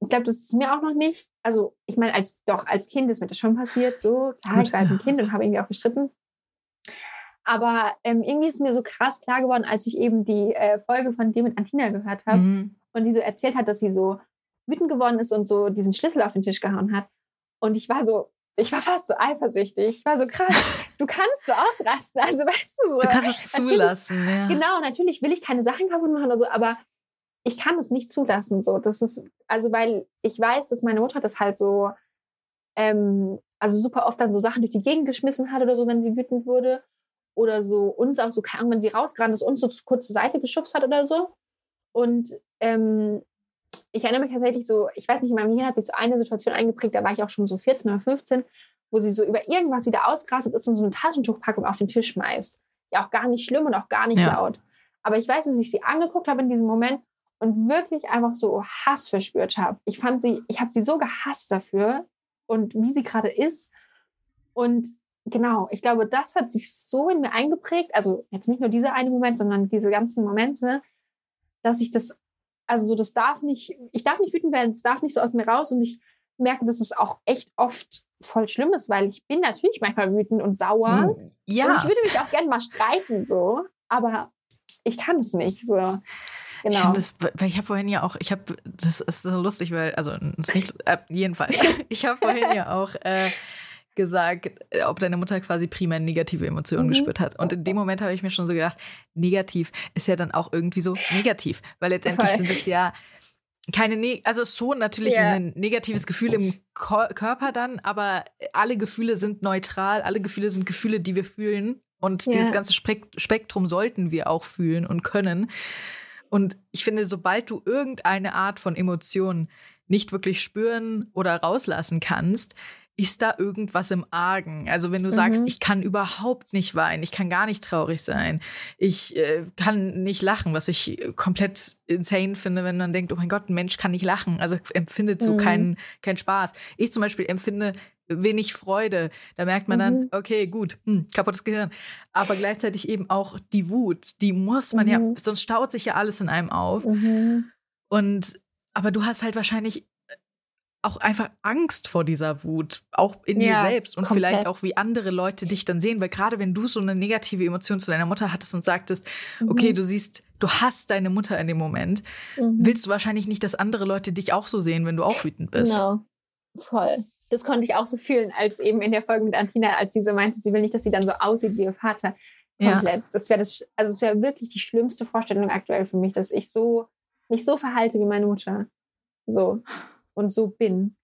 ich glaube, das ist mir auch noch nicht. Also, ich meine, als doch, als Kind ist mir das schon passiert, so. Klar, ich war halt ein Kind und habe irgendwie auch gestritten. Aber ähm, irgendwie ist mir so krass klar geworden, als ich eben die äh, Folge von dir mit Antina gehört habe mhm. und die so erzählt hat, dass sie so wütend geworden ist und so diesen Schlüssel auf den Tisch gehauen hat. Und ich war so, ich war fast so eifersüchtig. Ich war so krass. Du kannst so ausrasten. Also weißt du so. Du kannst es [LAUGHS] zulassen, ja. Genau, natürlich will ich keine Sachen kaputt machen oder so, aber ich kann es nicht zulassen. So, das ist, also weil ich weiß, dass meine Mutter das halt so, ähm, also super oft dann so Sachen durch die Gegend geschmissen hat oder so, wenn sie wütend wurde. Oder so uns auch so, wenn sie rausgerannt ist, uns so kurz zur Seite geschubst hat oder so. Und ähm, ich erinnere mich tatsächlich so, ich weiß nicht, in meinem Gehirn hat sich so eine Situation eingeprägt, da war ich auch schon so 14 oder 15, wo sie so über irgendwas wieder ausgerastet ist und so eine Taschentuchpackung auf den Tisch schmeißt. Ja, auch gar nicht schlimm und auch gar nicht ja. laut. Aber ich weiß, dass ich sie angeguckt habe in diesem Moment und wirklich einfach so Hass verspürt habe. Ich fand sie, ich habe sie so gehasst dafür und wie sie gerade ist. Und genau, ich glaube, das hat sich so in mir eingeprägt. Also jetzt nicht nur dieser eine Moment, sondern diese ganzen Momente, dass ich das also so, das darf nicht, ich darf nicht wütend werden, es darf nicht so aus mir raus und ich merke, dass es auch echt oft voll schlimm ist, weil ich bin natürlich manchmal wütend und sauer. Hm, ja. Und ich würde mich auch gerne mal streiten, so, aber ich kann es nicht. So. Genau. Ich, das, weil ich habe vorhin ja auch, ich habe, das ist so lustig, weil, also, ist nicht, äh, jedenfalls, [LAUGHS] ich habe vorhin ja auch äh, gesagt, äh, ob deine Mutter quasi primär negative Emotionen mhm. gespürt hat. Und in dem Moment habe ich mir schon so gedacht, negativ ist ja dann auch irgendwie so negativ, weil letztendlich sind es ja keine, ne also schon natürlich yeah. ein negatives Gefühl im Ko Körper dann, aber alle Gefühle sind neutral, alle Gefühle sind Gefühle, die wir fühlen. Und yeah. dieses ganze Spektrum sollten wir auch fühlen und können. Und ich finde, sobald du irgendeine Art von Emotion nicht wirklich spüren oder rauslassen kannst, ist da irgendwas im Argen? Also wenn du sagst, mhm. ich kann überhaupt nicht weinen, ich kann gar nicht traurig sein, ich äh, kann nicht lachen, was ich komplett insane finde, wenn man denkt, oh mein Gott, ein Mensch kann nicht lachen, also empfindet so mhm. keinen kein Spaß. Ich zum Beispiel empfinde wenig Freude. Da merkt man dann, mhm. okay, gut, hm, kaputtes Gehirn. Aber gleichzeitig eben auch die Wut, die muss man ja, mhm. sonst staut sich ja alles in einem auf. Mhm. Und aber du hast halt wahrscheinlich auch einfach Angst vor dieser Wut, auch in ja, dir selbst und komplett. vielleicht auch wie andere Leute dich dann sehen, weil gerade wenn du so eine negative Emotion zu deiner Mutter hattest und sagtest, mhm. okay, du siehst, du hast deine Mutter in dem Moment, mhm. willst du wahrscheinlich nicht, dass andere Leute dich auch so sehen, wenn du auch wütend bist. Genau, voll. Das konnte ich auch so fühlen, als eben in der Folge mit Antina, als sie so meinte, sie will nicht, dass sie dann so aussieht wie ihr Vater. Komplett. Ja. Das wäre das, also es wäre wirklich die schlimmste Vorstellung aktuell für mich, dass ich so mich so verhalte wie meine Mutter. So und so bin.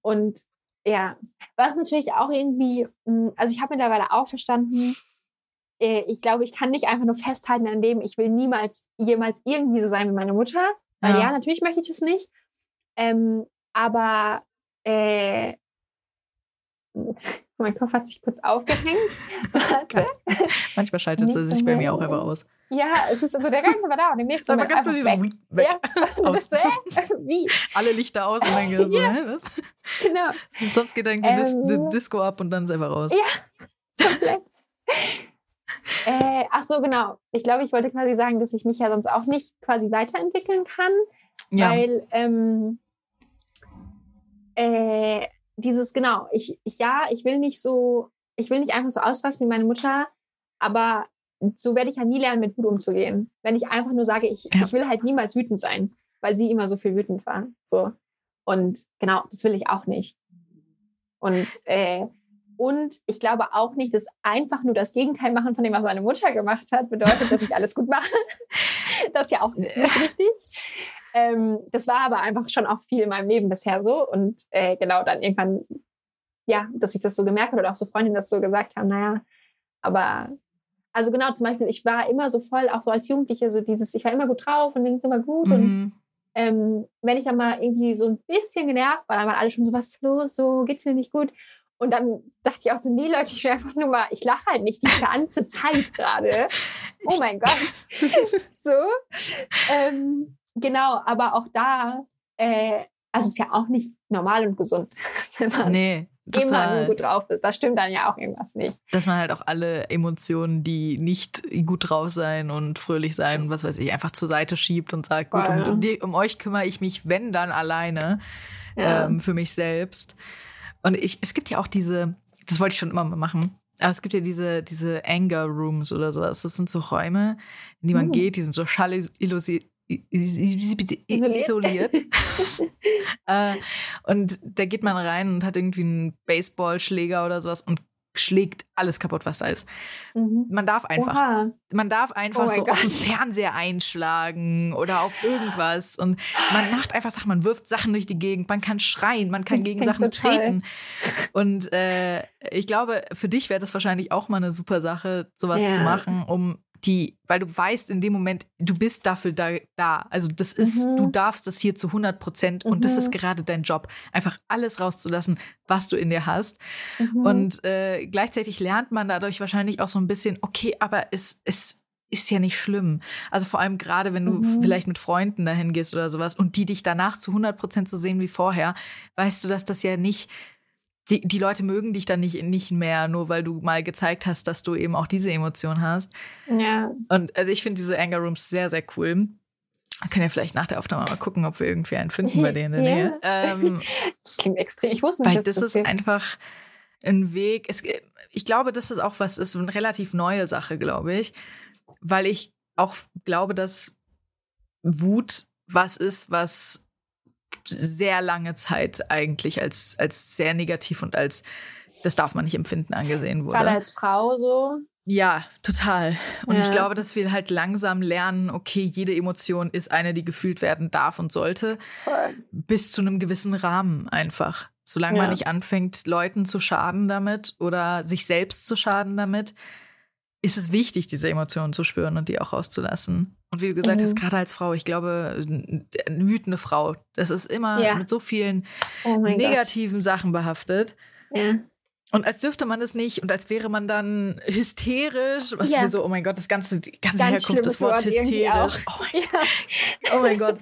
Und ja, was natürlich auch irgendwie, hm, also ich habe mittlerweile auch verstanden, äh, ich glaube, ich kann nicht einfach nur festhalten an dem, ich will niemals, jemals irgendwie so sein wie meine Mutter. Weil ja, ja natürlich möchte ich das nicht. Ähm, aber äh, [LAUGHS] mein Kopf hat sich kurz aufgehängt. [LAUGHS] [LAUGHS] Warte. Manchmal schaltet es sich bei mir auch einfach aus. Ja, es ist also der Geist war da und im nächsten Moment einfach so weg. weg. Ja. Aus. Wie? Alle Lichter aus und dann geht so, ja. hä, was? Genau. Sonst geht dann ähm, die Disco ab und dann ist einfach raus. Ja, komplett. äh, ach so, genau. Ich glaube, ich wollte quasi sagen, dass ich mich ja sonst auch nicht quasi weiterentwickeln kann, ja. weil ähm, äh, dieses, genau, ich, ja, ich will nicht so, ich will nicht einfach so ausrasten wie meine Mutter, aber so werde ich ja nie lernen, mit Wut umzugehen. Wenn ich einfach nur sage, ich, ja. ich will halt niemals wütend sein, weil sie immer so viel wütend war. So. Und genau, das will ich auch nicht. Und, äh, und ich glaube auch nicht, dass einfach nur das Gegenteil machen von dem, was meine Mutter gemacht hat, bedeutet, dass ich alles gut mache. [LAUGHS] das ist ja auch nicht richtig. Ähm, das war aber einfach schon auch viel in meinem Leben bisher so. Und äh, genau dann irgendwann, ja, dass ich das so gemerkt habe oder auch so Freundinnen das so gesagt haben, naja, aber also genau, zum Beispiel, ich war immer so voll, auch so als Jugendliche, so dieses, ich war immer gut drauf und ging immer gut. Mhm. Und ähm, wenn ich dann mal irgendwie so ein bisschen genervt war, dann waren alle schon so, was ist los, so geht's dir nicht gut. Und dann dachte ich auch so, nee, Leute, ich will einfach nur mal, ich lache halt nicht die ganze Zeit gerade. Oh mein Gott. [LAUGHS] so. Ähm, genau, aber auch da, äh, also es ist ja auch nicht normal und gesund, [LAUGHS] wenn man nee immer nur gut drauf ist. Da stimmt dann ja auch irgendwas nicht. Dass man halt auch alle Emotionen, die nicht gut drauf sein und fröhlich sein und was weiß ich, einfach zur Seite schiebt und sagt, gut, um, um, die, um euch kümmere ich mich, wenn dann alleine, ja. ähm, für mich selbst. Und ich, es gibt ja auch diese, das wollte ich schon immer mal machen, aber es gibt ja diese, diese Anger Rooms oder sowas. Das sind so Räume, in die man uh. geht, die sind so schallisoliert isoliert. [LAUGHS] [LAUGHS] äh, und da geht man rein und hat irgendwie einen Baseballschläger oder sowas und schlägt alles kaputt, was da ist. Mhm. Man darf einfach. Oha. Man darf einfach oh so Gott. auf den Fernseher einschlagen oder auf irgendwas. Und man macht einfach Sachen, man wirft Sachen durch die Gegend, man kann schreien, man kann das gegen Sachen so treten. Und äh, ich glaube, für dich wäre das wahrscheinlich auch mal eine super Sache, sowas ja. zu machen, um die, weil du weißt in dem Moment, du bist dafür da. da. Also das ist, mhm. du darfst das hier zu 100 Prozent und mhm. das ist mhm. gerade dein Job, einfach alles rauszulassen, was du in dir hast. Mhm. Und äh, gleichzeitig lernt man dadurch wahrscheinlich auch so ein bisschen, okay, aber es, es ist ja nicht schlimm. Also vor allem gerade, wenn du mhm. vielleicht mit Freunden dahin gehst oder sowas und die dich danach zu 100 Prozent so sehen wie vorher, weißt du, dass das ja nicht die, die Leute mögen dich dann nicht, nicht mehr, nur weil du mal gezeigt hast, dass du eben auch diese Emotion hast. Ja. Und also ich finde diese Anger Rooms sehr, sehr cool. Wir können ja vielleicht nach der Aufnahme mal gucken, ob wir irgendwie einen finden bei denen in der [LAUGHS] Nähe. Ähm, [LAUGHS] das klingt extrem. Ich wusste nicht, weil das, das ist geht. einfach ein Weg. Es, ich glaube, das ist auch was, ist eine relativ neue Sache, glaube ich, weil ich auch glaube, dass Wut was ist, was sehr lange Zeit eigentlich als, als sehr negativ und als das darf man nicht empfinden angesehen wurde. Gerade als Frau so. Ja, total. Und ja. ich glaube, dass wir halt langsam lernen, okay, jede Emotion ist eine, die gefühlt werden darf und sollte. Voll. Bis zu einem gewissen Rahmen einfach. Solange ja. man nicht anfängt, Leuten zu schaden damit oder sich selbst zu schaden damit, ist es wichtig, diese Emotionen zu spüren und die auch rauszulassen. Und wie du gesagt mhm. hast, gerade als Frau, ich glaube, eine wütende Frau, das ist immer ja. mit so vielen oh negativen Gott. Sachen behaftet. Ja. Und als dürfte man das nicht und als wäre man dann hysterisch, was ja. wir so, oh mein Gott, das ganze, die ganze Ganz Herkunft des Wortes hysterisch. Oh mein, ja. oh mein, Gott.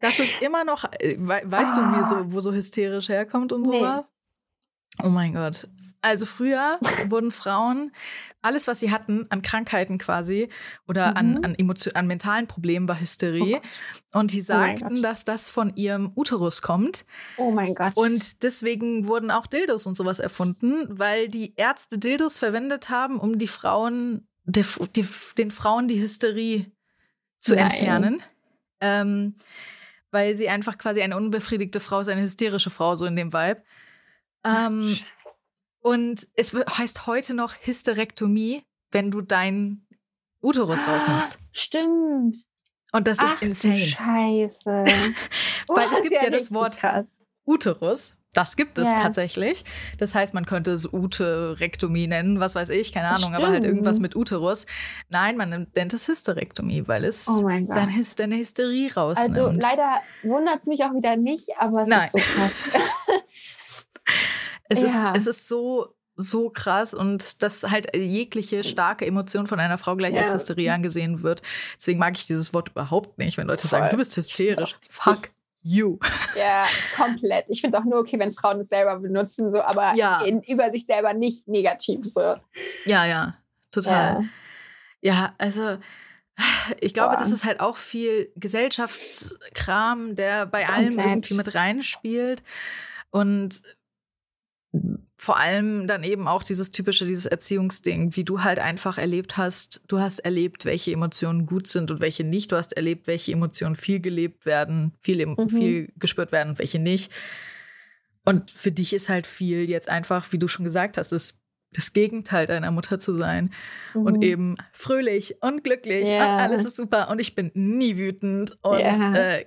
Das ist immer noch, äh, weißt oh. du, wie so, wo so hysterisch herkommt und sowas? Nee. Oh mein Gott. Also früher wurden Frauen, alles, was sie hatten an Krankheiten quasi oder mhm. an, an, Emotion, an mentalen Problemen, war Hysterie. Oh und die oh sagten, oh dass das von ihrem Uterus kommt. Oh mein Gott. Und deswegen wurden auch Dildos und sowas erfunden, weil die Ärzte Dildos verwendet haben, um die Frauen, die, die, den Frauen die Hysterie zu Nein. entfernen. Ähm, weil sie einfach quasi eine unbefriedigte Frau ist, eine hysterische Frau, so in dem Vibe. Ähm, und es heißt heute noch Hysterektomie, wenn du deinen Uterus ah, rausnimmst. Stimmt. Und das Ach, ist insane. Scheiße. [LAUGHS] Weil es gibt ja, ja das Wort krass. Uterus. Das gibt es yeah. tatsächlich. Das heißt, man könnte es Uterektomie nennen, was weiß ich, keine Ahnung, Stimmt. aber halt irgendwas mit Uterus. Nein, man nennt es Hysterektomie, weil es oh deine, Hyst deine Hysterie rausnimmt. Also leider wundert es mich auch wieder nicht, aber es Nein. ist so krass. [LAUGHS] Es, ja. ist, es ist so, so krass und dass halt jegliche starke Emotion von einer Frau gleich ja. als Hysterie angesehen wird. Deswegen mag ich dieses Wort überhaupt nicht, wenn Leute Voll. sagen, du bist hysterisch. Fuck you. [LAUGHS] Ja, komplett. Ich finde es auch nur okay, wenn Frauen es selber benutzen, so, aber ja. in, über sich selber nicht negativ. So. Ja, ja, total. Ja, ja also ich glaube, Boah. das ist halt auch viel Gesellschaftskram, der bei Komplett. allem irgendwie mit reinspielt. Und vor allem dann eben auch dieses typische, dieses Erziehungsding, wie du halt einfach erlebt hast. Du hast erlebt, welche Emotionen gut sind und welche nicht. Du hast erlebt, welche Emotionen viel gelebt werden, viel, mhm. viel gespürt werden und welche nicht. Und für dich ist halt viel jetzt einfach, wie du schon gesagt hast, ist das Gegenteil deiner Mutter zu sein mhm. und eben fröhlich und glücklich yeah. und alles ist super und ich bin nie wütend und yeah. äh,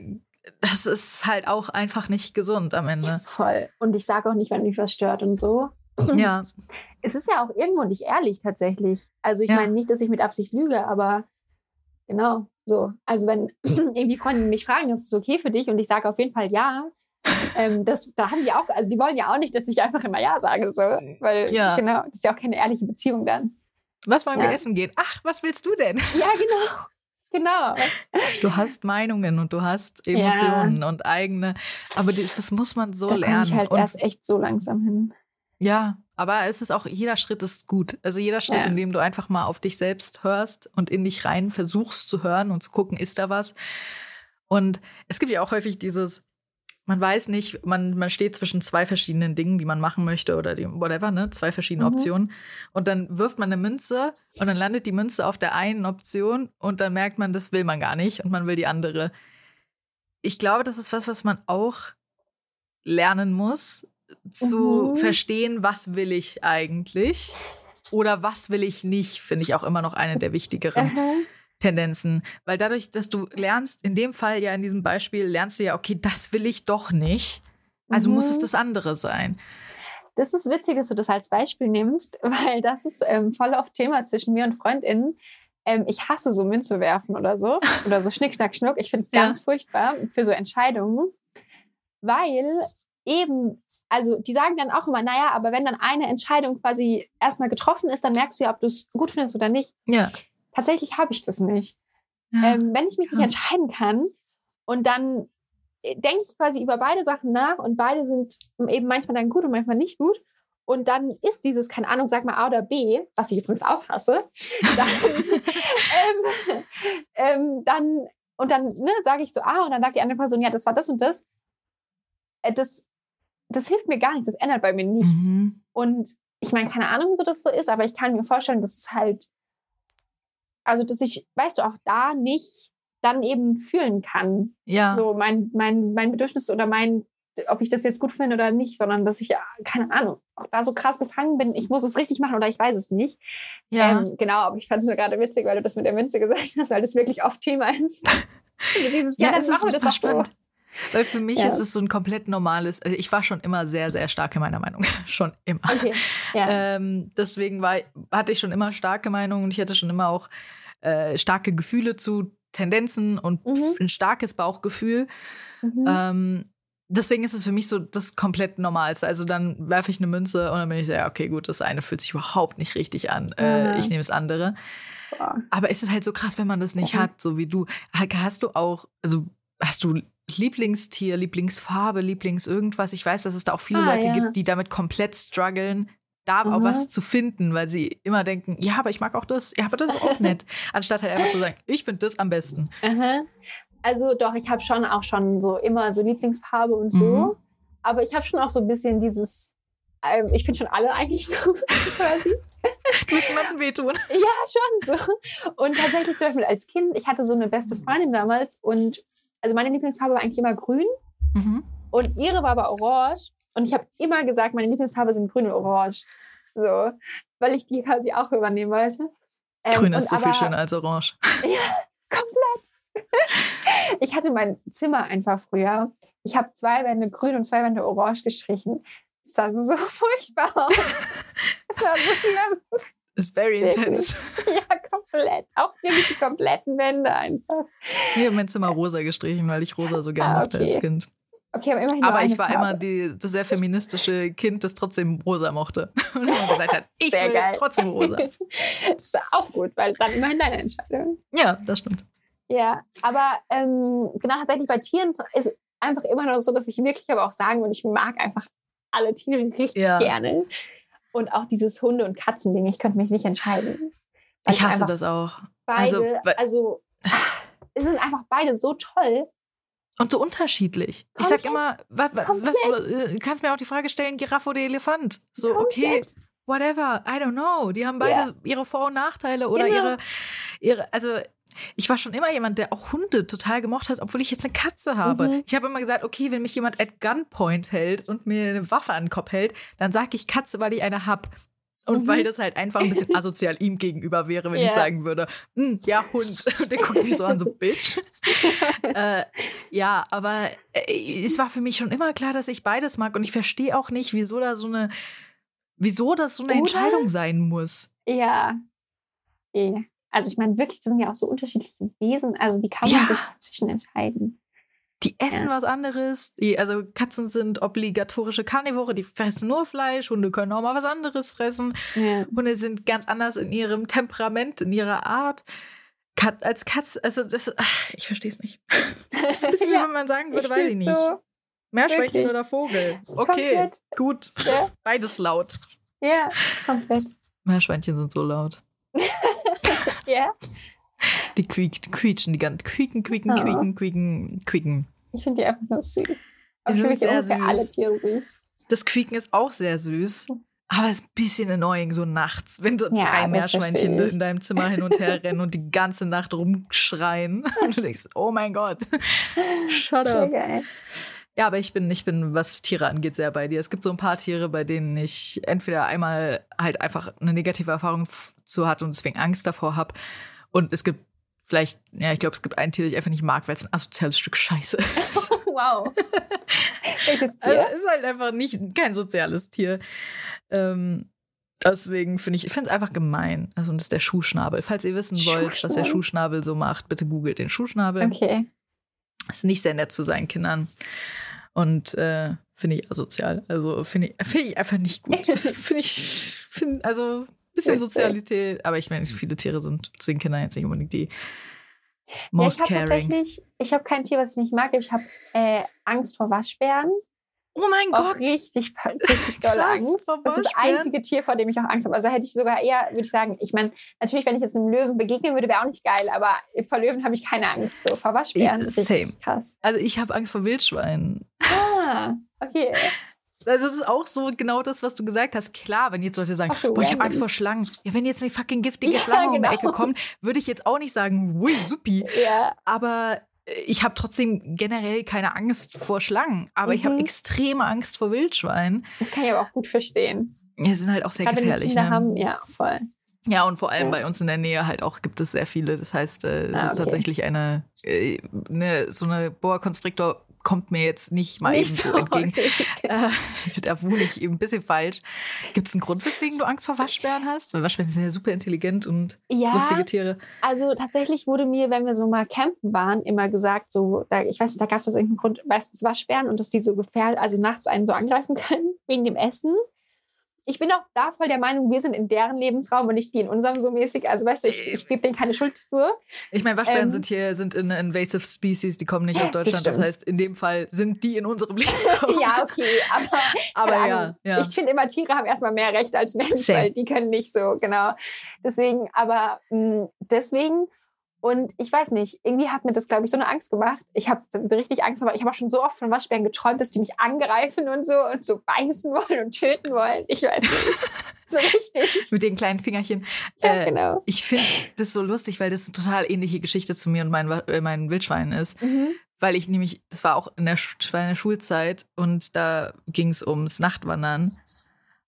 das ist halt auch einfach nicht gesund am Ende. Voll. Und ich sage auch nicht, wenn mich was stört und so. Ja. [LAUGHS] Es ist ja auch irgendwo nicht ehrlich tatsächlich. Also ich ja. meine nicht, dass ich mit Absicht lüge, aber genau so. Also wenn [CLEARS THROAT] irgendwie Freunde mich fragen, ist es okay für dich? Und ich sage auf jeden Fall ja. [LAUGHS] ähm, das, da haben die auch, also die wollen ja auch nicht, dass ich einfach immer Ja sage, so. Weil, ja. genau, das ist ja auch keine ehrliche Beziehung dann. Was wollen ja. wir essen gehen? Ach, was willst du denn? Ja, genau. [LAUGHS] Genau. Du hast Meinungen und du hast Emotionen ja. und eigene. Aber das, das muss man so da lernen. ich halt und erst echt so langsam hin. Ja, aber es ist auch, jeder Schritt ist gut. Also jeder Schritt, yes. in dem du einfach mal auf dich selbst hörst und in dich rein versuchst zu hören und zu gucken, ist da was. Und es gibt ja auch häufig dieses, man weiß nicht, man, man steht zwischen zwei verschiedenen Dingen, die man machen möchte oder die, whatever, ne? Zwei verschiedene mhm. Optionen. Und dann wirft man eine Münze und dann landet die Münze auf der einen Option und dann merkt man, das will man gar nicht und man will die andere. Ich glaube, das ist was, was man auch lernen muss, zu mhm. verstehen, was will ich eigentlich oder was will ich nicht, finde ich auch immer noch eine der wichtigeren. Mhm. Tendenzen. Weil dadurch, dass du lernst, in dem Fall ja in diesem Beispiel, lernst du ja, okay, das will ich doch nicht. Also mhm. muss es mhm. das andere sein. Das ist witzig, dass du das als Beispiel nimmst, [LAUGHS] weil das ist ähm, voll auch Thema zwischen mir und FreundInnen. Ähm, ich hasse so Münze werfen oder so. Oder so Schnick, Schnack, Schnuck. Ich finde es ganz ja. furchtbar für so Entscheidungen. Weil eben, also die sagen dann auch immer, naja, aber wenn dann eine Entscheidung quasi erstmal getroffen ist, dann merkst du ja, ob du es gut findest oder nicht. Ja. Tatsächlich habe ich das nicht. Ja. Ähm, wenn ich mich nicht entscheiden kann und dann äh, denke ich quasi über beide Sachen nach und beide sind eben manchmal dann gut und manchmal nicht gut. Und dann ist dieses, keine Ahnung, sag mal A oder B, was ich übrigens auch hasse, dann, [LAUGHS] ähm, ähm, dann und dann ne, sage ich so A und dann sagt die andere Person, ja, das war das und das. Äh, das, das hilft mir gar nichts, das ändert bei mir nichts. Mhm. Und ich meine, keine Ahnung, wieso das so ist, aber ich kann mir vorstellen, dass es halt also dass ich, weißt du, auch da nicht dann eben fühlen kann. Ja. So mein, mein, mein Bedürfnis oder mein, ob ich das jetzt gut finde oder nicht, sondern dass ich, keine Ahnung, auch da so krass gefangen bin, ich muss es richtig machen oder ich weiß es nicht. Ja. Ähm, genau, aber ich fand es nur gerade witzig, weil du das mit der Münze gesagt hast, weil das wirklich oft Thema ist. [LAUGHS] Dieses, ja, ja, das ist das spannend. So. Weil für mich ja. ist es so ein komplett normales, also ich war schon immer sehr, sehr stark in meiner Meinung. [LAUGHS] schon immer. Okay. Ja. Ähm, deswegen war, hatte ich schon immer starke Meinungen und ich hatte schon immer auch äh, starke Gefühle zu Tendenzen und mhm. ein starkes Bauchgefühl. Mhm. Ähm, deswegen ist es für mich so das komplett Normalste. Also dann werfe ich eine Münze und dann bin ich so, ja, okay, gut, das eine fühlt sich überhaupt nicht richtig an. Äh, ich nehme das andere. Aber es ist halt so krass, wenn man das nicht hat, so wie du. Hast du auch, also hast du Lieblingstier, Lieblingsfarbe, Lieblings irgendwas. Ich weiß, dass es da auch viele ah, Leute ja. gibt, die damit komplett strugglen. da mhm. auch was zu finden, weil sie immer denken, ja, aber ich mag auch das, ja, aber das ist auch nett. [LAUGHS] Anstatt halt einfach zu sagen, ich finde das am besten. Mhm. Also doch, ich habe schon auch schon so immer so Lieblingsfarbe und so. Mhm. Aber ich habe schon auch so ein bisschen dieses, ähm, ich finde schon alle eigentlich [LAUGHS] gut quasi. [LAUGHS] Tut jemandem wehtun. Ja, schon so. Und tatsächlich zum Beispiel als Kind, ich hatte so eine beste Freundin damals und also meine Lieblingsfarbe war eigentlich immer grün. Mhm. Und ihre war aber orange. Und ich habe immer gesagt, meine Lieblingsfarbe sind grün und orange. So, weil ich die quasi auch übernehmen wollte. Ähm, grün ist so aber, viel schöner als orange. [LAUGHS] Ja, komplett. Ich hatte mein Zimmer einfach früher. Ich habe zwei Wände grün und zwei Wände orange gestrichen. Es sah so [LAUGHS] furchtbar aus. Es war so schlimm. Ist very intense. [LAUGHS] Ja, komplett. Auch wirklich die kompletten Wände einfach. Ich habe mein Zimmer rosa gestrichen, weil ich rosa so gerne ah, okay. mochte als Kind. Okay, aber immerhin. Aber ich war Farbe. immer die, das sehr feministische Kind, das trotzdem rosa mochte. [LAUGHS] Und immer gesagt hat, ich sehr will geil. trotzdem rosa. das [LAUGHS] ist auch gut, weil dann immerhin deine Entscheidung. Ja, das stimmt. Ja, aber ähm, genau tatsächlich bei Tieren ist einfach immer noch so, dass ich wirklich aber auch sagen würde, ich mag einfach alle Tiere richtig ja. gerne. Und auch dieses Hunde- und Katzending, ich könnte mich nicht entscheiden. Ich hasse das auch. Beide, also, also [SIGHS] es sind einfach beide so toll. Und so unterschiedlich. Komplett. Ich sag immer, was, was, äh, du kannst mir auch die Frage stellen, Giraffe oder Elefant. So, Komplett. okay, whatever, I don't know. Die haben beide ja. ihre Vor- und Nachteile oder genau. ihre, ihre, also ich war schon immer jemand, der auch Hunde total gemocht hat, obwohl ich jetzt eine Katze habe. Mhm. Ich habe immer gesagt, okay, wenn mich jemand at Gunpoint hält und mir eine Waffe an den Kopf hält, dann sage ich Katze, weil ich eine hab. Und mhm. weil das halt einfach ein bisschen asozial ihm gegenüber wäre, wenn yeah. ich sagen würde, hm, ja, Hund. [LAUGHS] Und der guckt mich so an, so Bitch. [LAUGHS] äh, ja, aber äh, es war für mich schon immer klar, dass ich beides mag. Und ich verstehe auch nicht, wieso da so eine, wieso das so eine Oder? Entscheidung sein muss. Ja. Yeah. Also ich meine wirklich, das sind ja auch so unterschiedliche Wesen. Also wie kann man ja. sich zwischen entscheiden? Die essen ja. was anderes. Die, also Katzen sind obligatorische Karnivore, die fressen nur Fleisch. Hunde können auch mal was anderes fressen. Ja. Hunde sind ganz anders in ihrem Temperament, in ihrer Art. Kat, als Katze, also das, ach, ich verstehe es nicht. [LAUGHS] Das ist ein bisschen, wie wenn man sagen würde, ich weiß ich nicht. So Meerschweinchen oder Vogel. [LAUGHS] Okay, komplett. gut. Beides laut. Ja, komplett. Meerschweinchen sind so laut. [LAUGHS] Ja. Die, quiek, quietschen, die ganzen quieken, quieken, oh. quieken, quieken, quieken. Ich finde die einfach nur süß. Die sind sehr süß. Alle Tiere süß. Das Quieken ist auch sehr süß. Aber es ist ein bisschen annoying, so nachts, wenn ja, drei Meerschweinchen in deinem Zimmer hin und her rennen und die ganze Nacht rumschreien. [LAUGHS] Und du denkst, oh mein Gott, shut up. Geil. Ja, aber ich bin, ich bin, was Tiere angeht, sehr bei dir. Es gibt so ein paar Tiere, bei denen ich entweder einmal halt einfach eine negative Erfahrung zu hatte und deswegen Angst davor habe. Und es gibt vielleicht, ja, ich glaube, es gibt ein Tier, das ich einfach nicht mag, weil es ein asoziales Stück Scheiße [LAUGHS] ist. wow. Welches Tier? Also, ist halt einfach nicht kein soziales Tier. Ähm, deswegen finde ich, ich finde es einfach gemein. Also, und das ist der Schuhschnabel. Falls ihr wissen wollt, was der Schuhschnabel so macht, bitte googelt den Schuhschnabel. Okay. Ist nicht sehr nett zu seinen Kindern. Und äh, finde ich asozial. Also finde ich, find ich einfach nicht gut. [LAUGHS] Das finde ich, find, also bisschen Sozialität. Aber ich meine, viele Tiere sind zu den Kindern jetzt nicht unbedingt die most ja, ich caring. Tatsächlich, ich habe kein Tier, was ich nicht mag. Ich habe äh, Angst vor Waschbären. Oh mein auch Gott. Richtig, richtig doll Angst. Das ist das einzige Tier, vor dem ich auch Angst habe. Also hätte ich sogar eher, würde ich sagen, ich meine, natürlich, wenn ich jetzt einem Löwen begegnen würde, wäre auch nicht geil, aber vor Löwen habe ich keine Angst. So, vor Waschbären ja, ist same. krass. Also ich habe Angst vor Wildschweinen. Ah, okay. Also es ist auch so genau das, was du gesagt hast. Klar, wenn jetzt Leute sagen, so, boah, ich habe Angst vor Schlangen. Ja, wenn jetzt eine fucking giftige Schlange ja, genau. um die genau. Ecke kommt, würde ich jetzt auch nicht sagen, hui, supi. Ja. Aber ich habe trotzdem generell keine Angst vor Schlangen, aber mhm. ich habe extreme Angst vor Wildschweinen. Das kann ich aber auch gut verstehen. Ja, sind halt auch sehr Gerade gefährlich. Kinder ne? haben, ja, voll. Ja, und vor allem ja. bei uns in der Nähe halt auch gibt es sehr viele. Das heißt, äh, es ah, ist tatsächlich eine, äh, eine so eine Boa Constrictor kommt mir jetzt nicht mal nicht eben so entgegen. [LAUGHS] Äh, da wohne ich eben ein bisschen falsch. Gibt es einen Grund, weswegen du Angst vor Waschbären hast? Weil Waschbären sind ja super intelligent und ja, lustige Tiere. Also tatsächlich wurde mir, wenn wir so mal campen waren, immer gesagt, so, da, ich weiß nicht, da gab es aus irgendeinem Grund meistens Waschbären und dass die so gefährlich, also nachts einen so angreifen können wegen dem Essen. Ich bin auch da voll der Meinung, wir sind in deren Lebensraum und nicht die in unserem so mäßig. Also weißt du, ich, ich gebe denen keine Schuld so. Ich meine, Waschbären ähm, sind hier, sind in invasive Species, die kommen nicht aus Deutschland. Das, das heißt, in dem Fall sind die in unserem [LAUGHS] Lebensraum. ja, okay, aber, [LAUGHS] aber ja, ja, Ich finde immer, Tiere haben erstmal mehr Recht als Menschen, weil die können nicht so, genau. Deswegen, aber mh, mm, deswegen und ich weiß nicht, irgendwie hat mir das, glaube ich, so eine Angst gemacht. Ich habe richtig Angst gemacht. Ich habe auch schon so oft von Waschbären geträumt, dass die mich angreifen und so und so beißen wollen und töten wollen. Ich weiß nicht. [LAUGHS] so richtig. Mit den kleinen Fingerchen. Ja, äh, genau. Ich finde das so lustig, weil das eine total ähnliche Geschichte zu mir und meinen äh, mein Wildschwein ist. Mhm. Weil ich nämlich, das war auch in der, Sch in der Schulzeit und da ging es ums Nachtwandern.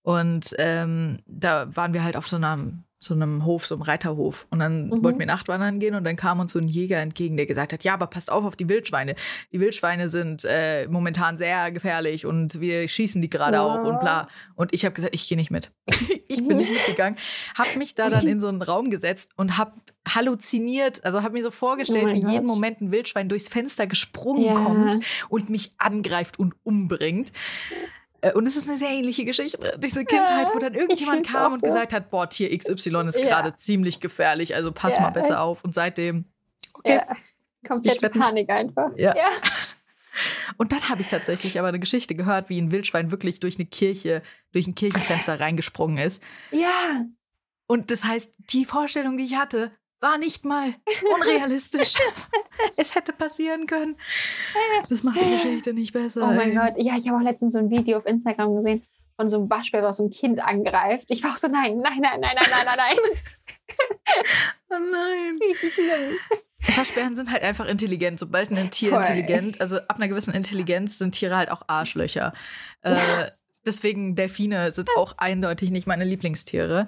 Und ähm, da waren wir halt auf so einer so einem Hof, so einem Reiterhof. Und dann mhm. wollten wir Nachtwandern gehen und dann kam uns so ein Jäger entgegen, der gesagt hat, ja, aber passt auf auf die Wildschweine. Die Wildschweine sind äh, momentan sehr gefährlich und wir schießen die gerade ja. auch und bla. Und ich habe gesagt, ich gehe nicht mit. [LAUGHS] ich bin nicht [LAUGHS] mitgegangen, habe mich da dann in so einen Raum gesetzt und habe halluziniert, also habe mir so vorgestellt, oh wie Gott. jeden Moment ein Wildschwein durchs Fenster gesprungen ja. kommt und mich angreift und umbringt. Äh, und es ist eine sehr ähnliche Geschichte. Diese Kindheit, wo dann irgendjemand kam und so. gesagt hat, boah, Tier XY ist gerade ziemlich gefährlich, also pass mal besser auf. Und seitdem, okay. Ja. Komplette Panik einfach. Ja. ja. [LAUGHS] Und dann habe ich tatsächlich aber eine Geschichte gehört, wie ein Wildschwein wirklich durch eine Kirche, durch ein Kirchenfenster reingesprungen ist. Ja. Und das heißt, die Vorstellung, die ich hatte, war nicht mal unrealistisch. [LAUGHS] es hätte passieren können. Das macht die Geschichte nicht besser. Oh mein ey. Gott, ja, ich habe auch letztens so ein Video auf Instagram gesehen von so einem Waschbär, was so ein Kind angreift. Ich war auch so, nein, nein, nein, nein, nein, nein, nein. [LAUGHS] oh nein. Richtig schlimm. Waschbären sind halt einfach intelligent. Sobald ein Tier Voll. intelligent, also ab einer gewissen Intelligenz sind Tiere halt auch Arschlöcher. Äh, Deswegen Delfine sind auch eindeutig nicht meine Lieblingstiere,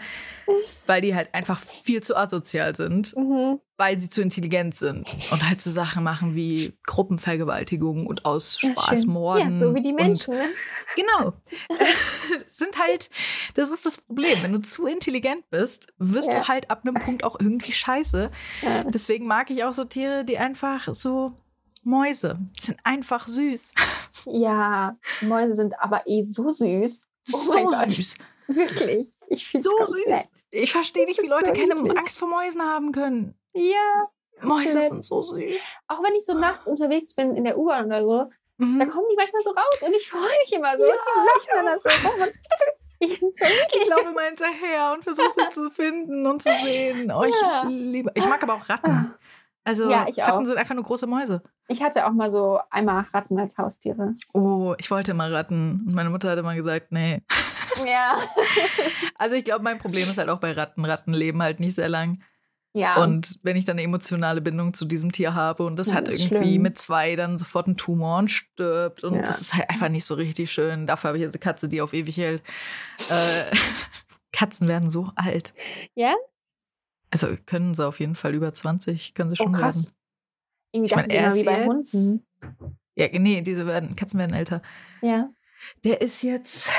weil die halt einfach viel zu asozial sind, mhm. weil sie zu intelligent sind und halt so Sachen machen wie Gruppenvergewaltigung und aus Spaß ja, morden. Ja, so wie die Menschen. Und, ne? Genau. [LAUGHS] sind halt, das ist das Problem. Wenn du zu intelligent bist, wirst ja. du halt ab einem Punkt auch irgendwie scheiße. Ja. Deswegen mag ich auch so Tiere, die einfach so Mäuse sind einfach süß. Ja, Mäuse sind aber eh so süß. Oh so süß. Wirklich. Ich finde so süß. Ich verstehe nicht, wie Leute so keine niedlich. Angst vor Mäusen haben können. Ja. Mäuse sind so süß. Auch wenn ich so nachts unterwegs bin in der U-Bahn oder so, mhm. da kommen die manchmal so raus und ich freue mich immer so. Ja, ich dann [LAUGHS] so. Ich, so ich laufe immer hinterher und versuche sie zu finden und zu sehen. Oh, ich ja. liebe. Ich mag aber auch Ratten. Also ja, Ratten auch. sind einfach nur große Mäuse. Ich hatte auch mal so einmal Ratten als Haustiere. Oh, ich wollte mal Ratten. Und meine Mutter hat immer gesagt, nee. [LAUGHS] Ja. [LAUGHS] also ich glaube, mein Problem ist halt auch bei Ratten. Ratten leben halt nicht sehr lang. Ja. Und wenn ich dann eine emotionale Bindung zu diesem Tier habe und das ja, hat irgendwie schlimm. mit zwei dann sofort einen Tumor und stirbt und ja. das ist halt einfach nicht so richtig schön. Dafür habe ich jetzt eine Katze, die auf ewig hält. Äh, [LAUGHS] Katzen werden so alt. Ja? Also können sie auf jeden Fall über 20, können sie oh, schon oh, krass. werden. Irgendwie ich meine, er ist wie bei Hunden. Ja, nee, diese werden, Katzen werden älter. Ja. Der ist jetzt,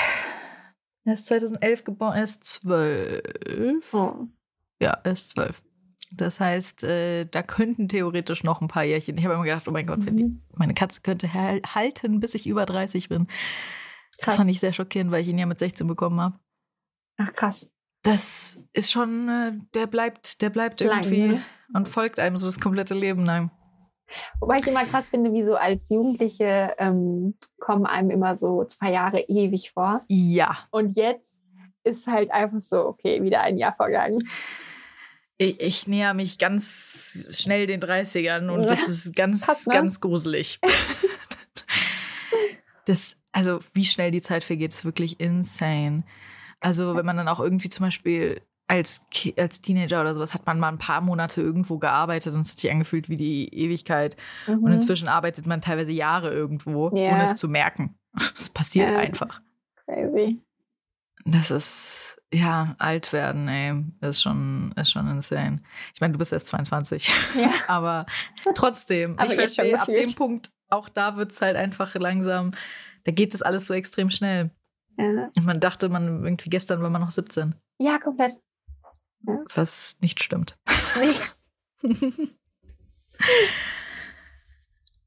er ist 2011 geboren, er ist 12. Oh. Ja, er ist 12. Das heißt, äh, da könnten theoretisch noch ein paar Jährchen. Ich habe immer gedacht, oh mein Gott, mhm. die, meine Katze könnte halten, bis ich über 30 bin. Krass. Das fand ich sehr schockierend, weil ich ihn ja mit 16 bekommen habe. Ach, krass das ist schon, äh, der bleibt, der bleibt irgendwie lang, ne? und folgt einem so das komplette Leben lang. Wobei ich immer krass finde, wie so als Jugendliche ähm, kommen einem immer so zwei Jahre ewig vor. Ja. Und jetzt ist halt einfach so, okay, wieder ein Jahr vergangen. Ich, ich näher mich ganz schnell den 30ern und das ist ganz, das ne? ganz gruselig. [LAUGHS] das, also wie schnell die Zeit vergeht, ist wirklich insane. Also wenn man dann auch irgendwie zum Beispiel als, als Teenager oder sowas hat man mal ein paar Monate irgendwo gearbeitet und es hat sich angefühlt wie die Ewigkeit. Mhm. Und inzwischen arbeitet man teilweise Jahre irgendwo, yeah. ohne es zu merken. [LAUGHS] Es passiert ja. einfach. Crazy. Das ist, ja, alt werden, ey, ist schon, ist schon insane. Ich meine, du bist erst 22. Ja. [LAUGHS] Aber trotzdem, Aber ich verstehe, ab dem Punkt, auch da wird es halt einfach langsam, da geht es alles so extrem schnell. Ja. Und man dachte, man irgendwie gestern war man noch 17. Ja, komplett. Ja. Was nicht stimmt. Nee. [LAUGHS]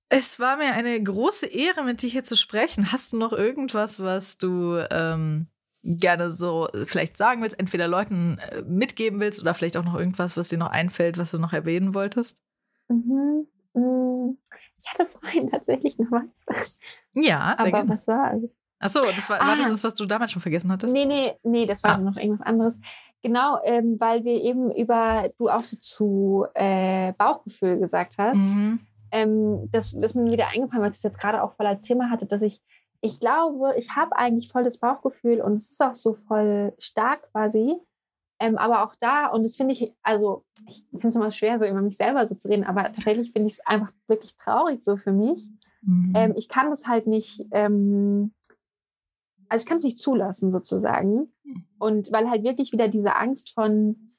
es war mir eine große Ehre, mit dir hier zu sprechen. Hast du noch irgendwas, was du ähm, gerne so vielleicht sagen willst, entweder Leuten äh, mitgeben willst oder vielleicht auch noch irgendwas, was dir noch einfällt, was du noch erwähnen wolltest? Mhm. Mm, ich hatte vorhin tatsächlich noch was. Ja, Aber was war es? Achso, das war, ah. war das, was du damals schon vergessen hattest? Nee, nee, nee, das war ah. noch irgendwas anderes. Genau, ähm, weil wir eben über, du auch so zu äh, Bauchgefühl gesagt hast. Mhm. Ähm, das ist mir wieder eingefallen, weil ich das jetzt gerade auch voll als Thema hatte, dass ich, ich glaube, ich habe eigentlich voll das Bauchgefühl und es ist auch so voll stark quasi. Ähm, aber auch da, und das finde ich, also ich finde es immer schwer, so über mich selber so zu reden, aber tatsächlich finde ich es einfach wirklich traurig so für mich. Mhm. Ähm, ich kann das halt nicht, ähm, also ich kann es nicht zulassen sozusagen. Und weil halt wirklich wieder diese Angst von,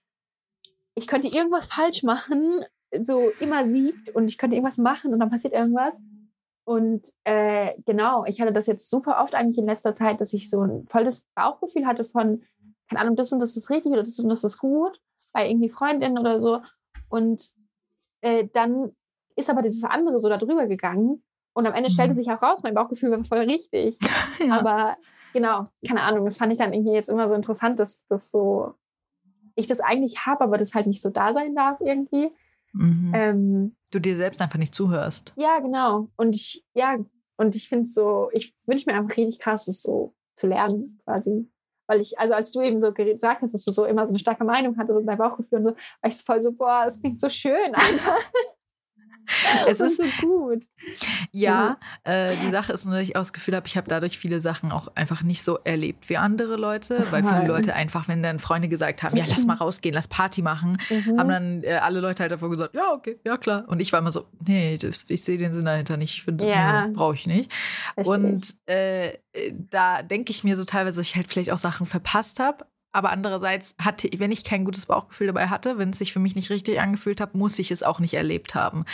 ich könnte irgendwas falsch machen, so immer siegt und ich könnte irgendwas machen und dann passiert irgendwas. Und äh, genau, ich hatte das jetzt super oft eigentlich in letzter Zeit, dass ich so ein volles Bauchgefühl hatte von, keine Ahnung, das und das ist richtig oder das und das ist gut, bei irgendwie Freundinnen oder so. Und äh, dann ist aber dieses andere so darüber gegangen. Und am Ende stellte mhm. sich auch raus, mein Bauchgefühl war voll richtig. [LAUGHS] ja. Aber genau, keine Ahnung, das fand ich dann irgendwie jetzt immer so interessant, dass das so, ich das eigentlich habe, aber das halt nicht so da sein darf irgendwie. Mhm. Ähm, du dir selbst einfach nicht zuhörst. Ja, genau. Und ich, ja, und ich finde es so, ich wünsche mir einfach richtig krass, das so zu lernen, quasi. Weil ich, also als du eben so gesagt hast, dass du so immer so eine starke Meinung hattest und dein Bauchgefühl und so, war ich voll so, boah, das klingt so schön einfach. [LAUGHS] es ist so gut. Ja, äh, die Sache ist nur, dass ich auch das Gefühl habe, ich habe dadurch viele Sachen auch einfach nicht so erlebt wie andere Leute, weil viele Leute einfach, wenn dann Freunde gesagt haben, ja, lass mal [LAUGHS] rausgehen, lass Party machen, mhm. haben dann äh, alle Leute halt davor gesagt, ja, okay, ja klar. Und ich war immer so, nee, das, ich sehe den Sinn dahinter nicht, ich finde, ja. nee, brauche ich nicht. Verstehe. Und äh, da denke ich mir so teilweise, dass ich halt vielleicht auch Sachen verpasst habe, aber andererseits hatte, wenn ich kein gutes Bauchgefühl dabei hatte, wenn es sich für mich nicht richtig angefühlt hat, muss ich es auch nicht erlebt haben.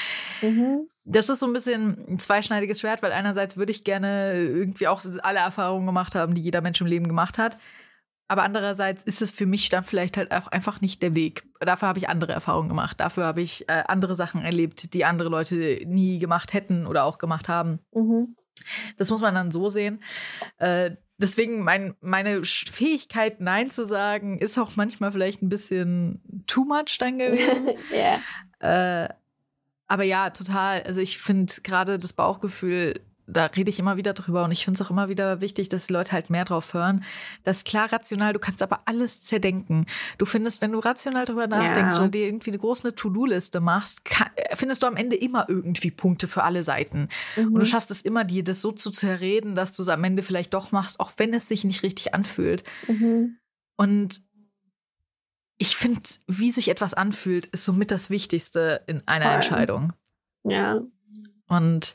Mhm. Das ist so ein bisschen ein zweischneidiges Schwert, weil einerseits würde ich gerne irgendwie auch alle Erfahrungen gemacht haben, die jeder Mensch im Leben gemacht hat. Aber andererseits ist es für mich dann vielleicht halt auch einfach nicht der Weg. Dafür habe ich andere Erfahrungen gemacht. Dafür habe ich äh, andere Sachen erlebt, die andere Leute nie gemacht hätten oder auch gemacht haben. Mhm. Das muss man dann so sehen. Äh, deswegen mein, meine Fähigkeit, Nein zu sagen, ist auch manchmal vielleicht ein bisschen too much dann [LAUGHS] gewesen. yeah. äh, aber ja, total. Also ich finde gerade das Bauchgefühl da rede ich immer wieder drüber und ich finde es auch immer wieder wichtig, dass die Leute halt mehr drauf hören. Das ist klar rational, du kannst aber alles zerdenken. Du findest, wenn du rational drüber nachdenkst ja. oder dir irgendwie eine große To-Do-Liste machst, kann, findest du am Ende immer irgendwie Punkte für alle Seiten. Mhm. Und du schaffst es immer, dir das so zu zerreden, dass du es am Ende vielleicht doch machst, auch wenn es sich nicht richtig anfühlt. Mhm. Und ich finde, wie sich etwas anfühlt, ist somit das Wichtigste in einer Voll. Entscheidung. Ja. Und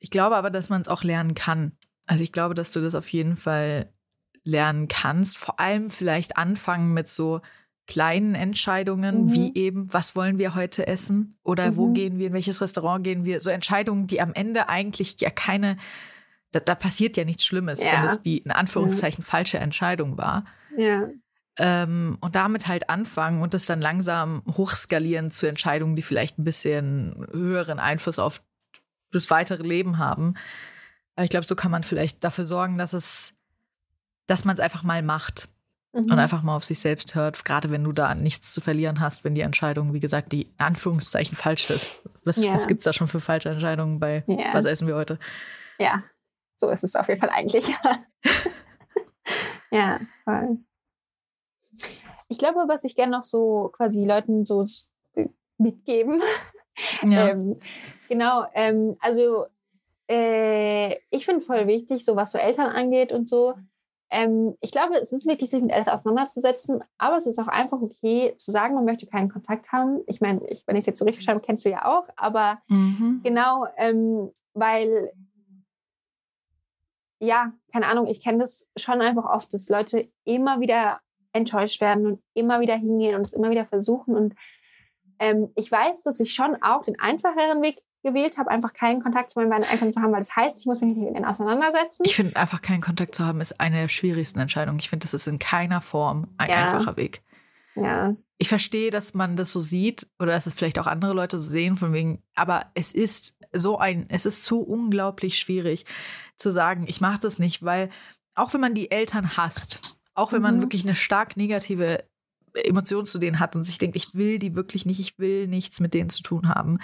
ich glaube aber, dass man es auch lernen kann. Also ich glaube, dass du das auf jeden Fall lernen kannst. Vor allem vielleicht anfangen mit so kleinen Entscheidungen, mhm. wie eben, was wollen wir heute essen? Oder mhm. wo gehen wir, in welches Restaurant gehen wir? So Entscheidungen, die am Ende eigentlich ja keine, da, da passiert ja nichts Schlimmes, ja. wenn es die in Anführungszeichen ja. falsche Entscheidung war. Ja. Ähm, und damit halt anfangen und das dann langsam hochskalieren zu Entscheidungen, die vielleicht ein bisschen höheren Einfluss auf das weitere Leben haben. Aber ich glaube, so kann man vielleicht dafür sorgen, dass es, dass man es einfach mal macht mhm. und einfach mal auf sich selbst hört, gerade wenn du da nichts zu verlieren hast, wenn die Entscheidung, wie gesagt, die in Anführungszeichen falsch ist. Was, ja. was gibt es da schon für falsche Entscheidungen bei ja. Was essen wir heute? Ja, so ist es auf jeden Fall eigentlich. [LAUGHS] ja, voll. Ich glaube, was ich gerne noch so quasi Leuten so mitgeben, ja. ähm, genau, ähm, also äh, ich finde voll wichtig, so was so Eltern angeht und so. Ähm, ich glaube, es ist wichtig, sich mit Eltern auseinanderzusetzen, aber es ist auch einfach okay zu sagen, man möchte keinen Kontakt haben. Ich meine, ich, wenn ich es jetzt so richtig verstanden kennst du ja auch, aber mhm. genau, ähm, weil ja, keine Ahnung, ich kenne das schon einfach oft, dass Leute immer wieder enttäuscht werden und immer wieder hingehen und es immer wieder versuchen und ähm, ich weiß, dass ich schon auch den einfacheren Weg gewählt habe, einfach keinen Kontakt zu meinen beiden Eltern zu haben, weil das heißt, ich muss mich nicht mit ihnen auseinandersetzen. Ich finde, einfach keinen Kontakt zu haben, ist eine der schwierigsten Entscheidungen. Ich finde, das ist in keiner Form ein ja. einfacher Weg. Ja. Ich verstehe, dass man das so sieht oder dass es vielleicht auch andere Leute so sehen, von wegen, aber es ist so ein, es ist so unglaublich schwierig zu sagen, ich mache das nicht, weil auch wenn man die Eltern hasst, auch wenn mhm. man wirklich eine stark negative Emotion zu denen hat und sich denkt, ich will die wirklich nicht, ich will nichts mit denen zu tun haben,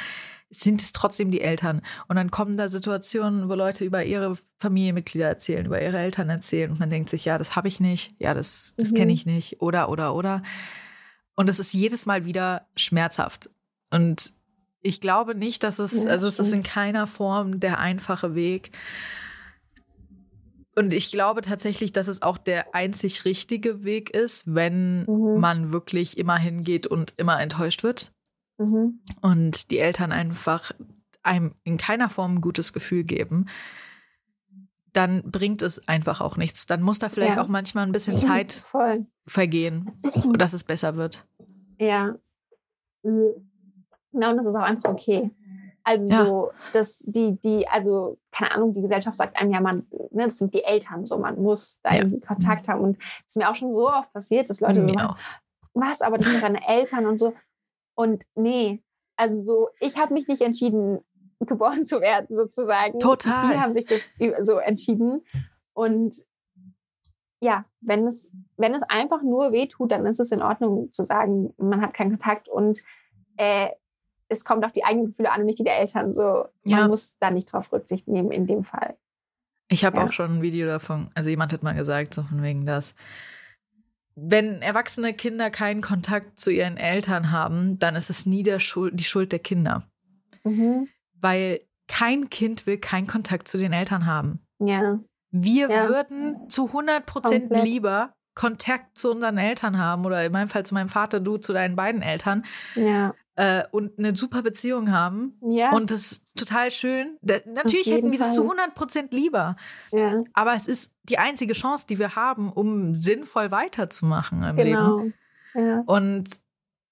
sind es trotzdem die Eltern. Und dann kommen da Situationen, wo Leute über ihre Familienmitglieder erzählen, über ihre Eltern erzählen und man denkt sich, ja, das habe ich nicht, ja, das, das mhm. kenne ich nicht, oder, oder, oder. Und es ist jedes Mal wieder schmerzhaft. Und ich glaube nicht, dass es, also es ist in keiner Form der einfache Weg. Und ich glaube tatsächlich, dass es auch der einzig richtige Weg ist, wenn mhm. man wirklich immer hingeht und immer enttäuscht wird. Mhm. Und die Eltern einfach einem in keiner Form ein gutes Gefühl geben, dann bringt es einfach auch nichts. Dann muss da vielleicht ja. auch manchmal ein bisschen [LAUGHS] Zeit Voll. vergehen, [CLEARS THROAT] dass es besser wird. Ja. Genau, und das ist auch einfach okay. Also ja. so, dass die, die, also, keine Ahnung, die Gesellschaft sagt einem ja, man, ne, das sind die Eltern, so, man muss da ja. irgendwie Kontakt haben. Und es ist mir auch schon so oft passiert, dass Leute so machen, was, aber das sind deine Eltern und so. Und nee, also so, ich habe mich nicht entschieden, [LAUGHS] geboren zu werden, sozusagen. Total. Die haben sich das so entschieden. Und ja, wenn es, wenn es einfach nur weh tut, dann ist es in Ordnung zu sagen, man hat keinen Kontakt und äh, es kommt auf die eigenen Gefühle an und nicht die der Eltern. So, man ja. muss da nicht drauf Rücksicht nehmen in dem Fall. Ich habe ja. auch schon ein Video davon, also jemand hat mal gesagt, so von wegen das, wenn erwachsene Kinder keinen Kontakt zu ihren Eltern haben, dann ist es nie der Schuld, die Schuld der Kinder. Mhm. Weil kein Kind will keinen Kontakt zu den Eltern haben. Ja. Wir ja. würden zu 100 Prozent lieber Kontakt zu unseren Eltern haben oder in meinem Fall zu meinem Vater, du zu deinen beiden Eltern. Ja äh, und eine super Beziehung haben. Ja. Und das ist total schön. Da, natürlich hätten wir Fall. das zu 100 Prozent lieber. Ja. Aber es ist die einzige Chance, die wir haben, um sinnvoll weiterzumachen im genau. Leben. Ja. Und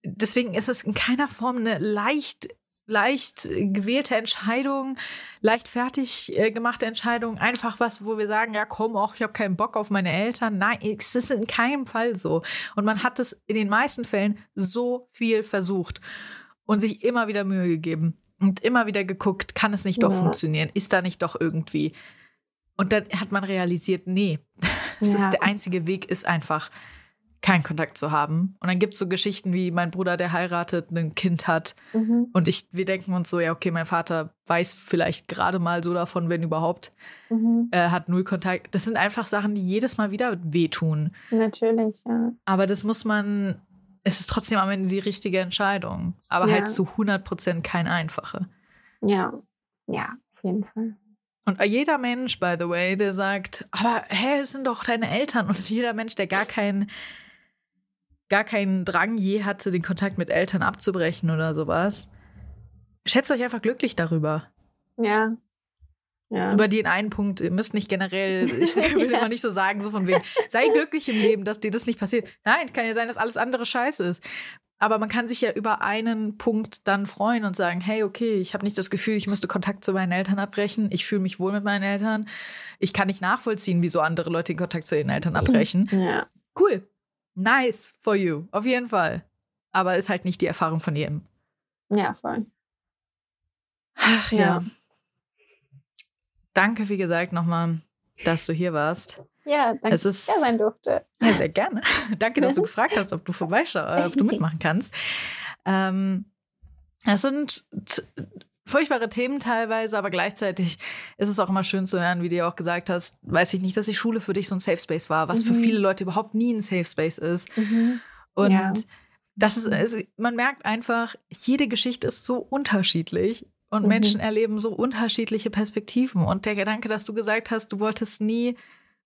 deswegen ist es in keiner Form eine leicht leicht gewählte Entscheidung, leicht fertig äh, gemachte Entscheidung, einfach was, wo wir sagen, ja komm, auch ich habe keinen Bock auf meine Eltern. Nein, es ist in keinem Fall so. Und man hat es in den meisten Fällen so viel versucht und sich immer wieder Mühe gegeben und immer wieder geguckt, kann es nicht doch ja. funktionieren? Ist da nicht doch irgendwie? Und dann hat man realisiert, nee, [LAUGHS] das ja. ist der einzige Weg, ist einfach keinen Kontakt zu haben. Und dann gibt es so Geschichten wie mein Bruder, der heiratet, ein Kind hat. Mhm. Und ich, wir denken uns so, ja, okay, mein Vater weiß vielleicht gerade mal so davon, wenn überhaupt. Mhm. Er hat null Kontakt. Das sind einfach Sachen, die jedes Mal wieder wehtun. Natürlich, ja. Aber das muss man, es ist trotzdem am Ende die richtige Entscheidung. Aber ja. halt zu 100 Prozent kein einfache. Ja, ja, auf jeden Fall. Und jeder Mensch, by the way, der sagt, aber hä, es sind doch deine Eltern. Und jeder Mensch, der gar keinen gar keinen Drang je hatte, den Kontakt mit Eltern abzubrechen oder sowas. Schätzt euch einfach glücklich darüber. Ja. Ja. Über den einen Punkt, ihr müsst nicht generell, ich [LAUGHS] will ja. immer nicht so sagen, so von wegen, sei glücklich im Leben, dass dir das nicht passiert. Nein, es kann ja sein, dass alles andere scheiße ist. Aber man kann sich ja über einen Punkt dann freuen und sagen, hey, okay, ich habe nicht das Gefühl, ich müsste Kontakt zu meinen Eltern abbrechen. Ich fühle mich wohl mit meinen Eltern. Ich kann nicht nachvollziehen, wieso andere Leute den Kontakt zu ihren Eltern abbrechen. Ja. Cool. Nice for you, auf jeden Fall. Aber ist halt nicht die Erfahrung von jedem. Ja, voll. Ach ja. ja. Danke, wie gesagt, nochmal, dass du hier warst. Ja, danke, dass ich da sein durfte. Ja, sehr gerne. [LAUGHS] danke, dass du gefragt hast, ob du vorbeischaust, äh, ob du mitmachen kannst. Ähm, es sind furchtbare Themen teilweise, aber gleichzeitig ist es auch immer schön zu hören, wie du ja auch gesagt hast, weiß ich nicht, dass die Schule für dich so ein Safe Space war, was mhm. für viele Leute überhaupt nie ein Safe Space ist. Mhm. Und ja. das ist, ist, man merkt einfach, jede Geschichte ist so unterschiedlich und mhm. Menschen erleben so unterschiedliche Perspektiven. Und der Gedanke, dass du gesagt hast, du wolltest nie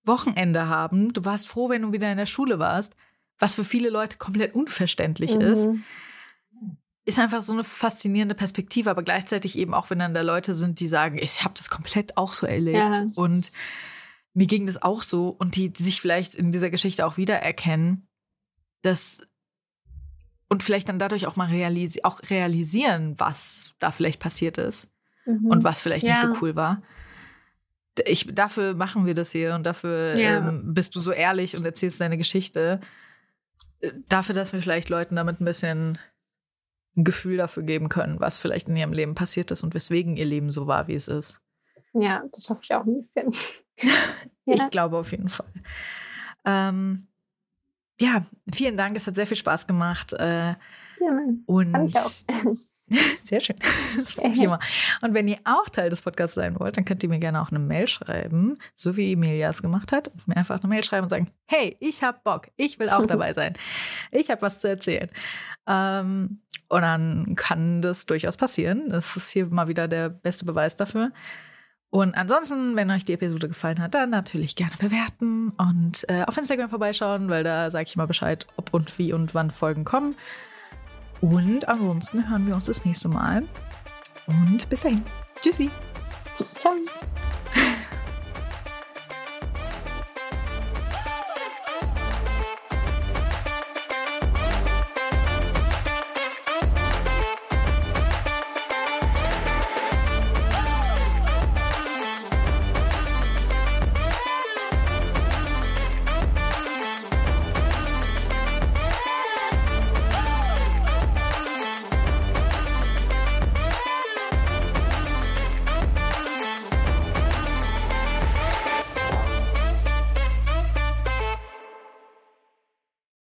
Wochenende haben, du warst froh, wenn du wieder in der Schule warst, was für viele Leute komplett unverständlich ist mhm ist einfach so eine faszinierende Perspektive, aber gleichzeitig eben auch, wenn dann da Leute sind, die sagen, ich habe das komplett auch so erlebt ja. und mir ging das auch so und die, sich vielleicht in dieser Geschichte auch wiedererkennen, dass und vielleicht dann dadurch auch mal realisi auch realisieren, was da vielleicht passiert ist mhm. und was vielleicht ja. nicht so cool war. Ich, dafür machen wir das hier und dafür ja. ähm, bist du so ehrlich und erzählst deine Geschichte. Äh, dafür, dass wir vielleicht Leuten damit ein bisschen ein Gefühl dafür geben können, was vielleicht in ihrem Leben passiert ist und weswegen ihr Leben so war, wie es ist. Ja, das hoffe ich auch ein bisschen. [LAUGHS] Ja. Ich glaube auf jeden Fall. Ähm, ja, vielen Dank. Es hat sehr viel Spaß gemacht. Äh, ja, und ich auch. [LAUGHS] [LAUGHS] Sehr schön. Das freut mich immer. Und wenn ihr auch Teil des Podcasts sein wollt, dann könnt ihr mir gerne auch eine Mail schreiben, so wie Emilia es gemacht hat. Mir einfach eine Mail schreiben und sagen, hey, ich habe Bock, ich will auch [LAUGHS] dabei sein. Ich habe was zu erzählen. Ähm, und dann kann das durchaus passieren. Das ist hier mal wieder der beste Beweis dafür. Und ansonsten, wenn euch die Episode gefallen hat, dann natürlich gerne bewerten und äh, auf Instagram vorbeischauen, weil da sage ich mal Bescheid, ob und wie und wann Folgen kommen. Und ansonsten hören wir uns das nächste Mal. Und bis dahin. Tschüssi. Ciao.